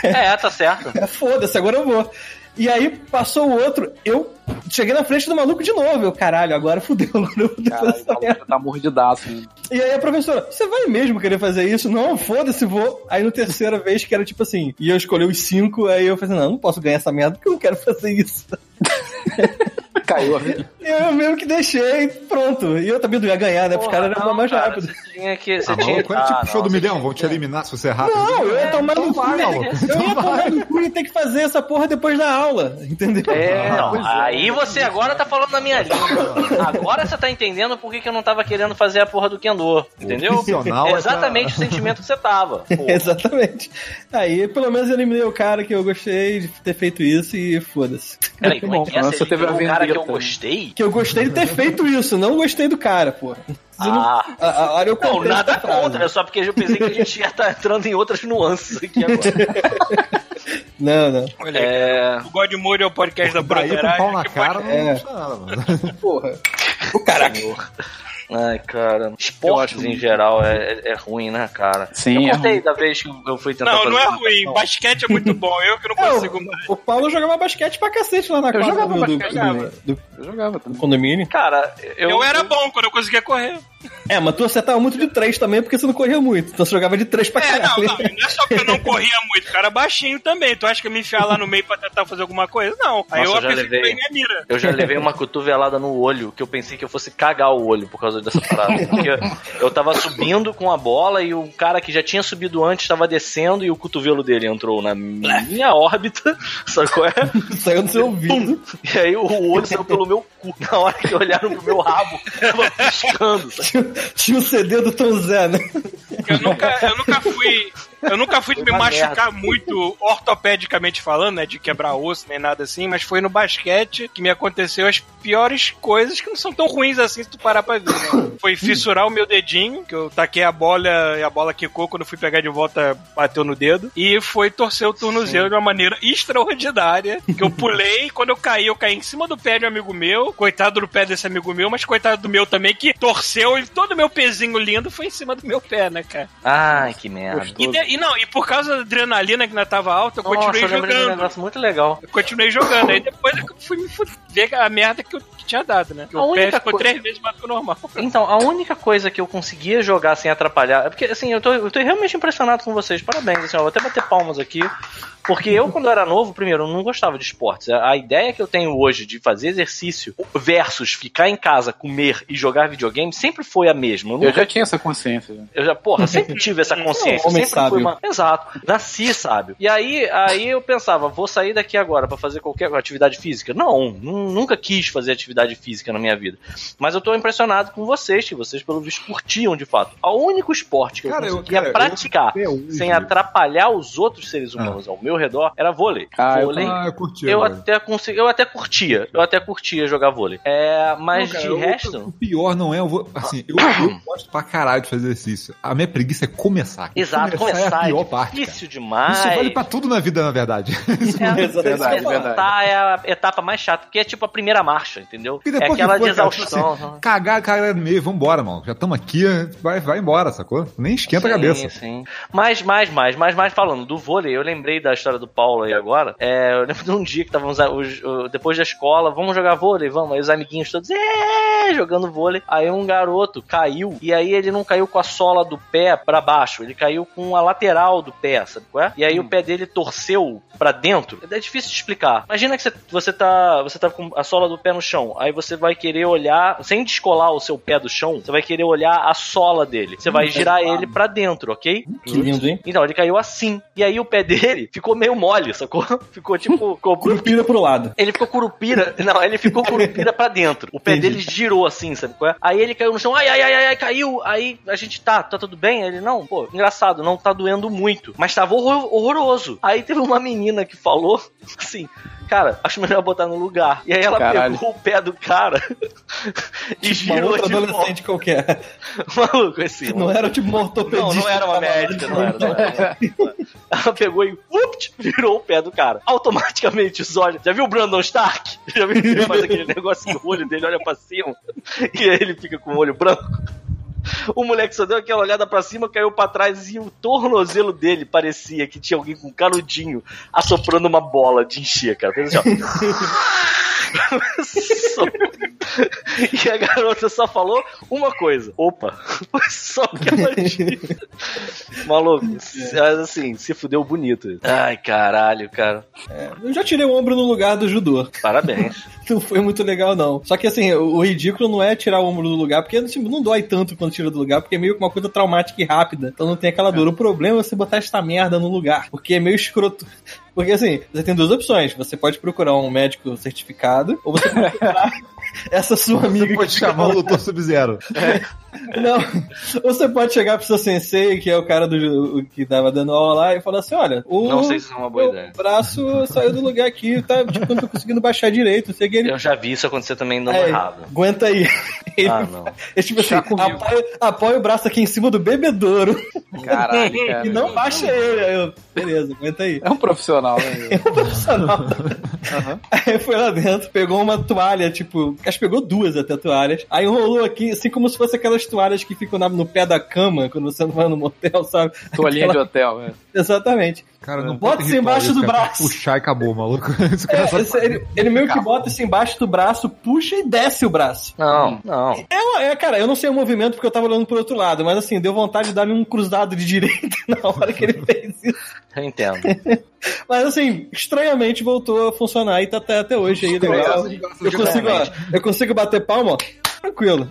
É, tá certo. É, Foda-se, agora eu vou. E aí passou o outro, eu cheguei na frente do maluco de novo. Eu, caralho, agora fudeu, agora eu vou ter que fazer Caralho, essa maluco merda. tá mordidaço ainda. E aí a professora, você vai mesmo querer fazer isso? Não, foda-se, vou. Aí no terceira vez que era tipo assim, e eu escolhi os cinco, aí eu falei assim, não, não posso ganhar essa merda porque eu não quero fazer isso. Caiu a vida. Eu mesmo que deixei, pronto. E eu também não ia ganhar, né? Porque os caras eram não, mais cara, rápido. Você tinha que. Você Ah, tinha maluco, é ah, tipo show não, do milhão, vão te eliminar se você é rápido. Não, eu ia tomar no cu. Eu ia tomar no cu e ter que fazer essa porra depois da aula, entendeu? É, não, pois é. aí você agora tá falando na minha língua. Agora você tá entendendo por que, que eu não tava querendo fazer a porra do Kendo. Entendeu? É é exatamente o sentimento que você tava. Exatamente. Aí, pelo menos, eu eliminei o cara que eu gostei de ter feito isso e foda-se. Peraí, como é que é? Bom, você teve a cara que eu gostei? Que eu gostei de ter feito isso, não gostei do cara, pô. Não- Ah. a, a hora eu Não, nada contra, é só porque eu pensei que a gente ia estar entrando em outras nuances aqui agora. Não, não. Olha. É. O Godmode é o podcast da Daí com broderagem. pau na cara pode- não É. nada, mano. Porra. O caraca. Ai, cara. Eu Esportes em geral é, é, é ruim, né, cara? Sim, eu é contei ruim. da vez que eu fui tentar Não, fazer não é ruim. natação. Basquete é muito bom. Eu que não É, consigo mais. o, Paulo jogava basquete pra cacete lá na quadra jogava do, do, basquete, do- do Eu jogava também. condomínio. Cara, eu, Eu, era bom quando eu conseguia correr. É, mas tu acertava muito de três também, porque você não corria muito. Então você jogava de três pra É, não, caralho. não, não é só porque eu não corria muito, cara baixinho também. Tu acha que eu me enfiar lá no meio pra tentar fazer alguma coisa? Não. Aí Nossa, eu eu já levei. minha mira. Eu já levei uma cotovelada no olho que eu pensei que eu fosse cagar o olho por causa dessa parada. Porque eu tava subindo com a bola e o cara que já tinha subido antes tava descendo e o cotovelo dele entrou na minha órbita, sabe qual é? Saiu do seu ouvido. E aí o olho saiu pelo meu cu. Na hora que olharam pro meu rabo, tava piscando. sabe? Tinha, o CD do Tom Zé, né? Eu nunca, eu nunca fui. Eu nunca fui de me machucar muito ortopedicamente falando, né? De quebrar osso nem nada assim, mas foi no basquete que me aconteceu as piores coisas que não são tão ruins assim se tu parar pra ver, né? Foi fissurar o meu dedinho, que eu taquei a bola e a bola quicou, quando eu fui pegar de volta, bateu no dedo. E foi torcer o tornozelo de uma maneira extraordinária. Que eu pulei, quando eu caí, eu caí em cima do pé de um amigo meu. Coitado do pé desse amigo meu, mas coitado do meu também, que torceu e todo o meu pezinho lindo foi em cima do meu pé, né, cara? Ai, que merda. E, de- e não, e por causa da adrenalina que ainda tava alta, eu Nossa, continuei eu de um jogando. negócio muito legal. Eu continuei jogando. Aí depois eu fui me ver a merda que eu que tinha dado, né? Que A o pé ficou co- três vezes mais que o normal. Então, a única coisa que eu conseguia jogar sem atrapalhar. É porque, assim, eu tô, eu tô realmente impressionado com vocês. Parabéns, assim, ó, vou até bater palmas aqui. Porque eu, quando era novo, primeiro, eu não gostava de esportes. A, ideia que eu tenho hoje de fazer exercício versus ficar em casa, comer e jogar videogame sempre foi a mesma. Eu Eu nunca já tinha essa consciência. Eu já, porra, sempre tive essa consciência. Homem sempre fui uma. Exato. Nasci sábio. E aí, aí eu pensava, vou sair daqui agora pra fazer qualquer atividade física? Não, nu- nunca quis fazer atividade física na minha vida. Mas eu tô impressionado com vocês, que vocês, pelo visto, curtiam de fato. O único esporte que Cara, eu eu- conseguia cara, eu- praticar até hoje- sem atrapalhar os outros seres humanos ao meu redor era vôlei. Ah, eu vôlei. Ah, eu curti. Eu até, consegui, eu até curtia, eu até curtia jogar vôlei. É, mas Não, cara, de o- resto. O pior não é. Eu vou, assim, eu, eu gosto pra caralho de fazer exercício. A minha preguiça é começar. Exato, começar, é a pior é parte. cara. difícil demais. Isso vale pra tudo na vida, na verdade. É, Verdade, começar verdade. é a etapa mais chata, porque é tipo a primeira marcha, entendeu? E É depois aquela que foi, de cara, tipo exaustão. assim, cagar, cagar no meio, vambora, mano. Já estamos aqui, vai, vai embora, sacou? Nem esquenta a cabeça. Sim. Mas, mais, mais, mais, mais falando do vôlei, eu lembrei da história do Paulo aí agora. É, eu lembro de um dia que estávamos depois da escola, vamos jogar vôlei, vamos. Aí os amiguinhos todos, é, jogando vôlei. Aí um garoto caiu, e aí ele não caiu com a sola do pé pra baixo, ele caiu com a lateral do pé, sabe qual é? E aí o pé dele torceu pra dentro. É difícil de explicar. Imagina que você, você tá você tá com a sola do pé no chão, aí você vai querer olhar, sem descolar o seu pé do chão, você vai querer olhar a sola dele. Você vai girar ele pra dentro, ok? Que lindo, hein? Então, ele caiu assim. E aí o pé dele ficou meio mole, sacou? Ficou tipo. ficou- Curupira pro lado. ele ficou curupira. Não, ele ficou curupira pra dentro. O pé Entendi. dele girou assim, sabe qual é? Aí ele caiu no chão, ai, ai, ai, ai, ai, caiu. Aí a gente, tá, tá tudo bem? Ele, não, pô, engraçado, não tá doendo muito. Mas tava horror- horroroso. Aí teve uma menina que falou assim. Cara, acho melhor botar no lugar. E aí ela Caralho. pegou o pé do cara e Tipo, uma girou outra de volta. adolescente qualquer. Maluco, assim. Não era tipo uma ortopedista. Não, não era uma que tava lá. médica, não era. Não era. Ela pegou e upt, virou o pé do cara. Automaticamente os olhos. Já viu o Brandon Stark? Já viu que ele faz aquele negócio que o olho dele olha pra cima e aí ele fica com o olho branco? O moleque só deu aquela olhada pra cima, caiu pra trás e o tornozelo dele parecia que tinha alguém com um canudinho assoprando uma bola de encher, cara. Fez assim, ó. E a garota só falou uma coisa. Opa, foi só o que ela disse. Maluco, mas assim, se fudeu bonito. Ai, caralho, cara. Eu já tirei o ombro no lugar do judô. Parabéns. Não foi muito legal, não. Só que assim, o o ridículo não é tirar o ombro do lugar, porque tipo, não dói tanto quando tira do lugar, porque é meio que uma coisa traumática e rápida. Então não tem aquela dor. O problema é você botar esta merda no lugar, porque é meio escroto. Porque assim, você tem duas opções. Você pode procurar um médico certificado, ou você pode procurar essa sua amiga Você pode que o Dr. Sub-Zero. Não. Você pode chegar pro seu sensei, que é o cara do que tava dando aula lá, e falar assim: olha, o Não sei se é uma boa ideia. braço saiu do lugar aqui, tá? Tipo, não tô conseguindo baixar direito. Não sei que ele. Eu já vi isso acontecer também dando É, errado. aguenta aí. Ele, Ah, não. ele, tipo assim, apoia, apoia o braço aqui em cima do bebedouro Caralho, cara. e não baixa ele. Aí eu, beleza, aguenta aí. É um profissional, né? Profissional. Aí foi lá dentro, pegou uma toalha, tipo, acho que pegou duas até toalhas. Aí enrolou aqui, assim como se fosse aquelas toalhas que ficam na- no pé da cama quando você não vai no motel, sabe? Toalhinha de Aquela- hotel, né? Exatamente. Cara, não Bota pode isso embaixo do braço. Puxar e acabou, maluco. Esse cara É, só- esse- ele, ele meio que bota isso embaixo do braço, puxa e desce o braço. Não, não. É, é, cara, eu não sei o movimento porque eu tava olhando pro outro lado, mas assim, deu vontade de dar-lhe um cruzado de direita na hora que ele fez isso. Eu entendo. Mas assim, estranhamente voltou a funcionar e tá até, até hoje aí, legal. Eu consigo, ó, eu consigo bater palma, ó, tranquilo.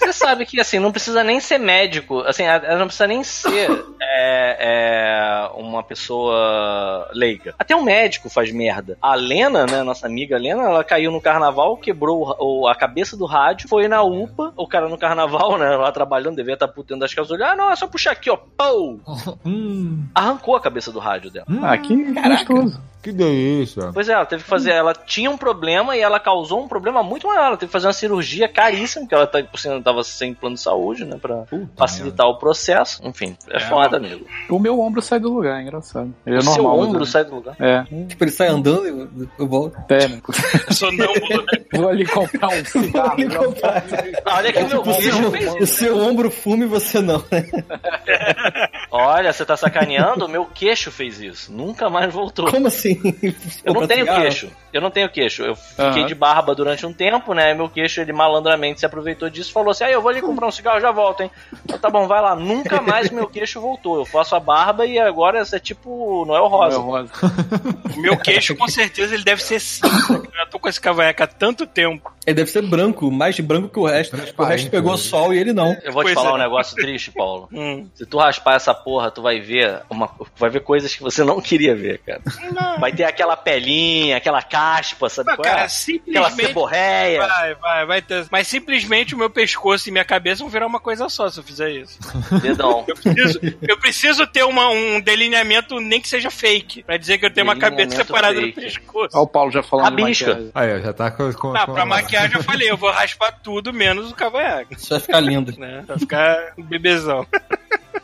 Você sabe que, assim, não precisa nem ser médico, assim, ela não precisa nem ser é, é, uma pessoa leiga. Até um médico faz merda. A Lena, né, nossa amiga Lena, ela caiu no carnaval, quebrou o- a cabeça do rádio, foi na UPA, o cara no carnaval, né, lá trabalhando, devia estar putando das calças, ah, não, é só puxar aqui, ó, pau! Hum, Arrancou a cabeça do rádio dela. Ah, que gostoso. Que delícia. Pois é, ela teve que fazer. Ela tinha um problema e ela causou um problema muito maior. Ela teve que fazer uma cirurgia caríssima, porque ela tá, por cima tava sem plano de saúde, né? Pra Puta facilitar o processo. Enfim, é, foda, amigo. O meu ombro sai do lugar, é engraçado. Ele é o seu normal. ombro né? sai do lugar. É, Tipo, ele sai andando e eu, eu volto. até, né? Eu sou nâmbulo, né? Vou ali comprar um cigarro. Ele comprar. Ah, olha aqui, meu Tipo, o, ombro seu, fez o seu ombro fume e você não, né? Olha, você tá sacaneando? O meu queixo fez isso. Nunca mais voltou. Como assim? Eu não tenho queixo. Eu não tenho queixo. Eu fiquei Aham. de barba durante um tempo, né? Meu queixo, ele malandramente se aproveitou disso e falou assim: ah, eu vou ali comprar um cigarro, já volto, hein? Eu, tá bom, vai lá. Nunca mais meu queixo voltou. Eu faço a barba e agora é tipo Noel Rosa. Meu rosa. O meu queixo, com certeza, ele deve ser cinza. Eu já tô com esse cavanhaque há tanto tempo. Ele deve ser branco, mais branco que o resto. O resto pegou né? sol e ele não. Eu vou te Pois falar é. um negócio triste, Paulo. Hum. Se tu raspar essa porra, tu vai ver uma, vai ver coisas que você não queria ver, cara. Vai ter aquela pelinha, aquela caspa, sabe Mas, qual é? cara, Aquela simplesmente. ceborréia. Vai, vai, vai ter. Mas simplesmente o meu pescoço e minha cabeça vão virar uma coisa só se eu fizer isso. Dedão. Eu preciso, eu preciso ter uma, um delineamento, nem que seja fake, pra dizer que eu tenho uma cabeça separada do fake. pescoço. Olha o Paulo já falando Rabisca. maquiagem. Aí, já tá com. com, Ah, com- pra maquiagem eu falei, eu vou raspar tudo menos o cavanhaque, Isso vai ficar lindo. né? Vai ficar um bebezão.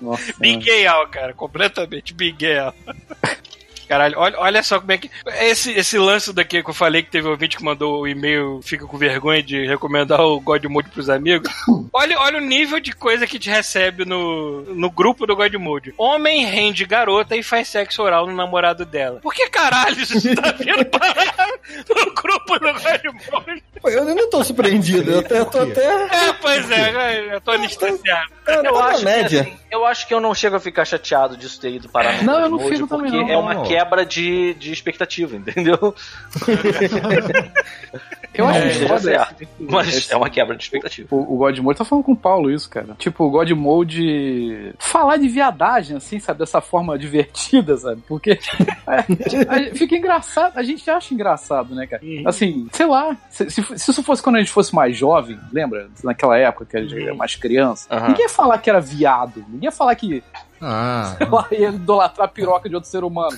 Nossa, out, cara, completamente out. Caralho, olha, olha só como é que. Esse, esse lance daqui que eu falei que teve um ouvinte que mandou o e-mail, fica com vergonha de recomendar o God Mode pros amigos. Olha, olha o nível de coisa que te recebe no, no grupo do God Mode. Homem rende garota e faz sexo oral no namorado dela. Por que caralho isso tá vindo parar no grupo do God Mode? Pô, Eu não tô surpreendido, eu até, tô até. É, pois é, eu tô anestesiado. Eu tá na acho, média. Que, assim, eu acho que eu não chego a ficar chateado disso ter ido parar no Não, eu não Mode, fico também, porque não. é uma Não. Quebra de, de expectativa, entendeu? Eu acho É, que certo. esse- Mas é uma quebra de expectativa. O, o God Mode tá falando com o Paulo isso, cara. Tipo, o God Mode. Falar de viadagem, assim, sabe? Dessa forma divertida, sabe? Porque é, fica engraçado. A gente acha engraçado, né, cara? Assim, sei lá. Se, se, se isso fosse quando a gente fosse mais jovem, lembra? Naquela época que a gente era mais criança. Aham. Ninguém ia falar que era viado. Ninguém ia falar que Ah, lá, ia idolatrar a piroca de outro ser humano.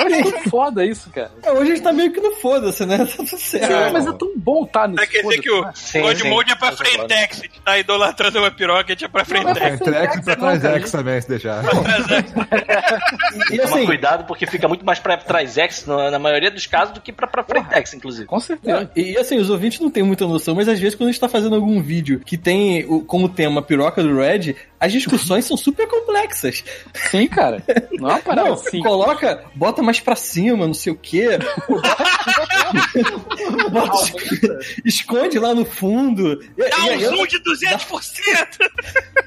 acho muito foda isso, cara. É, hoje a gente tá meio que no foda-se, né? Tá tudo certo. É, mas é tão bom estar nesse Quer dizer que o Sim, God sim. Mode é pra concordo. Frentex. A gente tá idolatrando uma piroca, a gente é pra Frentex. é Trex pra trás X também, se deixar. E Toma assim, cuidado porque fica muito mais pra trás X na, maioria dos casos do que pra, pra frente X, inclusive. Com certeza. E, e, assim, os ouvintes não têm muita noção, mas às vezes quando a gente tá fazendo algum vídeo que tem como tema piroca do Red, as discussões são super complexas. Sim, cara. Não é uma parada Não, assim. coloca, bota mais pra cima, não sei o quê. Bota- esconde lá no fundo. E- Dá e- um zoom de 200%!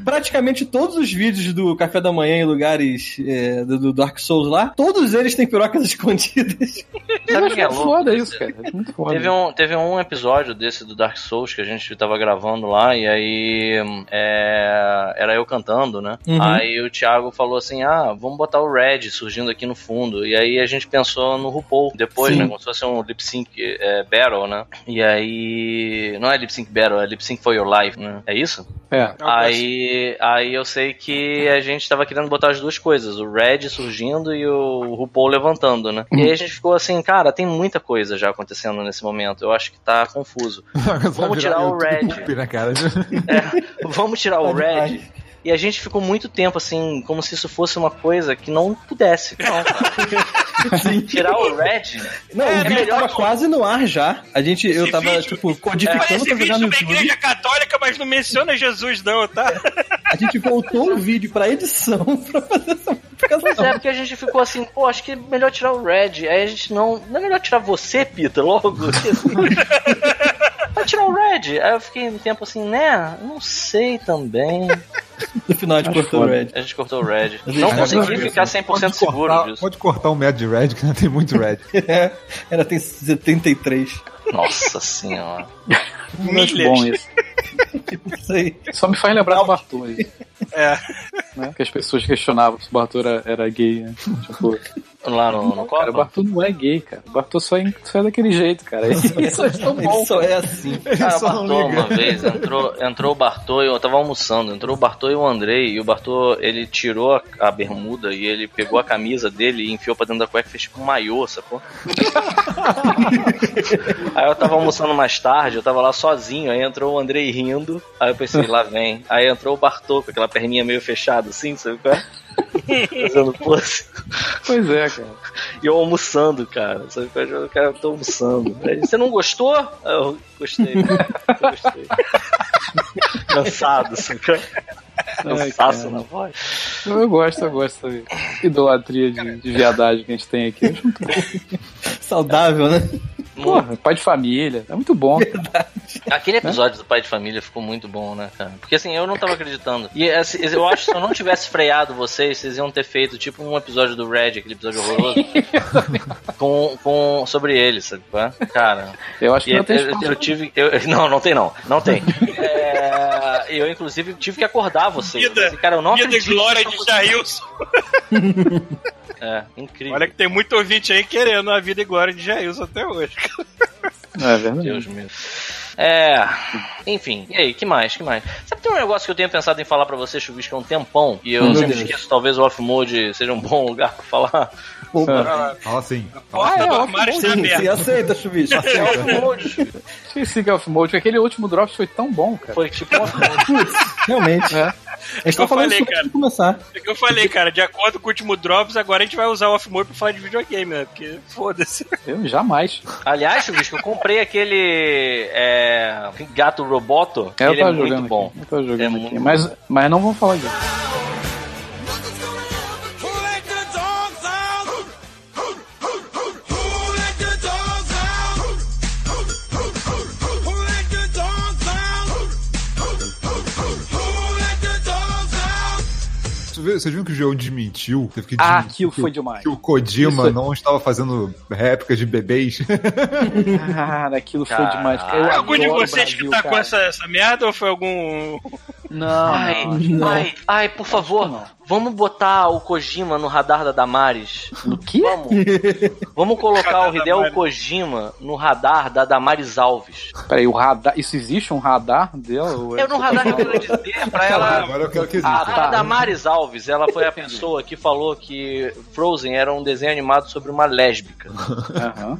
praticamente todos os vídeos do café da manhã em lugares é, do, do Dark Souls lá, todos eles têm pirocas escondidas. Sabe que é muito louco? foda isso, cara. É muito foda. Teve um, teve um episódio desse do Dark Souls que a gente tava gravando lá, e aí é, era eu cantando, né? Uhum. Aí o Thiago falou assim: ah, vamos botar o Red surgindo aqui no fundo. E aí a gente pensou no RuPaul depois, Sim. né? Como se fosse um lip sync é, battle, né? E aí. Não é lip sync battle, é lip sync for your life, né? É isso? É. Aí, aí eu sei que a gente tava querendo botar as duas coisas, o Red surgindo e o RuPaul levantando, né? E aí a gente ficou assim, cara, tem muita coisa já acontecendo nesse momento. Eu acho que tá confuso. Vamos tirar o Red. Né, cara? É, vamos tirar o. Red. E a gente ficou muito tempo assim, como se isso fosse uma coisa que não pudesse. Não, cara. Tirar o Red. Não, É o vídeo melhor tava quase no ar já. A gente, eu Esse tava, vídeo- tipo, codificando Parece pra jogar vídeo no da YouTube. igreja católica, mas não menciona Jesus não, tá? A gente voltou o vídeo pra edição pra fazer essa Pois é, porque a gente ficou assim, pô, acho que é melhor tirar o Red. Aí a gente não. Não é melhor tirar você, Pita, logo? Assim, Vai tirar o Red. Aí eu fiquei um tempo assim, né? Não sei também. No final de Acho cortou o foda. Red. A gente cortou o Red. Não consegui ficar 100% pode seguro cortar- disso. Pode cortar um metro de Red, que não tem muito Red. É, ela tem 73. Nossa senhora. Muito Milhas. bom isso. Só me faz lembrar do Bartô aí. É. Né? Que as pessoas questionavam se o Bartô era, era gay, né? Tipo, Lá no, no cara, o. Bartô não é gay, cara. O Bartô só é, só é daquele jeito, cara. Isso é tão Ele bom. só é assim. Cara, o só Bartô, uma vez, entrou, entrou o Bartô e eu tava almoçando. Entrou o Bartô e o Andrei. E o Bartô, ele tirou a, a bermuda e ele pegou a camisa dele e enfiou pra dentro da cueca e fez tipo um maiô, sacou? aí eu tava almoçando mais tarde, eu tava lá sozinho. Aí entrou o Andrei rindo. Aí eu pensei, lá vem. Aí entrou o Bartô com aquela perninha meio fechada assim, sabe qual é? Fazendo pose. Pois é, cara. E eu almoçando, cara. Sabe qual é? Eu cara, eu tô almoçando. Aí, Você não gostou? Aí Eu gostei. Eu gostei. Cansado, sabe? qual é? Cansaço na voz. Eu, gosto, eu gosto da idolatria de, de viadagem que a gente tem aqui. Saudável, né? Porra, pai de família. É muito bom. Aquele episódio do Pai de Família ficou muito bom, né, cara? Porque assim, eu não tava acreditando. E assim, eu acho que se eu não tivesse freado vocês, vocês iam ter feito tipo um episódio do Red, aquele episódio horroroso, com, com, sobre ele, sabe? é? Cara, Eu acho que não eu, tem eu- eu tive. eu- não, não tem não. Não tem. É, eu, inclusive, tive que acordar vocês. Vida- Assim, cara, eu não Vida e acredito. glória de Jailson. É, incrível. Olha que tem muito ouvinte aí querendo a vida e glória de Jailson até hoje. É verdade. Deus meu. É. Enfim, e aí, que mais? Que mais? Sabe que tem um negócio que eu tenho pensado em falar pra você, Chuvisco, há um tempão, e eu Meu sempre Deus. esqueço, talvez o off-mode seja um bom lugar pra falar. Ah, Fala assim. Porta é, do ó, armário está Sim, aceita, chuvisco. É off-mode. Esqueci que é off-mode, porque aquele último drop foi tão bom, cara. Foi tipo um off-mode. Putz, realmente. É. A gente tá Eu falando falei, cara. de começar. É que eu falei, cara, de acordo com o último Drops, agora a gente vai usar o off-mode pra falar de videogame, né? Porque foda-se. Eu jamais. Aliás, Chuvisco, eu comprei aquele é, gato roboto. É, eu ele é muito jogando bom. aqui. Eu tava jogando É aqui. muito Mas, mas não vamos falar disso. Vocês viram que o João desmentiu? Teve que Ah, aquilo que foi demais. Que o Kojima Isso- não estava fazendo réplicas de bebês. Cara, aquilo foi Caralho. demais. Eu Foi algum de vocês que Brasil, tá com cara. essa, essa merda ou foi algum. Não, Ai, não. ai, ai, por favor, não. Vamos botar o Kojima no radar da Damares. No quê? Vamos. Vamos colocar o Hideo Damares. Kojima no radar da Damares Alves. Peraí, o radar. Isso existe um radar dela? É- Eu no radar que eu quero dizer é pra ela. Agora eu quero que exista. Ah, A tá. Damares Alves, ela foi a pessoa que falou que Frozen era um desenho animado sobre uma lésbica. Aham.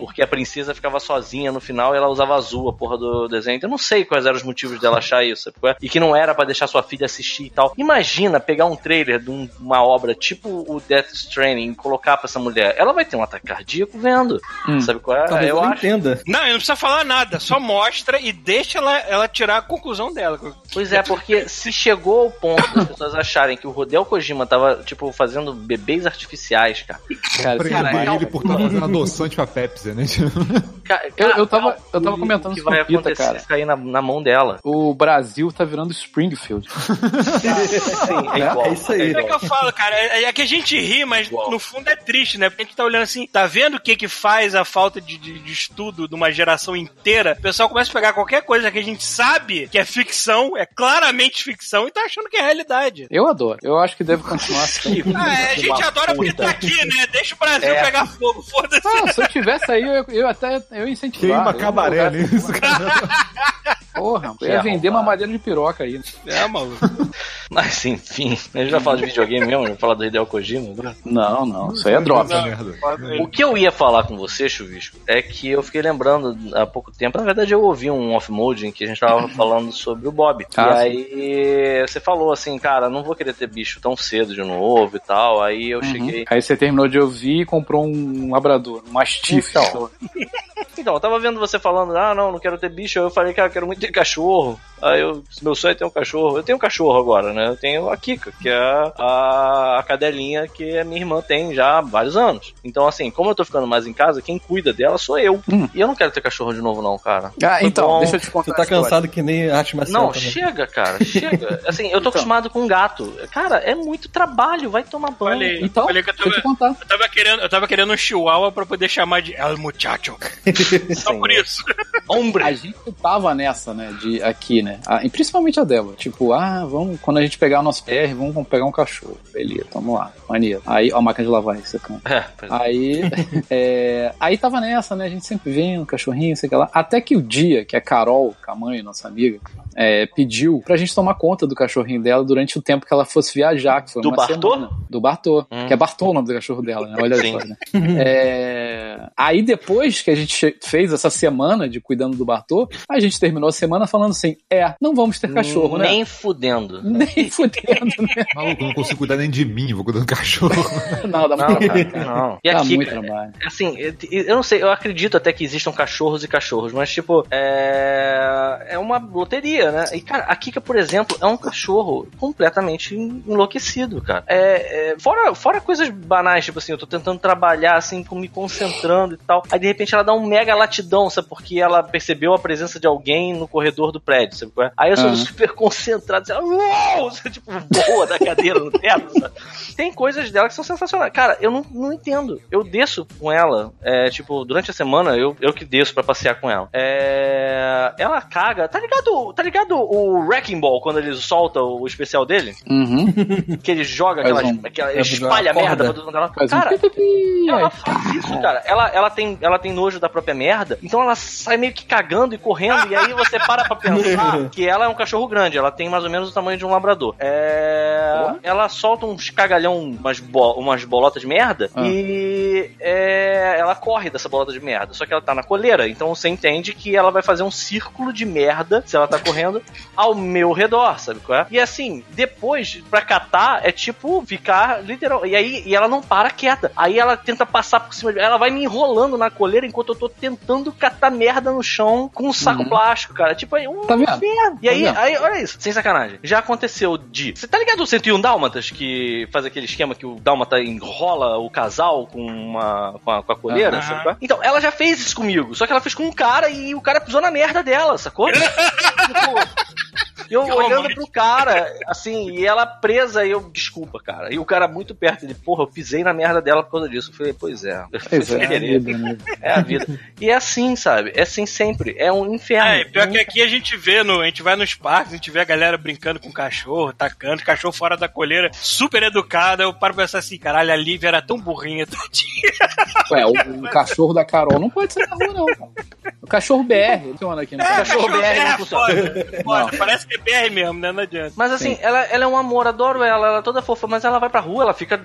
Porque a princesa ficava sozinha no final e ela usava azul, a porra do desenho. Então eu não sei quais eram os motivos dela achar isso. é? E que não era pra deixar sua filha assistir e tal. Imagina pegar um trailer de um- uma obra tipo o Death Stranding e colocar pra essa mulher. Ela vai ter um ataque cardíaco vendo. Hum. Sabe qual é? Talvez eu ela acho. entenda. Não, não precisa falar nada, só mostra e deixa ela, ela tirar a conclusão dela. Pois é, porque se chegou ao ponto das pessoas acharem que o Rodel Kojima tava, tipo, fazendo bebês artificiais, cara. Cara, ele cara. por estar fazendo adoçante pra Pepsi, né? Ca- Eu- eu tava- cara, eu tava o comentando que vai acontecer cara. se cair na, na mão dela. O Brasil tá virando Springfield. Sim, é igual. É isso aí. É que eu falo, cara? É, é que a gente ri, mas Igual. no fundo é triste, né? Porque a gente tá olhando assim, tá vendo o que que faz a falta de, de, de estudo de uma geração inteira? O pessoal começa a pegar qualquer coisa que a gente sabe que é ficção, é claramente ficção, e tá achando que é realidade. Eu adoro. Eu acho que deve continuar assim. Ah, é, a gente adora porque tá aqui, né? Deixa o Brasil É. pegar fogo, foda-se. Ah, se eu tivesse aí, eu, eu até eu ia incentivar. Queima cabaré nisso, cara. Porra, ia vender arrombado. mamadeira de piroca aí. É, maluco. Mas enfim, a gente vai falar de videogame mesmo, vai falar do Hideo Kojima. Não, não, isso aí é drop. Merda. O que eu ia falar com você, Chuvisco, é que eu fiquei lembrando há pouco tempo, na verdade eu ouvi um off-mode em que a gente tava falando sobre o Bob. Ah, e aí você falou assim, cara, não vou querer ter bicho tão cedo de novo e tal. Aí eu cheguei. Aí você terminou de ouvir e comprou um labrador, um mastife. Então. Então, eu tava vendo você falando, ah, não, não quero ter bicho. Aí eu falei, cara, eu quero muito ter cachorro. Aí eu, meu sonho é ter um cachorro. Eu tenho um cachorro agora, né? Eu tenho a Kika, que é a, a cadelinha que a minha irmã tem já há vários anos. Então, assim, como eu tô ficando mais em casa, quem cuida dela sou eu. Hum. E eu não quero ter cachorro de novo, não, cara. Ah, Foi então, bom. deixa eu te contar. Tu tá cansado que nem arte marcial Não, também. chega, cara, chega. Assim, eu tô acostumado com gato. Cara, é muito trabalho, vai tomar banho. Falei, Então, falei que eu deixa eu tava, te contar. eu tava querendo, eu tava querendo um chihuahua pra poder chamar de El Muchacho. Só Sim. por isso. Hombre. A gente tava nessa, né, de aqui, né, a- e principalmente a Débora, tipo, ah, vamos, quando a gente pegar o nosso PR, vamos pegar um cachorro, beleza, vamos lá, maneiro. Aí, ó, a máquina de lavar isso, cara. É, é. Aí, é, aí tava nessa, né? A gente sempre vendo cachorrinho, sei lá. Até que o dia que a Carol, é a mãe, nossa amiga, é, pediu pra gente tomar conta do cachorrinho dela durante o tempo que ela fosse viajar, que foi Do uma Bartô? semana. Do Bartô. Hum. Que é Bartô o nome do cachorro dela, né? Olha só, né? É, Aí depois que a gente fez essa semana de cuidando do Bartô, a gente terminou a semana falando assim: é, não vamos ter cachorro, né? Nem fudendo. Nem fudendo, né? Maluco, eu não consigo cuidar nem de mim, vou cuidar do cachorro. Não, dá Não, muito trabalho. cara, não. E Dá aqui, muito cara, trabalho. assim, eu- eu não sei, eu acredito até que existam cachorros e cachorros, mas tipo, é, é uma loteria, né? E cara, a Kika, por exemplo, é um cachorro completamente enlouquecido, cara. É, é, fora, fora coisas banais, tipo assim, eu tô tentando trabalhar assim, me concentrando e tal. Aí de repente ela dá um mega latidão, sabe? Porque ela percebeu a presença de alguém no corredor do prédio, sabe? qual? Aí eu sou Aham. super concentrado, assim, uou! Você, tipo, boa da cadeira no teto, sabe? Tem coisas dela que são sensacionais. Cara, eu não, não entendo. Eu desço com ela, é, tipo, durante a semana, eu, eu que desço pra passear com ela. É, ela caga. Tá ligado, tá ligado o Wrecking Ball, quando ele solta o especial dele? Uhum. Que ele joga Faz aquela. um- aquela é, espalha uma merda pra todo mundo. Um Cara, pipipi, ela faz isso, cara. Ela, ela, tem, ela tem nojo da própria merda, então ela sai meio que cagando e correndo, e aí você para pra pensar que ela é um cachorro grande, ela tem mais ou menos o tamanho de um labrador. É... Ela solta uns cagalhão, umas, bo- umas bolotas de merda, Ah. e é... ela corre dessa bolota de merda. Só que ela tá na coleira, então você entende que ela vai fazer um círculo de merda, se ela tá correndo, ao meu redor, sabe qual é? E assim, depois, pra catar, é tipo ficar literal. E aí, e ela não para quieta. Aí ela tenta passar por cima de Ela vai me enrolando na coleira enquanto eu tô tentando catar merda no chão com um saco Uhum. plástico, cara. Tipo, aí, um Tá inferno. E Tá aí, vendo? aí, olha isso, sem sacanagem. Já aconteceu de. Você tá ligado o 101 Dálmatas que faz aquele esquema que o Dálmata enrola o casal com uma. com a, com a coleira, Aham. sabe é? Então, ela já fez isso comigo. Só que ela fez com um cara e o cara pisou na merda dela, sacou? Boa. E eu Que olhando pro cara, assim, e ela presa, e eu, desculpa, cara. E o cara muito perto, ele, porra, eu pisei na merda dela por causa disso. Eu falei, pois é. Pois Sem é, a vida, né? É a vida. E é assim, sabe? É assim sempre. É um inferno. É, pior que aqui a gente vê, no, a gente vai nos parques, a gente vê a galera brincando com cachorro, tacando, cachorro fora da coleira, super educada. Eu paro pra pensar assim, caralho, a Lívia era tão burrinha, tadinha. Ué, o, o cachorro da Carol não pode ser na rua, não, cara. O cachorro BR, funciona aqui, né? cachorro BR não é funciona. foda. Foda, Parece que é BR mesmo, né? Não adianta. Mas assim, ela, ela é um amor, adoro ela, ela é toda fofa, mas ela vai pra rua, ela fica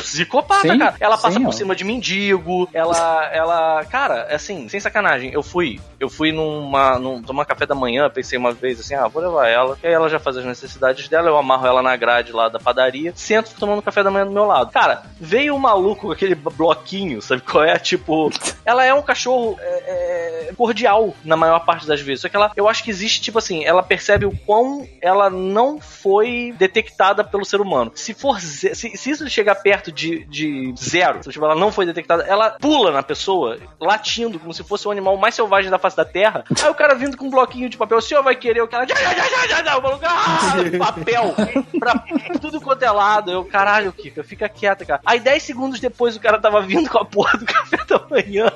psicopata, Sim, cara. Ela passa sim, por ó. cima de mendigo, ela, ela, cara, assim, sem sacanagem, eu fui, eu fui numa, num, tomar café da manhã, pensei uma vez assim, ah, vou levar ela, e aí ela já faz as necessidades dela, eu amarro ela na grade lá da padaria, sento tomando café da manhã do meu lado. Cara, veio um maluco com aquele bloquinho, sabe qual é? Tipo, ela é um cachorro é, é, cordial na maior parte das vezes, só que ela, eu acho que existe, tipo assim, ela percebe o quão ela não foi detectada pelo ser humano. Se for se, se isso chegar perto de, de zero, tipo, ela não foi detectada, ela pula na pessoa, latindo, como se fosse o animal mais selvagem da face da terra. Aí o cara vindo com um bloquinho de papel, o senhor vai querer o cara. Já, já, já, já, já, o maluco, ah, papel pra tudo quanto é lado. Eu, caralho, Kika, fica quieta, cara. Aí 10 segundos depois o cara tava vindo com a porra do café da manhã.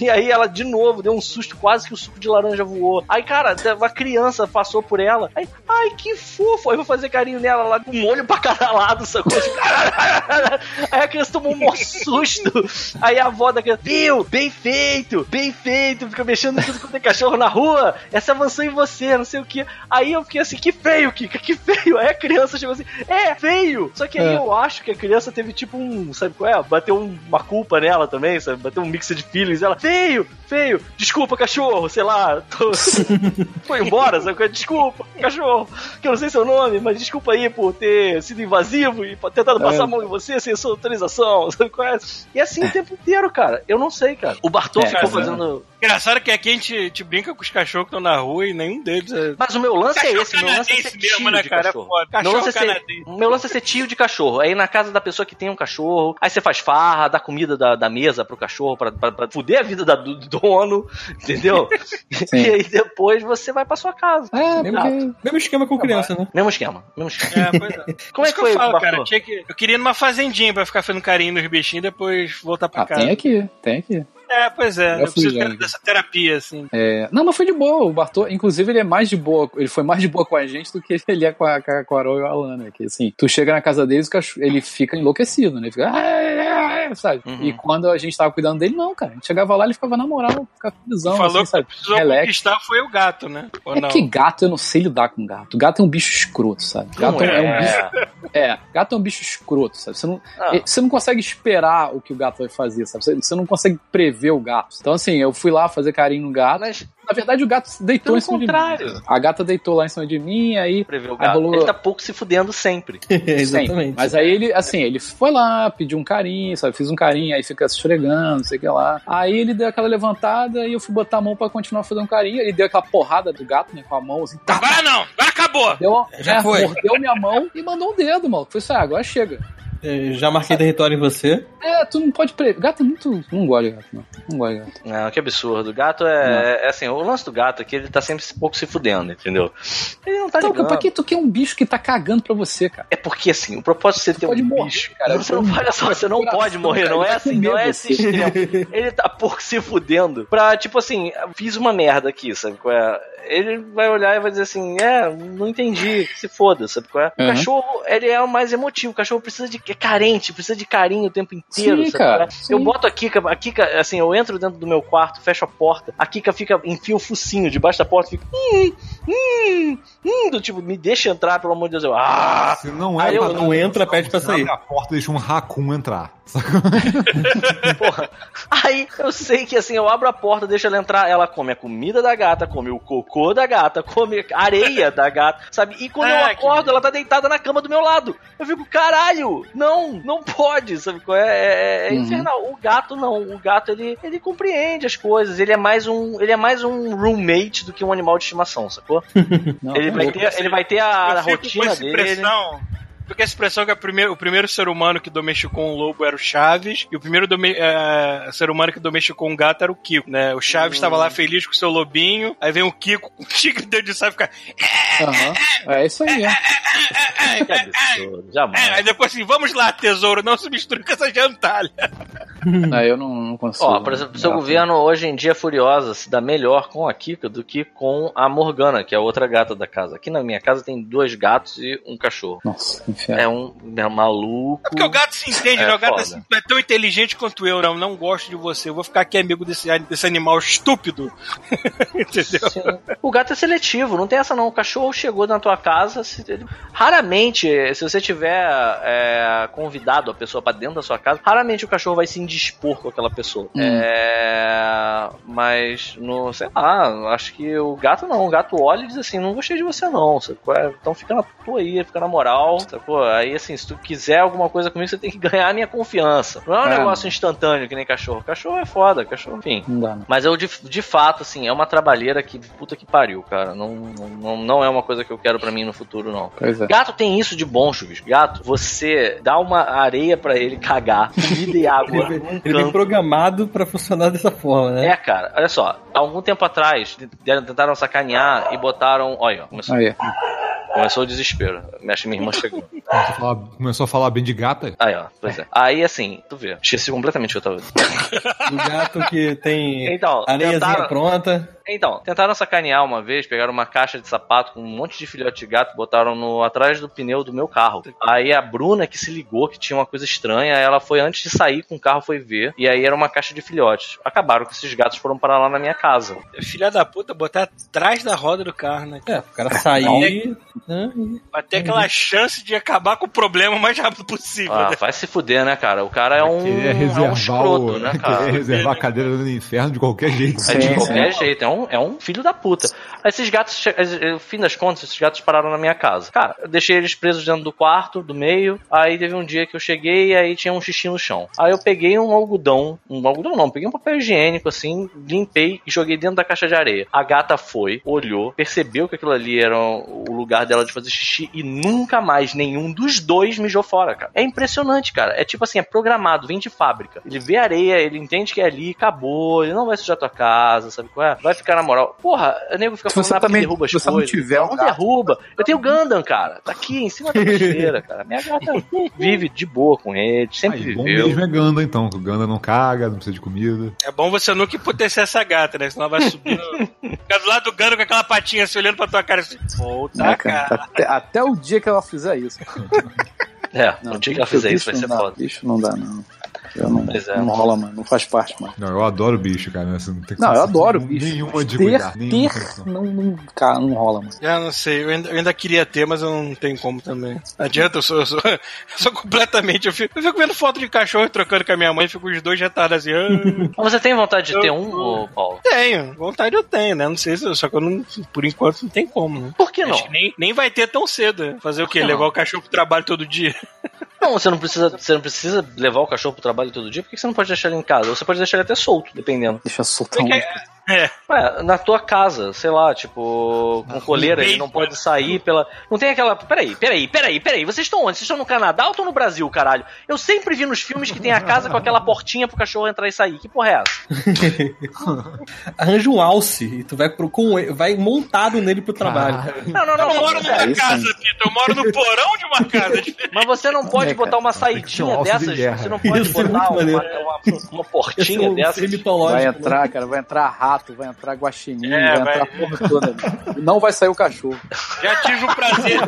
E aí ela de novo deu um susto, quase que o suco de laranja voou. Aí, cara, uma criança passou por ela. Aí, ai, que fofo. Aí eu vou fazer carinho nela lá com um olho pra cada lado, sacou? Tipo, Aí a criança tomou um maior susto. Aí a avó da criança, viu? Bem feito, bem feito. Fica mexendo tudo quanto é cachorro na rua. Essa avançou em você, não sei o que. Aí eu fiquei assim, que feio, Kika, que feio. Aí a criança chegou assim, é, feio. Só que aí É. eu acho que a criança teve tipo um, sabe qual é? Bateu um- uma culpa nela também, sabe? Bateu um mix de feelings. Ela, feio, feio. Desculpa, cachorro, sei lá. tô- Foi embora, sabe? é? Desculpa, cachorro. Que eu não sei seu nome, mas desculpa aí por ter sido invasivo e tentado passar É. a mão em você sem sua autorização, sabe qual é? E assim o tempo inteiro, cara. Eu não sei, cara. O Bartol É, ficou cara, fazendo. Engraçado que aqui a gente, gente brinca com os cachorros que estão na rua e nenhum deles é. Mas o meu lance é Cachorro esse, meu lance é ser tio mesmo, né, de cara? É cachorro. Meu Cachorro lance, é ser, meu lance é ser tio de cachorro. Aí na casa da pessoa que tem um cachorro, aí você faz farra, dá comida da, da mesa pro cachorro pra, pra, pra fuder a vida da- do dono, entendeu? E aí depois você vai pra sua casa. É, Mesmo, porque... mesmo esquema com criança, né? Mesmo esquema, mesmo esquema. É, pois é. Como é Isso que foi, eu falo, cara? Tinha que, eu queria ir numa fazendinha pra ficar fazendo carinho nos bichinhos e depois voltar pra Ah, casa. tem aqui, tem aqui. É, pois é. Já Eu preciso já. dessa terapia, assim. É, não, mas foi de boa. O Bartô, inclusive, ele é mais de boa. Ele foi mais de boa com a gente do que ele é com a, com a Carol e o Alan, né? Que assim, tu chega na casa deles, o cachorro- ele fica enlouquecido, né? Ele fica. Sabe? Uhum. E quando a gente tava cuidando dele, não, cara. A gente chegava lá, ele ficava na moral, ficava felizão, Falou assim, sabe? que precisou Relax. conquistar foi o gato, né? Ou É não? que gato, eu não sei lidar com gato. Gato é um bicho escroto, sabe? Gato Não é. um é. bicho. É, gato é um bicho escroto, sabe? Você não, Ah. você não consegue esperar o que o gato vai fazer, sabe? Você, você não consegue prever o gato. Então, assim, eu fui lá fazer carinho no gato. Mas, Na verdade, o gato deitou Pelo em cima contrário. de mim. A gata deitou lá em cima de mim, aí. prever o Aí gato. rolou- Ele tá pouco se fudendo sempre. Exatamente. Sim, mas aí ele, assim, ele foi lá, pediu um carinho, sabe? Fiz um carinho, aí fica se esfregando, não sei o que lá. Aí ele deu aquela levantada e eu fui botar a mão pra continuar fazendo um carinho. Ele deu aquela porrada do gato, né? Com a mão, assim. Tá, Agora não! Agora acabou! deu, Já é, foi. mordeu minha mão e mandou um dedo, mano. Foi isso aí, agora chega. É, Já marquei território em você. É, tu não pode prever. Gato é muito. Não gosto de gato, não. Não gosto de gato. Não, que absurdo. O gato é, é assim, o lance do gato é que ele tá sempre pouco se fudendo, entendeu? Ele não tá Então, ligando. pra que tu quer um bicho que tá cagando pra você, cara? É porque assim, o propósito de você ter pode um morrer, bicho, cara. Você não, olha só, você não pode morrer, cara, não é vai assim, não é esse extremo. Ele tá pouco se fudendo pra, tipo assim, fiz uma merda aqui, sabe é? Ele vai olhar e vai dizer assim, é, não entendi, se foda, sabe qual é? O Uhum. cachorro, ele é o mais emotivo, o cachorro precisa de, é carente, precisa de carinho o tempo inteiro, Sim, sabe cara, qual é? sim. Eu boto a Kika, a Kika, assim, eu entro dentro do meu quarto, fecho a porta, a Kika fica, enfia o focinho debaixo da porta, fica, hum, hum, hum, do tipo, me deixa entrar, pelo amor de Deus, eu, ah, Se não é eu pra- não entra, pede pra sair. a porta e deixa um raccoon entrar. Porra. Aí eu sei que assim, eu abro a porta, deixo ela entrar, ela come a comida da gata, come o cocô da gata, come a areia da gata, sabe? E quando eu que acordo, ela tá deitada na cama do meu lado. Eu fico, caralho, não, não pode, sabe? qual É, é, é Uhum. infernal. O gato não, o gato ele, ele compreende as coisas, ele é mais um, ele é mais um roommate do que um animal de estimação, sacou? Não, Ele vai ter, ele vai ter a, a rotina dele. impressão. Porque a expressão que a primeiro, o primeiro ser humano que domesticou um lobo era o Chaves, e o primeiro dome- eh, ser humano que domesticou um gato era o Kiko, né? O Chaves estava lá feliz com o seu lobinho, aí vem o Kiko com um tigre dentro de sabe, fica. Aham. É isso aí, é. Que absurdo. Jamais. É, aí depois assim, vamos lá, tesouro, não se misture com essa gentalha. Aí eu não, não consigo. Ó, por exemplo, o seu governo hoje em dia Furiosa se dá melhor com a Kika do que com a Morgana, que é a outra gata da casa. Aqui na minha casa tem dois gatos e um cachorro. Nossa. É um é um maluco. É porque o gato se entende, É né? O gato foda. assim, é tão inteligente quanto eu, não, não gosto de você. Eu vou ficar aqui amigo desse, desse animal estúpido. Entendeu? Sim. O gato é seletivo, não tem essa não. O cachorro chegou na tua casa. se- ele- Raramente, se você tiver é, convidado a pessoa pra dentro da sua casa, raramente o cachorro vai se indispor com aquela pessoa. É, mas, no, sei lá, acho que o gato não. O gato olha e diz assim: Não gostei de você não. É, Então fica na tua aí, fica na moral. Sacou? Aí assim, se tu quiser alguma coisa comigo, você tem que ganhar a minha confiança. Não é um É. negócio instantâneo que nem cachorro. Cachorro é foda, cachorro, enfim. Não dá, não. Mas eu, de, de fato, assim, é uma trabalheira que puta que pariu, cara. Não, não, não é uma coisa que eu quero pra mim no futuro, não. É. Gato tem isso de bom, Chuvis. Gato, você dá uma areia pra ele cagar, comida e água Ele, ele vem programado pra funcionar dessa forma, né? É, cara, olha só. Há algum tempo atrás, tentaram sacanear e botaram. Olha, começou, Aí. Começou o desespero. Acho que minha irmã chegou. Começou a falar, começou a falar bem de gata. Aí, ó, pois é. Aí, assim, tu vê. Esqueci completamente o que eu tava O gato que tem Então, areiazinha tentaram- pronta. Então, tentaram sacanear uma vez, pegaram uma caixa de sapato com um monte de filhote de gato, botaram no atrás do pneu do meu carro. Aí a Bruna que se ligou que tinha uma coisa estranha, ela foi antes de sair com o carro foi ver, e aí era uma caixa de filhotes. Acabaram que esses gatos foram parar lá na minha casa. Filha da puta, botar atrás da roda do carro, né? É, o cara sair. Né, Pra ter aquela chance de acabar com o problema o mais rápido possível. Ah, né? vai se fuder, né, cara? O cara é um, Querer é um reservar, escroto, o, né, cara? reservar a cadeira do inferno de qualquer jeito. É de Sim, qualquer sim. jeito, é um, é um filho da puta. Esses gatos, che- no fim das contas, esses gatos pararam na minha casa. Cara, eu deixei eles presos dentro do quarto, do meio. Aí teve um dia que eu cheguei e aí tinha um xixi no chão. Aí eu peguei um algodão, um algodão não, peguei um papel higiênico assim, limpei e joguei dentro da caixa de areia. A gata foi, olhou, percebeu que aquilo ali era o lugar dela de fazer xixi e nunca mais nenhum dos dois mijou fora, cara. É impressionante, cara. É tipo assim, é programado, vem de fábrica. Ele vê areia, ele entende que é ali, acabou, ele não vai sujar tua casa, sabe qual é? Vai ficar na moral. Porra, o nego fica falando ah, porque também- derruba as você não coisas. tiver um não gato- derruba. Eu tenho Gundam, cara. Tá aqui, em cima da cocheira, cara. Minha gata vive de boa com ele, sempre Aí, bom viveu. mesmo é Ganda, então. que O Ganda não caga, não precisa de comida. É bom você nunca emputecer essa gata, né? Senão ela vai subir. no- Ficar do lado do gano com aquela patinha assim, olhando pra tua cara assim. Volta, É, cara. Até, até o dia que ela fizer isso. É, no dia que ela fizer isso vai ser não dá, foda. Bicho não dá, não. Eu não, é. não rola, mano. Não faz parte, mano. Não, eu adoro bicho, cara. Assim, não, tem Não, eu adoro bicho. Nenhuma de ter, cuidar. Ter não, não, cara, não rola, mano. Já não sei, eu ainda, eu ainda queria ter, mas eu não tenho como também. Não adianta, eu sou, eu sou, eu sou completamente. Eu fico, eu fico vendo foto de cachorro trocando com a minha mãe, fico os dois retardos assim. "Ah, Mas você tem vontade de ter Eu- um, ô, Paulo? tenho, vontade eu tenho, né? Não sei se. Só que eu não. Por enquanto não tem como, né? Por que não? Acho que nem, nem vai ter tão cedo. Fazer o quê? que Levar o cachorro pro trabalho todo dia? Não, você não precisa, você não precisa levar o cachorro pro trabalho todo dia, por que você não pode deixar ele em casa? Ou você pode deixar ele até solto, dependendo. Deixa soltar um. Porque- É, Ué, na tua casa, sei lá, tipo, com coleira, ele não pode sair pela. Não tem aquela. Peraí, peraí, peraí, peraí. Vocês estão onde? Vocês estão no Canadá ou estão no Brasil, caralho? Eu sempre vi nos filmes que tem a casa com aquela portinha pro cachorro entrar e sair. Que porra é essa? Arranja um alce e tu vai, pro, com, vai montado nele pro trabalho. Não, não, eu não. não moro numa É isso, casa? Pita. Eu moro no porão de uma casa. Mas você não pode É, botar uma um saidinha de dessas. guerra. Você não pode Isso botar uma, maneiro. uma, uma portinha é um dessas. Vai né? entrar, cara, vai entrar rato, vai entrar guaxinim, É, vai, vai- entrar a porra toda. E Não vai sair o cachorro. Já tive o prazer.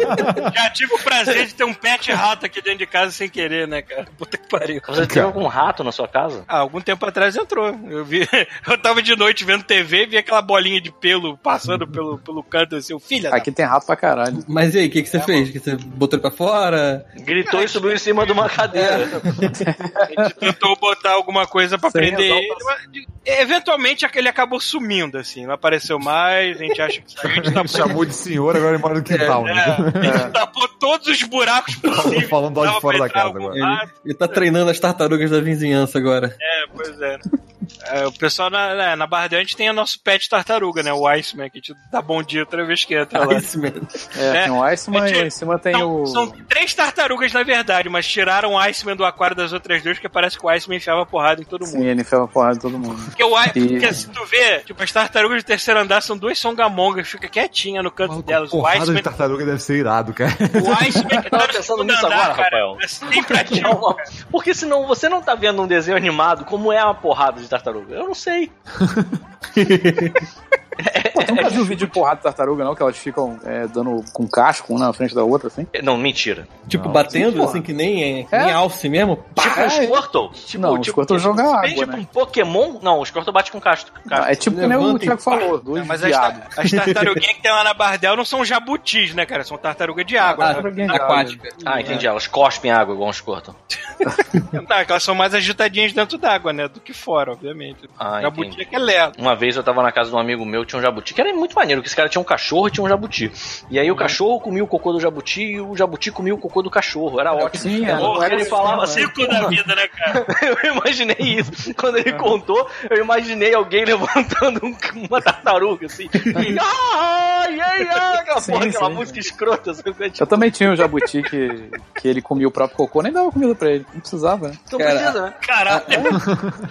já tive o prazer de ter um pet rato aqui dentro de casa sem querer, né, cara? Puta que pariu. Você tem algum rato na sua casa? Ah, algum tempo atrás entrou. Eu vi. Eu tava de noite vendo TV e vi aquela bolinha de pelo passando pelo, pelo canto assim, o filho da Aqui tem rato pra caralho. Mas e aí, o que, que você fez? Que você botou ele pra fora? Gritou e subiu em cima de uma cadeira. A gente tentou botar alguma coisa pra Sem prender ele, mas eventualmente ele acabou sumindo, assim, não apareceu mais, a gente acha que saiu, a gente tapou, Chamou de senhor, agora ele mora no quintal, né? é, a gente tapou todos os buracos possíveis. Falando lá de fora da casa agora. rato. Ele tá treinando as tartarugas da vizinhança agora. É, pois é. É, o pessoal na, na, na Barra Dante tem o nosso pet tartaruga, né? O Iceman, que te dá bom dia toda vez que entra lá. Iceman. É, É. tem o Iceman É, e em cima tem São, o. são três tartarugas, na verdade, mas tiraram o Iceman do aquário das outras duas, porque parece que o Iceman enfiava porrada em todo mundo. Sim, ele enfiava porrada em todo mundo. Porque, o, I- E- porque se tu vê, tipo, as tartarugas do terceiro andar são duas songamongas, fica quietinha no canto Maluco, delas. O porrada Iceman, de tartaruga deve ser irado, cara. o Iceman que tava tá no pensando nisso andar, agora, cara, Rafael. é sempre ativo, Não, porque senão você não tá vendo um desenho animado como é uma porrada de tartaruga. Eu não sei. Pô, tu nunca viu vídeo de porrada de tartaruga, não? Que elas ficam é, dando com casco uma na frente da outra, assim? Não, mentira. Tipo, Não, batendo, porra. assim, que nem, é, É. nem alce mesmo. Tipo um é. Squirtle. Tipo, Não, o tipo, Squirtle joga bem água, tipo né? um Pokémon. Não, o Squirtle bate com casco. Ah, é tipo que nem o Levanta e Thiago falou, dois Mas tar- as tartaruguinhas que tem lá na Bardel não são jabutis, né, cara? São tartaruga de água. Ah, né? Aquática. Ah, entendi. Elas cospem água igual um Squirtle. Tá, que elas são mais agitadinhas dentro d'água, né? Do que fora, obviamente. Ah, jabuti entendi. é que é lento. Uma vez eu tava na casa de um amigo meu, tinha um jabuti, que era muito maneiro, que esse cara tinha um cachorro e tinha um jabuti. E aí o cachorro comia o cocô do jabuti e o jabuti comia o cocô do cachorro. Era ótimo. Sim, é. Porra, ele falava assim, Ciclo da vida, né, cara? eu imaginei isso. Quando ele contou, eu imaginei alguém levantando um- uma tartaruga, assim. E, ah, ai, ai, aquela Sim, porra, aquela sim. música escrota. Assim, Eu tipo, também tinha um jabuti que, que ele comia o próprio cocô, nem dava comida pra ele. Não precisava, né? não Cara, precisa, né? Caralho,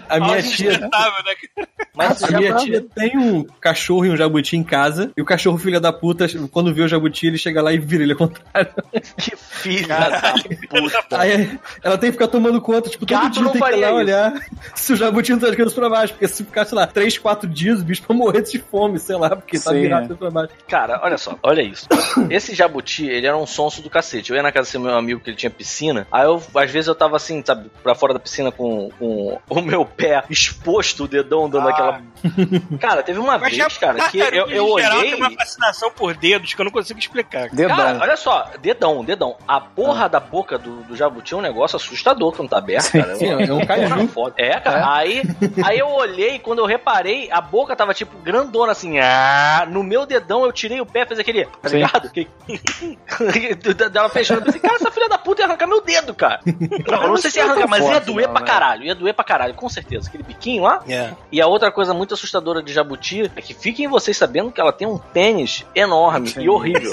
A minha é tia, insustentável, né? cara? Mas a minha tia tem um cachorro e um jabuti em casa, e o cachorro, filha da puta, quando vê o jabuti, ele chega lá e vira ele ao contrário. Que filha da puta. Aí ela tem que ficar tomando conta, tipo, todo Gato dia tem que ir lá isso. olhar se o jabuti não tá de cabeça pra baixo, porque se ficar, sei lá, 3, 4 dias, o bicho vai morrer de fome, sei lá, porque tá Sim, virado é. pra baixo. Cara, olha só, olha isso. Esse jabuti, ele era um sonso do cacete. Eu ia na casa desse meu amigo que ele tinha piscina. Aí eu, às vezes, eu tava assim, sabe, pra fora da piscina com, com o meu pé exposto, o dedão dando Ah. aquela. Cara, teve uma Mas já vez, cara, que eu, eu geral, olhei. tem uma fascinação por dedos que eu não consigo explicar. Dedão. Cara, olha só, dedão, dedão. A porra da boca do, do jabuti é um negócio assustador quando tá aberto, cara. Sim, é um caju. Porra, foda. É, cara. Aí, aí eu olhei, quando eu reparei, a boca tava tipo grandona assim. Ah, no meu dedão eu tirei o pé, fez aquele. Tá Sim. ligado? Dela fechando. Eu pensei, cara, essa filha da puta ia arrancar meu dedo, cara. Não, eu não sei se ia arrancar, mas ia doer não, pra né? caralho. Ia doer pra caralho, com certeza. Aquele biquinho lá. É. E a outra coisa muito assustadora de jabuti é que fiquem vocês sabendo que ela tem um pênis enorme e horrível.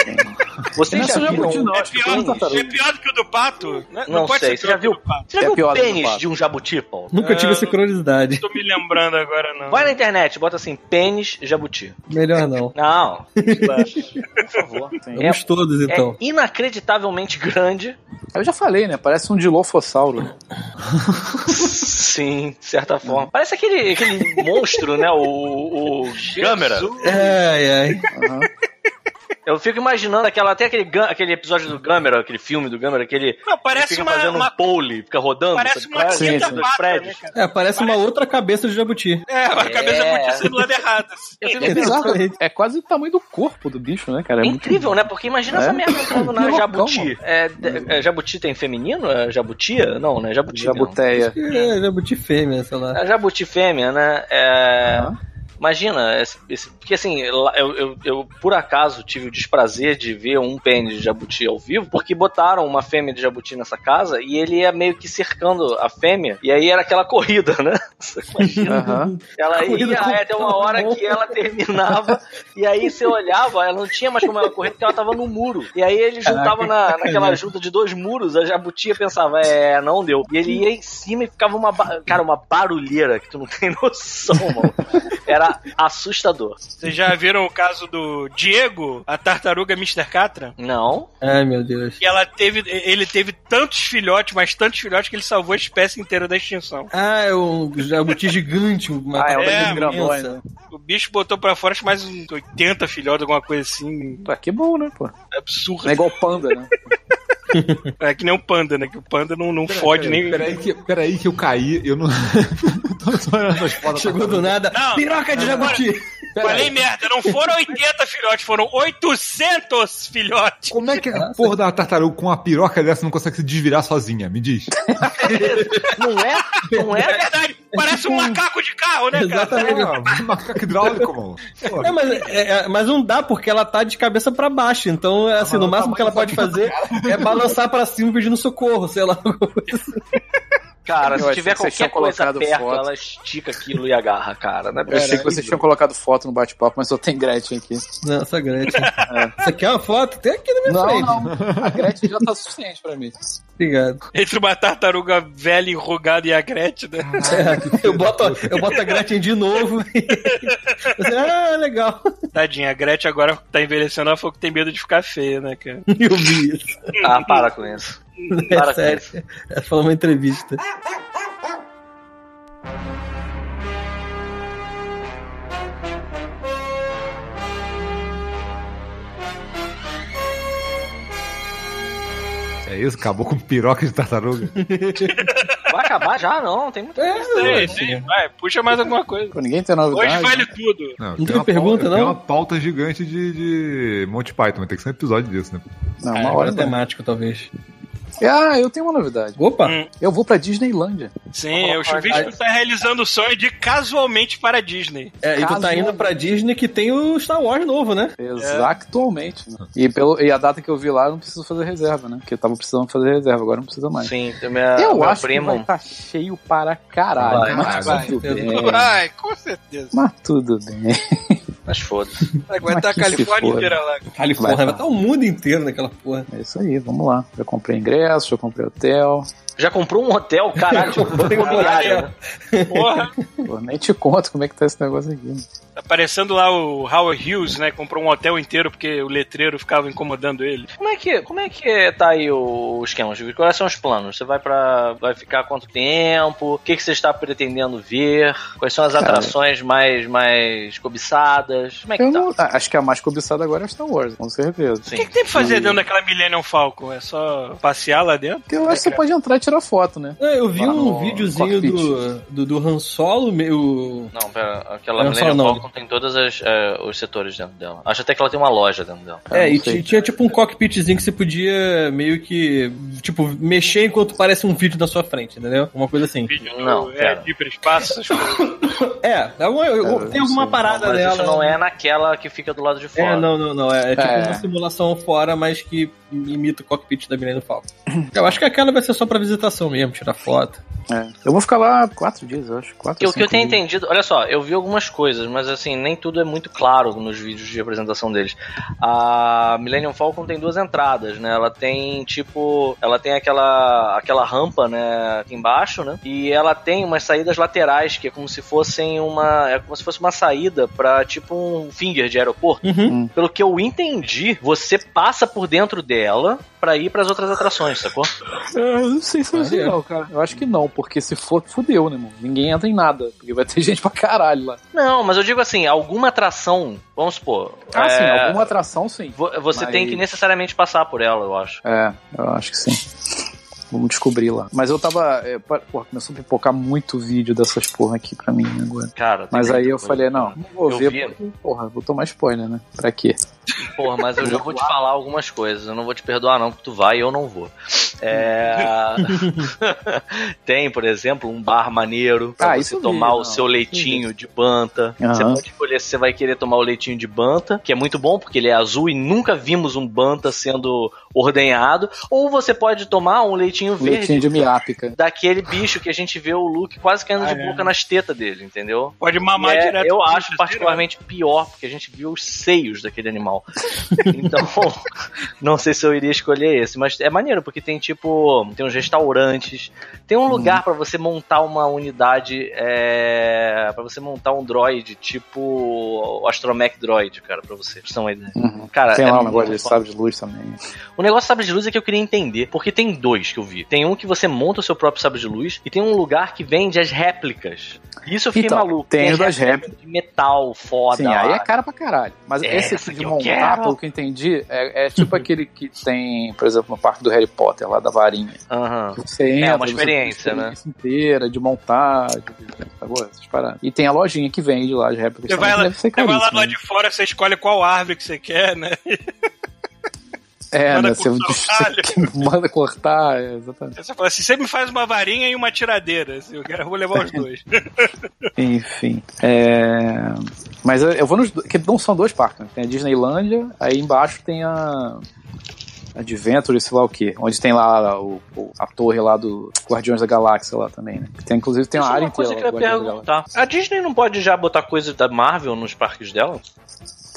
Vocês Não é já só viram jabuti, um não, É pior, todo tartaruga. é pior do que o do pato? né? Não, pode sei, ser você já o viu? Você É viu o pênis de um jabuti, Paulo? Nunca tive É. essa curiosidade. Tô me lembrando agora, não. Vai na internet, bota assim, pênis jabuti. Melhor não. Não, por favor. Vamos todos, É então. inacreditavelmente grande. Eu já falei, né? Parece um dilofossauro. Sim, de certa forma. Parece aquele, aquele monstro, né? O, o Câmera. Ai, ai. Eu fico imaginando aquela, até aquele, aquele episódio do Câmera, aquele filme do Câmera, aquele. Não, ele parece fica uma, fazendo uma- um pole, fica rodando. parece sabe? uma Parece Sim, sim. pata, né, prédios. cara? É, parece uma outra cabeça de jabuti. É, a cabeça É. é. muito do lado errado. É. É quase o tamanho do corpo do bicho, né, cara? É É muito- incrível, né? Porque imagina É. essa merda entrando na jabuti. É, de- é, jabuti tem feminino? É jabutia? Não, né? Jabuti. Jabuteia. É, jabuti fêmea, sei lá. A jabuti fêmea, né? É, Aham. Imagina, esse- esse- porque assim, eu, eu, eu, por acaso tive o desprazer de ver um pênis de jabuti ao vivo, porque botaram uma fêmea de jabuti nessa casa e ele ia meio que cercando a fêmea, e aí era aquela corrida, né? Você imagina? Aham. Ela ia até uma hora que ela terminava, e aí você olhava, ela não tinha mais como ela correr porque ela tava no muro. E aí ele juntava na, naquela junta de dois muros, a jabutia pensava, é, não deu. E ele ia em cima e ficava uma, cara, uma barulheira que tu não tem noção, mano. Era assustador. Vocês já viram o caso do Diego, a tartaruga Mr. Catra? Não? Ai, meu Deus. E ela teve, ele teve tantos filhotes, mas tantos filhotes que ele salvou a espécie inteira da extinção. Ah, é um jabuti gigante, uma Ah, é o É, imensa. O bicho botou pra fora acho mais uns 80 filhotes, alguma coisa assim. Pô, que bom, né, pô? Absurdo. Não é igual panda, né? É que nem o panda, né? Que o panda não, não fode nem. Peraí que, peraí que eu caí, eu não. tô, tô olhando as fotos. Chegou do nada. Não, Piroca de jabuti! Falei merda, não foram 80 filhotes, foram 800 filhotes. Como é que a porra da tartaruga com uma piroca dessa não consegue se desvirar sozinha? Me diz. Não é? Não É é? verdade, parece um macaco de carro, né, cara? Exatamente. Ah, macaco hidráulico, mano. É, mas, é, é, mas não dá porque ela tá de cabeça pra baixo. Então, assim, no máximo que ela pode fazer é balançar pra cima pedindo socorro, sei lá. Cara, Eu se tiver qualquer tinham coisa colocado perto, foto. ela estica aquilo e agarra, cara. Não é Eu achei que vocês tinham colocado foto no bate-papo, mas só tem Gretchen aqui. Não, essa Gretchen. Você quer uma foto? Tem aqui na minha Não, frente. não. A Gretchen já tá suficiente pra mim. Obrigado. Entre uma tartaruga velha enrugada e a Gretchen, né? É, eu, boto, eu boto a Gretchen de novo. Você, ah, legal. Tadinha, a Gretchen agora tá envelhecendo, ela falou que tem medo de ficar feia, né, cara? Eu vi isso. Ah, para com isso. É Para com sério. isso. Ela falou numa entrevista. isso? Acabou com piroca de tartaruga. Vai acabar já? Não, tem muito. É, Sei, assim, sei. Vai, puxa mais alguma coisa. Ninguém tem novidade. Hoje vale tudo. Não, tem uma pergunta, pauta, não? Tem uma pauta gigante de, de Monty Python, mas tem que ser um episódio disso, né? Não, É, uma hora é tem. temático, talvez. Ah, eu tenho uma novidade. Opa! Hum. Eu vou pra Disneylândia. Sim, o Chuvisco tá realizando o sonho de casualmente para a Disney. É, e tu tá indo pra Disney que tem o Star Wars novo, né? Exatamente. né? E, pelo, e a data que eu vi lá, eu não preciso fazer reserva, né? Porque eu tava precisando fazer reserva, agora não precisa mais. Sim, minha, eu acho primo. que vai estar cheio para caralho. Vai, mas vai, tudo vai. bem. Vai, com certeza. Mas tudo bem. Mas foda-se. Vai Mas estar a Califórnia inteira lá. Califórnia, Vai, estar o mundo inteiro naquela porra. É isso aí, vamos lá. Já comprei ingresso, já comprei hotel. Já comprou um hotel, caralho, tipo, imobiliário, né? Porra, Pô, nem te conto como é que tá esse negócio aqui. Tá parecendo lá o Howard Hughes, né? Comprou um hotel inteiro porque o letreiro ficava incomodando ele. Como é que, como é que tá aí o esquema, Júlio? Quais são os planos? Você vai para vai ficar quanto tempo? O que, que você está pretendendo ver? Quais são as Cara. atrações mais mais cobiçadas? Como é que Eu tá? não, acho que a mais cobiçada agora é Star Wars, com certeza. O que, que tem pra fazer dentro daquela Millennium Falcon? É só passear lá dentro? Porque eu acho que você pode entrar e tirar foto, né? É, eu vi Lá um no videozinho cockpit. do, do, do Han Solo, meio. Não, pera, aquela Millennium só não. Falcon tem todos as, eh, os setores dentro dela. Acho até que ela tem uma loja dentro dela. É, não e sei. ti- tinha tipo um cockpitzinho que você podia meio que, tipo, mexer enquanto parece um vídeo na sua frente, entendeu? Uma coisa assim. Vídeo Não, é, hiperespaço, essas coisas. É, é É, tem não alguma sei. parada Mas dela. isso não é naquela que fica do lado de fora. É, não, não, não. É, é tipo É. uma simulação fora, mas que imita o cockpit da Millennium Falcon. Eu acho que aquela vai ser só pra visitação mesmo, tirar foto. É. Eu vou ficar lá quatro dias, eu acho. Quatro, o que eu tenho dias. entendido, olha só, eu vi algumas coisas, mas assim, nem tudo é muito claro nos vídeos de apresentação deles. A Millennium Falcon tem duas entradas, né? Ela tem tipo, ela tem aquela aquela rampa, né, aqui embaixo, né? E ela tem umas saídas laterais que é como se fossem uma, é como se fosse uma saída pra tipo um finger de aeroporto. Uhum. Pelo que eu entendi, você passa por dentro dela pra ir pras outras atrações, sacou? Eu não sei se é legal, cara. Eu acho que não, porque se for, fudeu, né, mano? Ninguém entra em nada, porque vai ter gente pra caralho lá. Não, mas eu digo assim, alguma atração, vamos supor, Ah, é, sim, alguma atração, sim. vo- você Mas- tem que necessariamente passar por ela, eu acho. É, eu acho que sim. Vamos descobrir lá. Mas eu tava. É, porra, começou a pipocar muito vídeo dessas porra aqui pra mim agora. Cara, tem Mas aí eu coisa. falei, não, não vou Eu ver, vi. porque, porra, vou tomar spoiler, né? Pra quê? Porra, mas eu já vou te falar algumas coisas. Eu não vou te perdoar, não, porque tu vai e eu não vou. É... Tem, por exemplo, um bar maneiro pra Ah, você eu vi, tomar o não, seu leitinho de banta. Aham. Você pode escolher se você vai querer tomar o leitinho de banta, que é muito bom porque ele é azul e nunca vimos um banta sendo ordenhado. Ou você pode tomar um leitinho verde. Leitinho de miápica. Daquele bicho que a gente vê o Luke quase caindo Ah, de é. boca nas tetas dele, entendeu? Pode mamar é- direto. eu acho assim, particularmente pior, porque a gente viu os seios daquele animal. Então, não sei se eu iria escolher esse, mas é maneiro, porque tem tipo, tem uns restaurantes, tem um lugar pra você montar uma unidade, é, para você montar um droid, tipo o Astromech Droid, cara, pra você, pra você ter uma ideia. Uhum. Cara, Tem é lá um negócio de sabre de luz também. O negócio do sabre de luz é que eu queria entender, porque tem dois que eu vi. Tem um que você monta o seu próprio sabre de luz e tem um lugar que vende as réplicas. Isso eu fiquei Então, maluco. tem as o das de metal foda. Sim, aí é cara pra caralho. Mas É, esse aqui de que montar, quero. pelo que eu entendi, é, é tipo aquele que tem, por exemplo, no parque do Harry Potter, lá da varinha. Aham. Você entra, uma você experiência, tem a experiência inteira de montar, de, tá bom? Essas paradas. E tem a lojinha que vende lá, as réplicas. Você vai, lá, que deve ser você vai lá lado né? de fora, você escolhe qual árvore que você quer, né? É, manda né? Você, cortar você manda cortar, é, exatamente. Você fala assim, você me faz uma varinha e uma tiradeira. assim, eu, quero, eu vou levar os dois. Enfim. É... Mas eu, eu vou nos. que não são dois parques, né? Tem a Disneylândia, aí embaixo tem a. Adventure, sei lá o quê. Onde tem lá o, o- a torre lá do Guardiões da Galáxia lá também, né? Tem, inclusive tem uma é área uma coisa inteira que eu lá ia do Guardiões da Galáxia. perguntar. A Disney não pode já botar coisa da Marvel nos parques dela?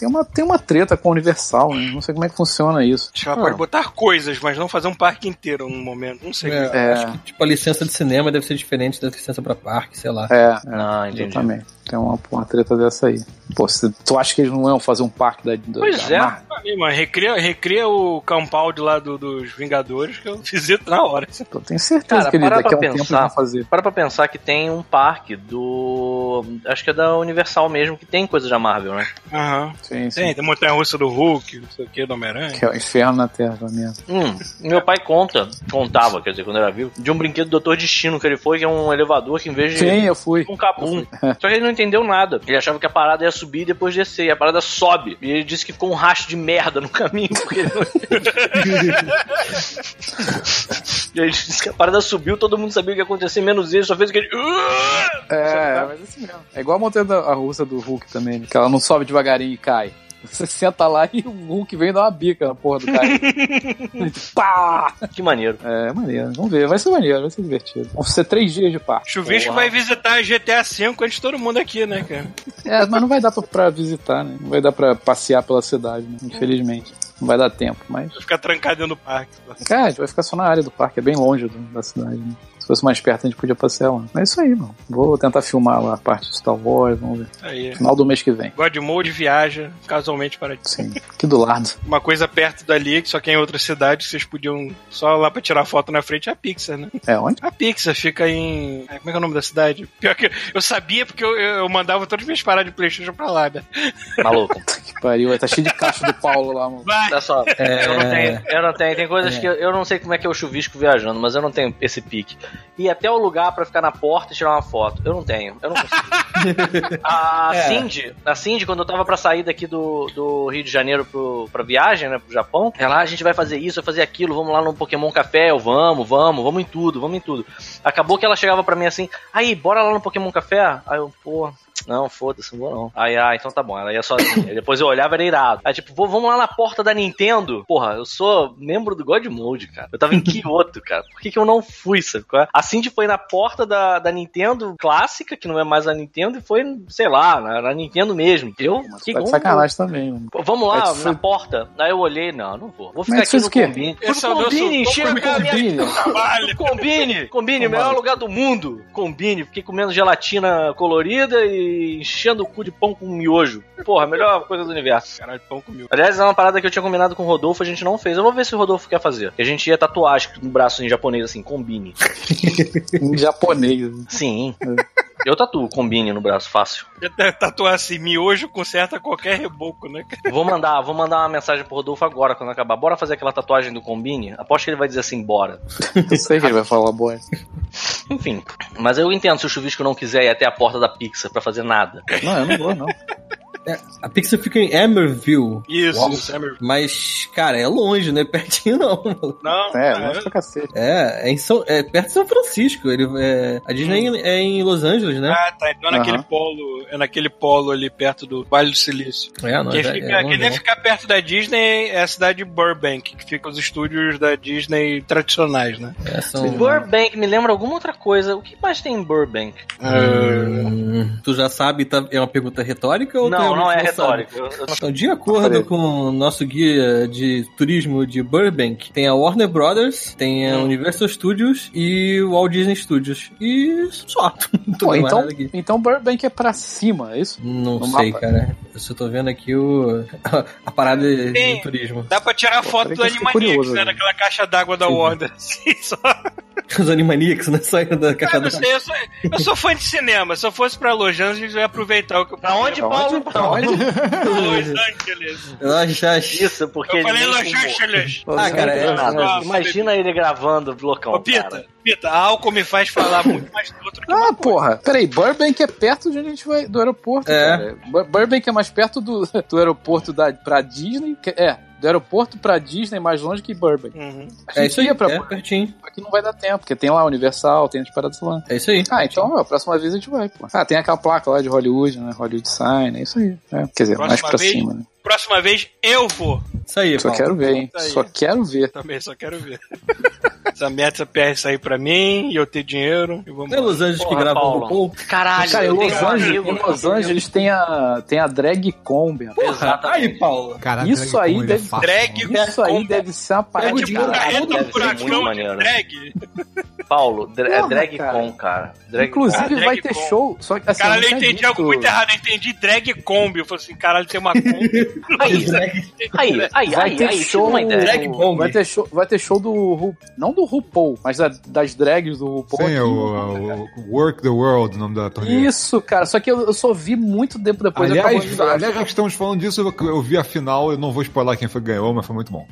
Tem uma, tem uma treta com a Universal, né? Não sei como é que funciona isso. Acho que ela Ah. pode botar coisas, mas não fazer um parque inteiro num momento. Não sei. É, É. Acho que, tipo, a licença de cinema deve ser diferente da licença pra parque, sei lá. É, é Ah, entendi. exatamente. Tem uma, uma treta dessa aí. Pô, se, tu acha que eles não iam fazer um parque da, da Pois da é. Marvel? Mano, recria, recria o compound lá do- dos Vingadores que eu visito na hora. Eu tenho certeza Cara, que para daqui a um tempo pensar. vão fazer. Para pra pensar que tem um parque do. Acho que é da Universal mesmo, que tem coisa da Marvel, né? Aham. Sim, sim. Tem, tem montanha russa do Hulk, não sei o que, do Homem-Aranha. Que é o inferno na Terra mesmo. Hum, meu pai conta, contava, quer dizer, quando era vivo, de um brinquedo do Doutor Destino que ele foi, que é um elevador que em vez de. Sim, eu fui. um capum. Só que ele não entendeu nada. Ele achava que a parada ia subir e depois descer. E a parada sobe. E ele disse que ficou um rastro de merda no caminho. Porque ele não... e ele disse que a parada subiu, todo mundo sabia o que ia acontecer, menos ele, só fez aquele. É, mas assim mesmo. É igual a montanha da a russa do Hulk também, que ela não sobe devagarinho e cai. Você senta lá e o Hulk vem dar uma bica na porra do cara. Pá! Que maneiro. É, maneiro. Vamos ver. Vai ser maneiro, vai ser divertido. Vão ser três dias de parque. Chuvisco Porra. vai visitar GTA V antes de todo mundo aqui, né, cara? É, mas não vai dar pra, pra visitar, né? Não vai dar pra passear pela cidade, né? Infelizmente. Não vai dar tempo, mas. Vai ficar trancado dentro do parque. Cara, a gente vai ficar só na área do parque, é bem longe do- da cidade, né? Se fosse mais perto, a gente podia passear lá. Mas é isso aí, mano. Vou tentar filmar lá a parte de Star Wars, vamos ver. Aí. Final do mês que vem. God Mode viaja casualmente para Sim. Aqui do lado. uma coisa perto dali, que só que é em outra cidade, vocês podiam só lá pra tirar foto na frente, é a Pixar, né? É onde? A Pixar fica em. Como é que é o nome da cidade? Pior que eu sabia porque eu, eu mandava todas as minhas paradas de Playstation pra lá, né? Maluco. Que pariu. Tá cheio de caixa do Paulo lá, mano. Vai! Olha só, É. eu não tenho, eu não tenho, tem coisas que eu, eu não sei como é que é o chuvisco viajando, mas eu não tenho esse pique. E até o lugar pra ficar na porta e tirar uma foto, eu não tenho, eu não consigo. a É. Cindy, a Cindy, quando eu tava pra sair daqui do, do Rio de Janeiro pro, pra viagem, né, pro Japão, ela, "Ah, a gente vai fazer isso, vai fazer aquilo, vamos lá no Pokémon Café, eu vamos, vamos, vamos em tudo, vamos em tudo. Acabou que ela chegava pra mim assim, aí, bora lá no Pokémon Café? Aí eu, pô, não, foda-se, não vou não. Aí, ah, então tá bom. Ela ia sozinha. Depois eu olhava, era irado. Aí, tipo, vamos lá na porta da Nintendo. Porra, eu sou membro do God Mode, cara. Eu tava em Kyoto, cara. Por que, que eu não fui, sabe? Qual é? A Cindy foi na porta da, da Nintendo clássica, que não é mais a Nintendo, e foi, sei lá, na, na Nintendo mesmo. Eu, que Tá sacanagem também, mano. Vamos lá, foi- na porta. Aí eu olhei, não, não vou. Vou ficar Mas tu aqui fez no? Combine. Fui é no Combine, encheu Foi a no cara minha Combine. Combine, combine, o melhor lugar do mundo. Combine, fiquei comendo gelatina colorida e enchendo o cu de pão com miojo. Porra, a melhor coisa do universo. Caralho, pão comigo. Aliás, é uma parada que eu tinha combinado com o Rodolfo, a gente não fez. Eu vou ver se o Rodolfo quer fazer. Que a gente ia tatuar acho que no braço em japonês assim, combine. Em japonês. Sim. Eu tatuo combine no braço, fácil. Tatuar assim, miojo conserta qualquer reboco, né? Vou mandar, vou mandar uma mensagem pro Rodolfo agora, quando acabar. Bora fazer aquela tatuagem do combine? Aposto que ele vai dizer assim, bora. Eu sei que ele vai falar boa. Enfim. Mas eu entendo se o chuvisco não quiser ir até a porta da Pixar pra fazer nada. Não, eu não vou, não. A Pixar fica em Emerville. Isso, Uau. isso é meu- Mas, cara, é longe, não é pertinho não. mano. Não, É, cara, longe pra cacete. É, é, em São, é perto de São Francisco. Ele, é, a Disney é em- é em Los Angeles, né? Ah, tá. Então é naquele polo, é naquele polo ali perto do Vale do Silício. É, não, Quem, é, fica, é longe, quem deve não. ficar perto da Disney é a cidade de Burbank, que fica os estúdios da Disney tradicionais, né? É, são- Burbank me lembra alguma outra coisa. O que mais tem em Burbank? Hum, tu já sabe, tá- é uma pergunta retórica ou Não, não é retórico. Eu- eu- Então, de acordo com o nosso guia de turismo de Burbank, tem a Warner Brothers, tem a Hum. Universal Studios e o Walt Disney Studios. E só. Pô, então, então Burbank é pra cima, é isso? Não no sei, mapa. cara. Eu só tô vendo aqui o... a parada de, Tem. de turismo. Dá pra tirar foto do Animaniacs, né? agora. Naquela caixa d'água da Sim. Warner. Assim, só... Os Animaniacs, né? Saindo da caixa Ah, não da... sei, eu sou, eu sou fã de cinema. Se eu fosse pra Los Angeles, eu ia aproveitar o que eu Pra onde, Paulo? Pra onde? Los Angeles. Eu já... Isso, porque Eu falei ele Los. Angeles. Ah, cara, é- Nada. Imagina ele gravando loucão, Ô, Pita, cara. Pita, álcool me faz falar muito mais do outro que Ah, porra. Peraí, Burbank é perto de onde a gente vai, do aeroporto, É. cara. Bur- Burbank é mais perto do, do aeroporto da, pra Disney. que- é, do aeroporto pra Disney mais longe que Burbank. Uhum. A É gente isso aí, ia pra é Burbank, pertinho. aqui não vai dar tempo, porque tem lá Universal, tem as paradas lá. É isso aí. Ah, então, a próxima vez a gente vai, pô. Ah, tem aquela placa lá de Hollywood, né? Hollywood Sign, é isso aí. É, quer dizer, Próxima mais pra vez? cima, né? Próxima vez eu vou. Isso aí, Só Paulo. quero ver, hein? Só quero ver. Também só quero ver. essa meta, essa PR sair pra mim e eu ter dinheiro. E vamos é Los Angeles que Porra, grava Paulo. o RuPaul? Caralho, Cara, em Los um Angeles, amigo. em Los Angeles tem a, tem a drag combi. rapaz. Exatamente. Aí, Paulo. Caraca, Isso drag aí ele deve- é fácil, drag mano. Isso aí deve ser uma É parada tipo de um caralho. carreta deve ser furacão muito de drag. Paulo, dra- é Porra, drag cara. com, cara. Drag Inclusive drag vai ter com. show. Só que assim, Cara, eu entendi algo muito errado. Eu entendi drag combi. Eu falei assim, caralho, tem uma combi. Aí, aí, aí, Vai aí, ter aí, show. uma ideia. Drag Combi. Vai ter show, vai ter show do Ru- não do RuPaul, mas da- das drags do RuPaul. Sim, aqui. o, o Work the World, o nome da turnê. Isso, cara. Só que eu, eu só vi muito tempo depois. Aliás, de- aliás, já que estamos falando disso, eu, eu vi a final, eu não vou spoiler quem foi que ganhou, mas foi muito bom.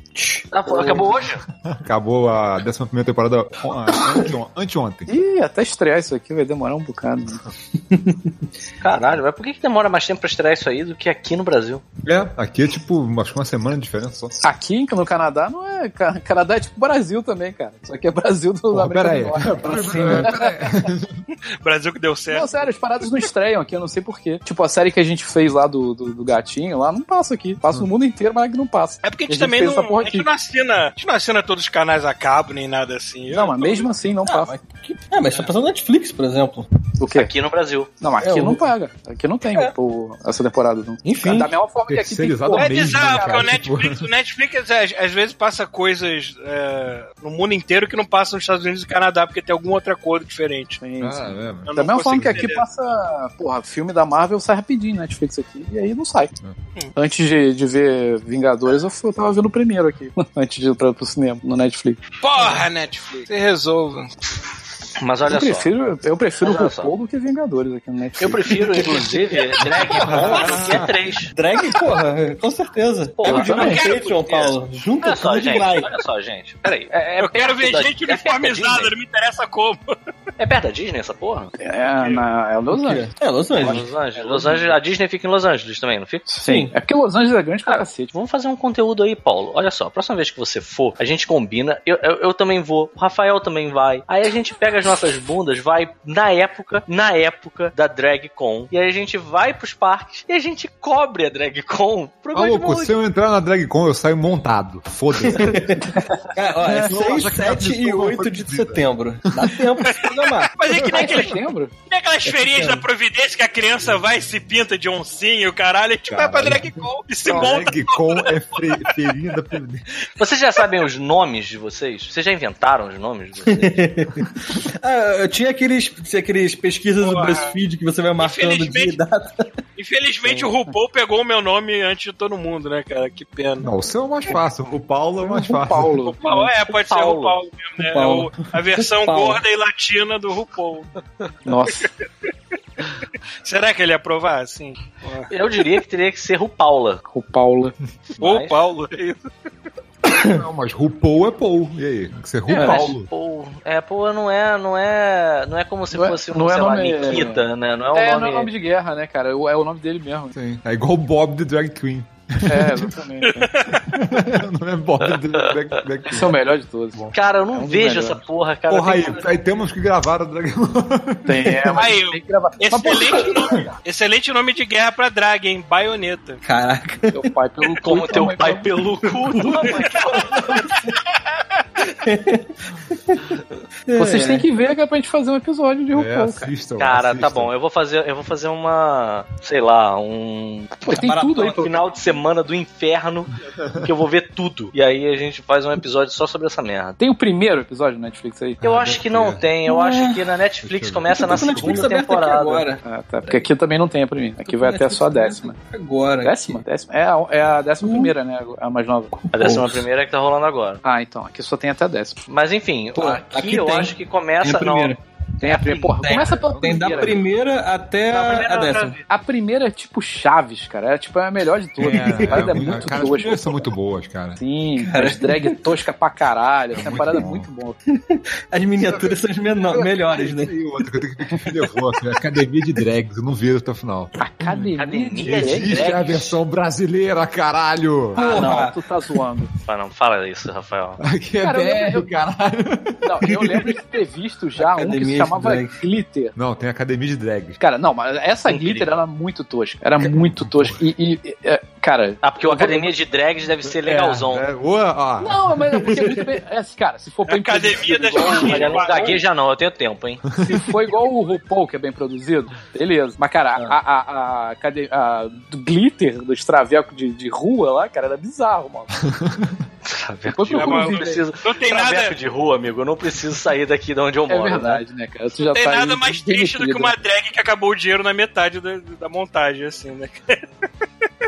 Ah, pô, acabou hoje? Acabou a 11 temporada on- ante- anteontem. Ih, até estrear isso aqui vai demorar um bocado. Caralho, mas por que, que demora mais tempo pra estrear isso aí do que aqui no Brasil? É, aqui é tipo, acho que uma semana de diferença só. Aqui no Canadá não é. Ca- Canadá é tipo Brasil também, cara. Só que é Brasil do Pô, América pera aí. do Norte. Brasil que deu certo. Não, sério, as paradas não estreiam aqui, eu não sei porquê. Tipo, a série que a gente fez lá do, do, do gatinho, lá não passa aqui. Passa no mundo inteiro, mas aqui não passa. É porque a E gente também não, porra a gente não assina. A gente não assina todos os canais a cabo, nem nada assim. Não, mas mesmo assim não Ah, passa. mas, que- ah, mas tá passando Netflix, por exemplo. O quê? Aqui no Brasil. Não, mas É, aqui o- não paga. Aqui não tem É. o- essa temporada. Não. Enfim. Da mesma forma que aqui tem porra, É mesmo, bizarro, né, porque o Netflix, o Netflix às, às vezes passa coisas é, no mundo inteiro que não passa nos Estados Unidos e Canadá, porque tem algum outro acordo diferente. Sim, Ah, sim. é, Da não mesma forma que aqui entender. passa, porra, filme da Marvel sai rapidinho Netflix aqui, e aí não sai. É. Antes de, de ver Vingadores, eu, fui- eu tava vendo o primeiro aqui, antes de ir pra, pro cinema, no Netflix. Porra, Netflix, você resolva. Ivan. Mas olha eu só. prefiro, eu prefiro só. RuPaul do que Vingadores aqui no Netflix. Eu prefiro, inclusive, drag do que é três. Drag, porra, com certeza. Porra, Junta eu não quero Patreon, porque- Paulo. Junta Olha só, tudo gente. Olha só, gente. Peraí. É, é eu quero ver da- gente é uniformizada, Disney? não me interessa como. É perto da Disney essa porra? É, na, é Los Angeles. É, Los Angeles. Los Angeles. Los Angeles. A Disney fica em Los Angeles também, não fica? Sim. É porque Los Angeles é grande pra Cara, cacete. Vamos fazer um conteúdo aí, Paulo. Olha só, a próxima vez que você for, a gente combina. Eu, eu, eu também vou, o Rafael também vai. Aí a gente pega as nossas bundas, vai na época, na época da DragCon. E aí a gente vai pros parques e a gente cobre a DragCon. Programa de Maluco, se eu entrar na DragCon, eu saio montado. Foda-se. Cara, ó, é Não, 6, já que a 7 e pessoa 8 foi de setembro. Dá tempo de se programar. Mas é que nem, aquele, que Setembro? nem aquelas feirinhas da Providência que a criança vai e se pinta de oncinha e o caralho, a gente vai pra Caralho. DragCon e se monta. DragCon é fre- feirinha da Previdência. Vocês já sabem os nomes de vocês? Vocês já inventaram os nomes de vocês? Ah, eu tinha aqueles, aqueles pesquisas do. BuzzFeed que você vai marcando dia e data. Infelizmente o RuPaul pegou o meu nome antes de todo mundo, né, cara? Que pena. Não, o seu é o mais fácil. O Paulo é o mais O fácil. Paulo. Paulo, é, pode ser o Paulo. RuPaul mesmo, né? Paulo. O- a versão Paulo. gorda e latina do RuPaul. Nossa. Será que ele ia aprovar? Sim. Eu diria que teria que ser Rupaula. O Paulo. Ou Mas- Paulo. Não, mas RuPaul é Paul. E aí? Ser É, RuPaulo. Pô, é, pô, não é, não é, não é como se Não é- fosse um, não é sei lá, nome- Nikita, né? Não é o É, nome... não é nome de guerra, né, cara? É o nome dele mesmo. Sim. É igual o Bob the Drag Queen. É, exatamente. não é Bob Drag, drag Esse é o melhor de todos. Cara, eu É não um dos vejo essa porra, cara. Porra, aí, aí temos que gravar a Drag Tem, é, mas Aí, tem que gravar. Excelente nome, excelente nome de guerra pra drag, hein? Baioneta. Caraca. Teu pai pelo cu Como teu pai pelo- pelo cu. Vocês têm que ver que é pra gente fazer um episódio de É, RuPaul, cara. assistam. Cara, tá assistam. bom, eu vou fazer, eu vou fazer uma, sei lá, um Pô, tem tudo aí. um final de semana do inferno que eu vou ver tudo. E aí a gente faz um episódio só sobre essa merda. Tem o primeiro episódio do Netflix aí? Eu Ah, acho que não tem, eu acho que na Netflix começa na Netflix segunda aqui temporada. Agora. Ah, tá. Porque aqui também não tem pra mim. Aqui vai até só a décima. Agora. Décima? Décima? É a, é a décima primeira, né? A mais nova. A décima primeira é que tá rolando agora. Ah, então. Aqui só tem até a décima. Mas enfim, Pô, aqui, aqui eu acho que começa. Tem a primeira. Tem a primeira. Porra, Tem. começa pela Tem da primeira. primeira até Não, a primeira a eu décima. A primeira é tipo Chaves, cara. É tipo é a melhor de todas. É, Mas é, é, muito cara, as tosca. primeiras são muito boas, cara. Sim, as drag tosca pra caralho. Essa é uma parada bom. muito boa. As miniaturas são as menor- melhores, né? E outra que eu tenho que que me levou, assim, Academia de Drags, eu não vi até o final. Academia, Academia de de drag? Existe a drags. versão brasileira, caralho! Ah, não, tu tá zoando. Ah, não, fala isso, Rafael. Aqui é Cara, eu- BR, caralho! Não, eu lembro de ter visto já um que se Academia chamava drag. Glitter. Não, tem academia de drags. Cara, não, mas essa Incrível. Glitter era muito tosca. Era muito tosca. E, e, é, cara. Ah, porque o Academia de Drags deve ser legalzão. É, é, Não, mas é porque é muito bem. É, assim, cara, se for bem Academia produzido, das igual- Meninas. Mas eu não eu tenho tempo, hein? Se for igual o RuPaul, que é bem produzido, beleza. Mas, cara, a, a, a, acade- a- do glitter, do extraveco de, de rua lá, cara, era bizarro, mano. Traveco de rua, não. Não tem Traveco nada, de rua, amigo, eu não preciso sair daqui de onde eu É moro. né? verdade, né, cara? Tu já não tem tá nada mais triste do que uma drag que acabou o dinheiro na metade da, da montagem, assim, né?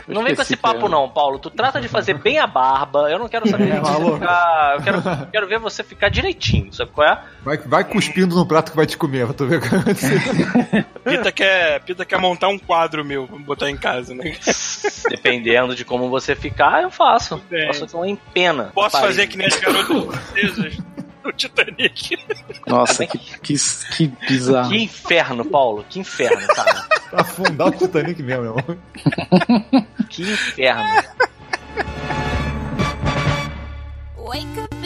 Não vem com esse papo, é. não, Paulo. Tu trata de fazer bem a barba. Eu não quero saber É, você maluco. ficar. Eu quero, quero ver você ficar direitinho, sabe qual é? vai, vai cuspindo no prato que vai te comer, pra tu ver o que vai. Pita quer, Pita quer montar um quadro meu pra botar em casa, né? Dependendo de como você ficar, eu faço. Faço com em pena. Posso fazer que nem as garotas francesas do Titanic. Nossa, que, que, que bizarro. Que inferno, Paulo. Que inferno, cara. Afundar o Titanic mesmo, meu irmão. Que inferno. Wake up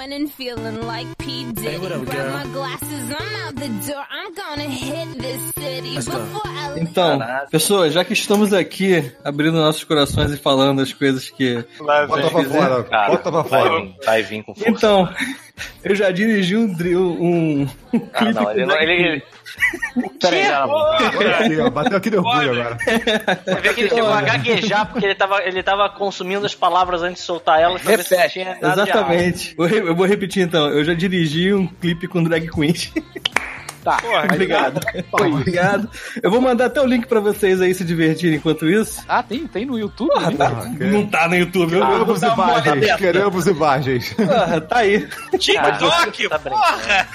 morning feeling like P. Diddy. Grab my glasses, I'm out the door. I'm gonna hit this city before I leave. Então, pessoas, já que estamos aqui abrindo nossos corações e falando as coisas que. Lá Bota pra fora, Cara, bota pra fora. vai vir com força. Então, eu já dirigi um. dri- um ah, não, ele, não, ele, Peraí, ó, Bateu aqui de orgulho agora. Você vê que ele chegou a gaguejar porque ele tava, ele tava consumindo as palavras antes de soltar elas pra ver se Repete. Exatamente. Eu vou repetir então. Eu já dirigi um clipe com drag queens. tá. Porra, Obrigado. Foi isso. Obrigado. Eu vou mandar até o link pra vocês aí se divertirem enquanto isso. Ah, tem, tem no YouTube? Porra, tá- não tá no YouTube. Queremos olhada imagens, queremos imagens. Porra, tá aí. TikTok, Tá porra!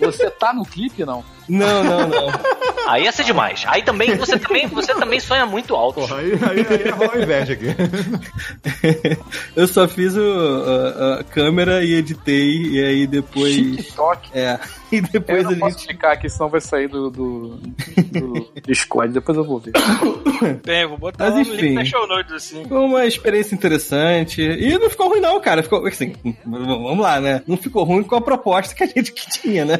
Você tá no clipe, não? Não, não, não. Aí ia ser demais. Aí também, você também, você também sonha muito alto. Porra, aí, aí, aí rola inveja aqui. Eu só fiz o, a, a câmera e editei, e aí depois. TikTok. É. E Eu depois não a posso gente. ficar aqui, senão vai sair do, do, do Discord. Depois eu vou ver. Bem, vou botar Mas enfim. link na show notes, assim. Foi uma experiência interessante. E não ficou ruim, não, cara. Ficou assim. Vamos lá, né? Não ficou ruim com a proposta que a gente que tinha, né?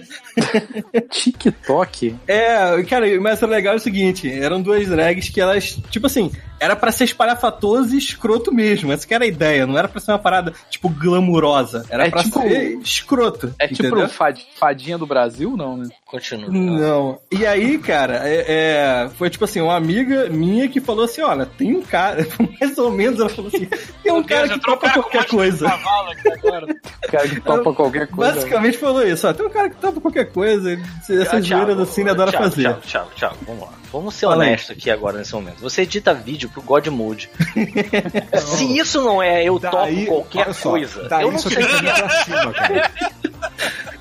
TikTok? É, cara, mas o legal é o seguinte: eram duas drags que elas, tipo assim, era pra ser espalhafatoso e escroto mesmo. Essa que era a ideia. Não era pra ser uma parada, tipo, glamurosa. Era É pra tipo- ser escroto. É tipo entendeu? fad- fadinha do Brasil, não, né? Continua. Não. E aí, cara, é, é, foi tipo assim, uma amiga minha que falou assim, olha, tem um cara, mais ou menos, ela falou assim, tem um Meu Deus, cara que um topa qualquer coisa. cavalo aqui agora. Cara que topa qualquer coisa. Basicamente falou isso, ó, tem um cara que topa qualquer coisa, essas zoeiras assim ele adora Thiago, fazer. Thiago, Thiago, Thiago, vamos lá. Vamos ser honestos aqui agora nesse momento. Você edita vídeo pro God Mode. Se isso não é eu topo Daí, qualquer olha só, coisa, daí eu não sei é. pra cima, cara.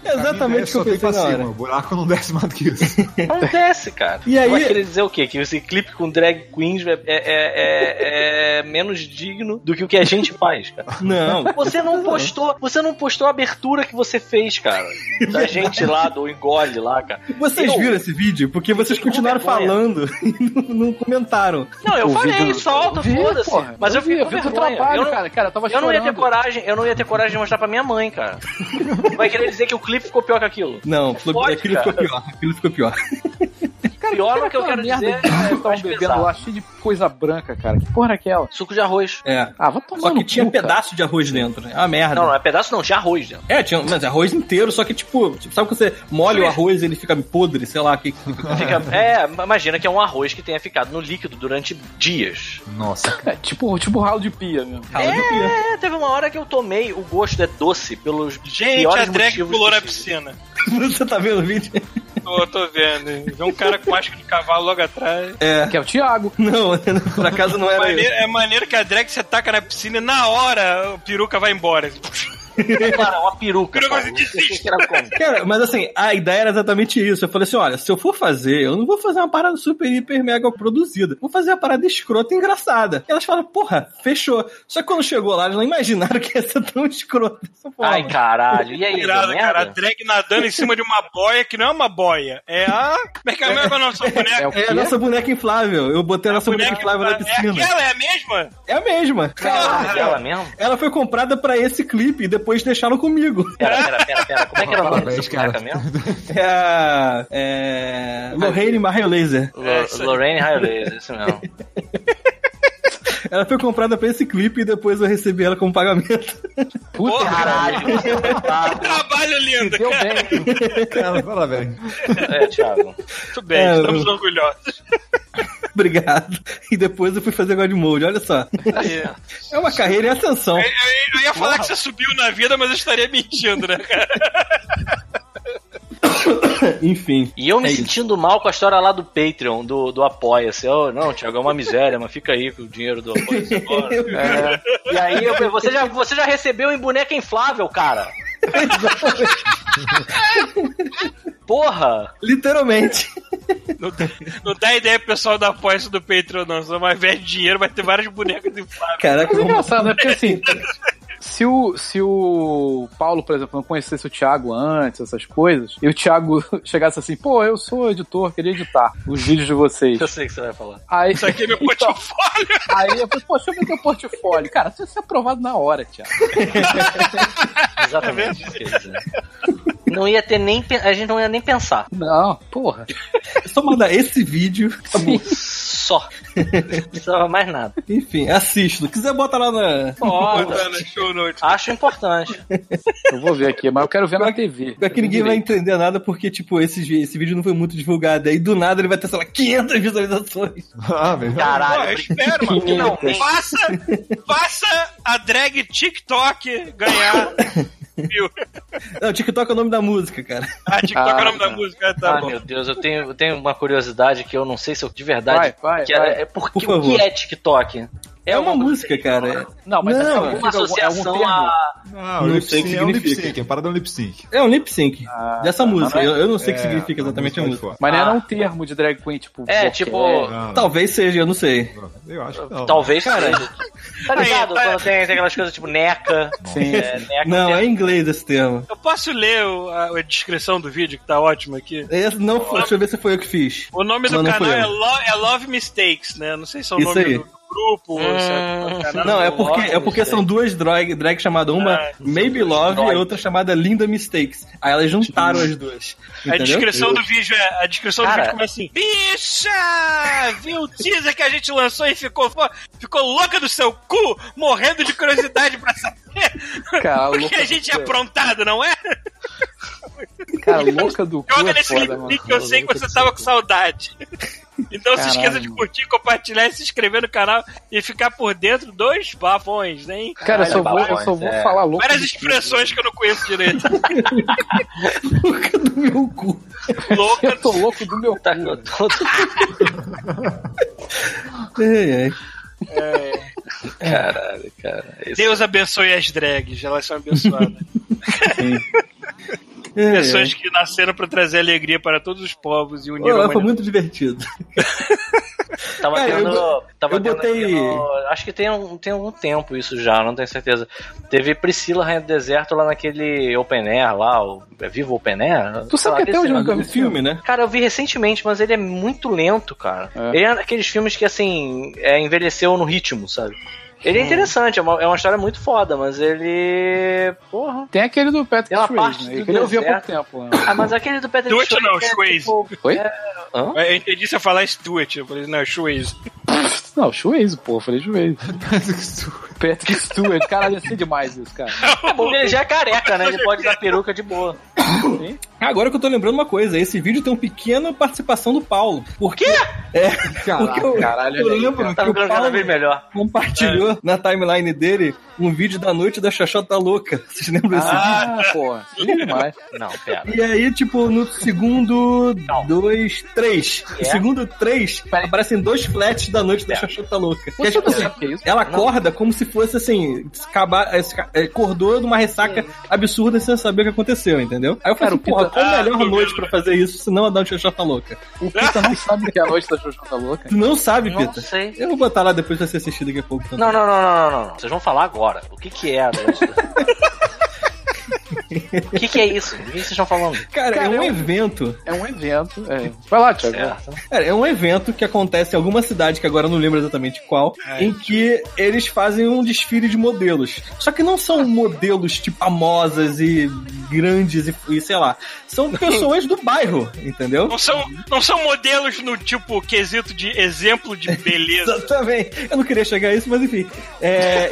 É exatamente o que eu pensei pra na hora. cima. O buraco não desce mais do que isso. Acontece, cara. E aí- Vai querer dizer o quê? Que esse clipe com drag queens é, é- é- é menos digno do que o que a gente faz, cara. Não. Você não postou, você não postou a abertura que você fez, cara. Da gente lá, do engole lá, cara. Vocês Eu- viram esse vídeo? Porque vocês continuaram vergonha. falando e não, não comentaram. Não, eu O falei, vídeo- solta, foda-se. porra. Mas eu vi, fiquei com vergonha. trabalho, eu não, cara. Cara, eu eu não ia ter coragem, eu não ia ter coragem de mostrar pra minha mãe, cara. Vai querer dizer que o clipe ficou pior que aquilo. Não, Pode, aquilo cara. ficou pior. Aquilo ficou pior. Pior no que eu Aquela quero merda dizer que é estavam bebendo pesado. lá, cheio de coisa branca, cara. Que porra é aquela? Suco de arroz. É. Ah, vai tomar Só que tinha cu, cara. pedaço de arroz dentro. É uma merda. Não, não é pedaço não, tinha arroz dentro. É, tinha, mas arroz inteiro, só que tipo, tipo, sabe quando você molha o arroz e ele fica podre, sei lá, o que que fica. É, imagina que é um arroz que tenha ficado no líquido durante dias. Nossa. É tipo, tipo ralo de pia mesmo. Ralo de pia. É, teve uma hora que eu tomei, o gosto é doce pelos Gente, piores a drag pulou na piscina. Você tá vendo o vídeo? Tô, tô vendo. Vê um cara com máscara de cavalo logo atrás. É. Que é o Thiago. Não, por acaso não era Maneiro- é maneiro que a drag você taca na piscina e na hora a peruca vai embora. Cara, uma peruca. Como? Cara, mas assim, a ideia era exatamente isso. Eu falei assim: olha, se eu for fazer, eu não vou fazer uma parada super, hiper, mega produzida. Vou fazer uma parada escrota e engraçada. E elas falaram, porra, fechou. Só que quando chegou lá, eles não imaginaram que ia ser tão forma. Ai, caralho. E aí, Irado, cara. Drag nadando em cima de uma boia que não é uma boia. É a. Como é que é a nossa boneca? É o É a nossa boneca inflável. Eu botei a nossa boneca, inflável na É piscina. aquela, é a mesma? É a mesma. Caralho, ela mesmo? Ela foi comprada pra esse clipe e depois depois deixaram comigo. Pera, pera, pera, pera. Como é que era o nome dessa boneca mesmo? É a. É. Lorraine Mario Laser. Lo- Lorraine Highlander, isso mesmo. Ela foi comprada pra esse clipe e depois eu recebi ela como pagamento. Puta Caralho. Trabalho lindo, Deu cara. bem. Cara, parabéns. É, Thiago. Muito bem, É, estamos eu- orgulhosos. Obrigado. E depois eu fui fazer God Mode, olha só. É uma carreira em ascensão. Eu, eu- eu ia falar que você subiu na vida, mas eu estaria mentindo, né, cara? Enfim. E eu me É isso. sentindo mal com a história lá do Patreon, do, do Apoia-se. Eu, não, Thiago, é uma miséria, mas fica aí com o dinheiro do Apoia-se agora. É. E aí, eu, você, já, você já recebeu em boneca inflável, cara. Porra! Literalmente. Não, dá- não dá ideia pro pessoal da apoia do Patreon, não. Invés de dinheiro, vai ter várias bonecas infláveis. Caraca, é engraçado, né? Porque assim, se o, se o Paulo, por exemplo, não conhecesse o Thiago antes, essas coisas, e o Thiago chegasse assim, pô, eu sou editor, queria editar os vídeos de vocês. Eu sei o que você vai falar. Aí, Isso aqui é meu Então, portfólio. aí eu falei, pô, deixa eu ver teu portfólio. Cara, você ia ser aprovado na hora, Thiago. Exatamente isso Não ia ter nem. A gente não ia nem pensar. Não, porra. É só mandar esse vídeo. Só. Não precisava mais nada. Enfim, assista. Se quiser, bota lá na. Botar no show notes. Acho importante. Eu vou ver aqui, mas eu quero ver na TV. Pior que ninguém vai entender nada porque, tipo, esse, esse vídeo não foi muito divulgado. Aí do nada ele vai ter, sei lá, 500 visualizações. Ah, velho. Caralho. eu espero, mano. Finalmente. Faça, faça a drag TikTok ganhar mil. Não, o TikTok é o nome da música, cara. Ah, TikTok é o nome Ah, da música. Tá Ah, bom. meu Deus, eu tenho, eu tenho uma curiosidade que eu não sei se eu de verdade. Vai, vai, que é, vai. é porque Por o que é TikTok? É uma música, cara. Não, mas Não, Uma é é associação algum a. Não, o Não lip sei o que sync é um lip significa. sync, é parada um lip sync. É um lip sync Ah, dessa tá, música. mas Eu, eu não sei o que É, significa exatamente a música. Mas não Ah. era um termo de drag queen, tipo. É, tipo- Não, Talvez seja, eu não sei. Eu acho que não. Talvez seja. Tá ligado? Quando tem, tem aquelas coisas tipo neca. Sim. É, neca Não, é em inglês esse termo. Eu posso ler o- a, a descrição do vídeo, que tá ótimo aqui? Esse não, foi- deixa eu ver se foi eu que fiz. O nome do canal é, Lo- é Love Mistakes, né? Não sei se é o Isso nome aí. do grupo é do canal. Não, é porque, é porque são duas drag, drag chamadas, uma Ah, Maybe Love e a outra chamada Linda Mistakes. Aí elas juntaram as duas. A Entendeu? descrição do vídeo é. A descrição Cara. do vídeo começa assim: Bicha! Viu o teaser que a gente lançou e ficou, ficou louca do seu cu, morrendo de curiosidade pra saber Cara, o que louca a gente é aprontado, não é? Cara, louca do cu Joga é nesse foda, mano. link que eu sei que você tava com saudade. Então se Caralho, esqueça de curtir, compartilhar, se inscrever no canal e ficar por dentro dos bafões, hein? Cara, eu só Caralho, vou, eu só vou é. falar louco. Várias expressões que eu não conheço direito. Louca do meu cu. Louca Eu tô louco do meu Tá cu. todo... Ai, ai. Caralho, cara. Esse- Deus abençoe as drags, elas são abençoadas. Ai, ai. Pessoas que nasceram pra trazer alegria para todos os povos e unir a Pô, foi muito divertido. Tava Cara, tendo. eu- tava eu tendo botei- no- acho que tem, um, tem algum tempo isso já, não tenho certeza. Teve Priscila Rainha do Deserto lá naquele Open Air lá, o é Vivo Open Air? Tu sabe lá, que até hoje nunca vi O filme, né? Cara, eu vi recentemente, mas ele é muito lento, cara. É. Ele é daqueles filmes que, assim, é, envelheceu no ritmo, sabe? Ele é interessante, é uma, é uma história muito foda, mas ele. Porra. Tem aquele do Patrick parte Swayze, né? Aquele eu vi há pouco tempo. né? Ah, mas aquele do Patrick Swayze não, é, Swayze. tipo, Oi? Hã? Eu entendi você falar Stuart, eu falei, não, Swayze. Não, Swayze, pô. Eu falei Swayze. Patrick Stewart. Caralho, ia ser demais isso, cara. É bom que ele já é careca, né? Ele pode usar peruca de boa. Agora que eu tô lembrando uma coisa, esse vídeo tem uma pequena participação do Paulo. Por quê? É, porque eu, caralho, eu lembro Tá que o ficando cada vez Paulo melhor. compartilhou na timeline dele um vídeo da noite da Xoxota Louca. Vocês lembram desse vídeo? Ah, pô. Demais. Não, pera. E aí, tipo, no segundo Calma. dois, três. No É? segundo três, aparecem dois flats da noite da É. Xoxota Louca. Que é, tipo não assim, é ela acorda como se fosse assim, acabar, acordou de uma ressaca absurda sem saber o que aconteceu, entendeu? Aí eu falei assim, porra, Pita- qual a Ah, melhor noite pra fazer isso se não a da Xoxota Louca? O Pita não sabe o que é a noite da Xoxota louca. Tu não sabe, Não Pita? sei. Eu vou botar lá depois pra você assistir daqui a pouco. também. Não, não, não, não, não, não. Vocês vão falar agora. O que que é a noite da... O que, que é isso? Do que vocês estão falando? Cara, Cara, é um eu- evento. É um evento. É. Vai lá, Thiago. Certo. Cara, é um evento que acontece em alguma cidade, que agora eu não lembro exatamente qual, em que eles fazem um desfile de modelos. Só que não são modelos tipo famosas e grandes e, e sei lá. São pessoas do bairro, entendeu? Não são, não são modelos no tipo quesito de exemplo de beleza. Exatamente. Eu não queria chegar a isso, mas enfim. É,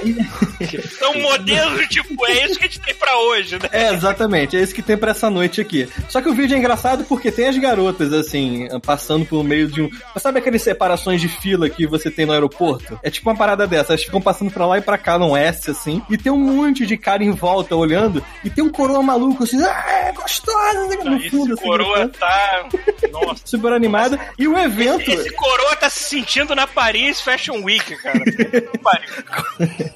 São modelos, tipo, é isso que a gente tem pra hoje, né? É, exatamente. É isso que tem pra essa noite aqui. Só que o vídeo é engraçado porque tem as garotas, assim, passando pelo meio de um. Sabe aquelas separações de fila que você tem no aeroporto? É tipo uma parada dessa. Elas ficam passando pra lá e pra cá num S, assim. E tem um monte de cara em volta olhando. E tem um coroa maluco, assim, ah, é gostosa, no Esse fundo, assim, coroa gritando, tá. Nossa. super animada. E o evento. Esse coroa tá se sentindo na Paris Fashion Week, cara.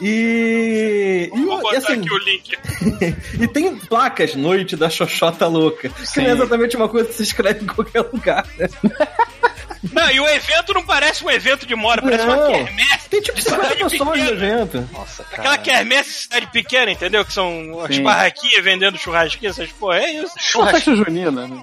E. e, Vou e botar assim, aqui o link. e tem placas Noite da Xoxota Louca. Que não é exatamente uma coisa que se escreve em qualquer lugar, né? Não, e o evento não parece um evento de moda, parece uma Não. quermesse. Tem tipo de 50 cidade pessoas no pequena. evento. Nossa, cara. Aquela quermesse de cidade pequena, entendeu? Que são as Sim. barraquinhas vendendo churrasquinhas, essas porra, é isso. Uma festa junina, né?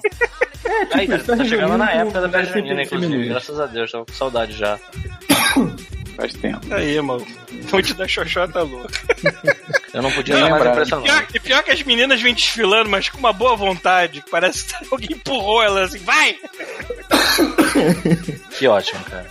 Aí, tá, tá chegando na época da festa junina, inclusive. Graças a Deus, tava com saudade já. Faz tempo. Aí, mano. Noite da Xoxota louca. Eu não podia Bem ser mais lembrado. impressionado. Pior, e pior que as meninas vêm desfilando, mas com uma boa vontade. Parece que alguém empurrou elas assim, vai! Que ótimo, cara.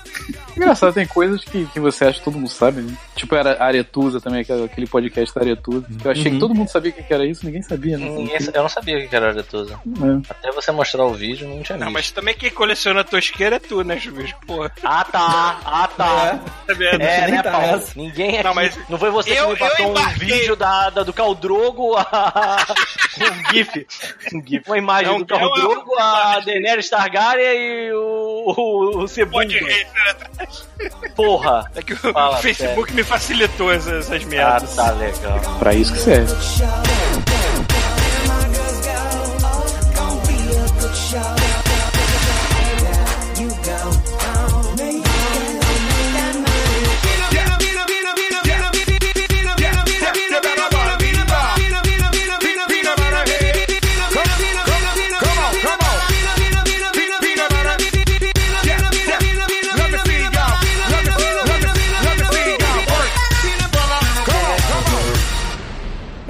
Engraçado, tem coisas que, que você acha que todo mundo sabe, né? Tipo, era Aretusa também, aquele podcast da Aretusa. Eu achei que todo mundo sabia o que era isso, ninguém sabia, né? Ninguém- eu não sabia o que era Aretusa. É. Até você mostrar o vídeo, não tinha Não, visto. mas também quem coleciona tosqueira é tu, né, Chuvisco? Porra. Ah, tá. Ah, tá. Vendo? É, Nem né, tá Paulo? Ninguém aqui. Não, Não, mas foi você eu- que me passou eu um vídeo da, da- do Caldrogo, a... um GIF. Um GIF. Uma imagem Não, do Caldrogo, é uma- a Daenerys Targaryen e o, o, o Sebumba. Porra. É que o Fala, Facebook me facilitou essas, essas Ah, merdas. tá legal. Pra isso que serve.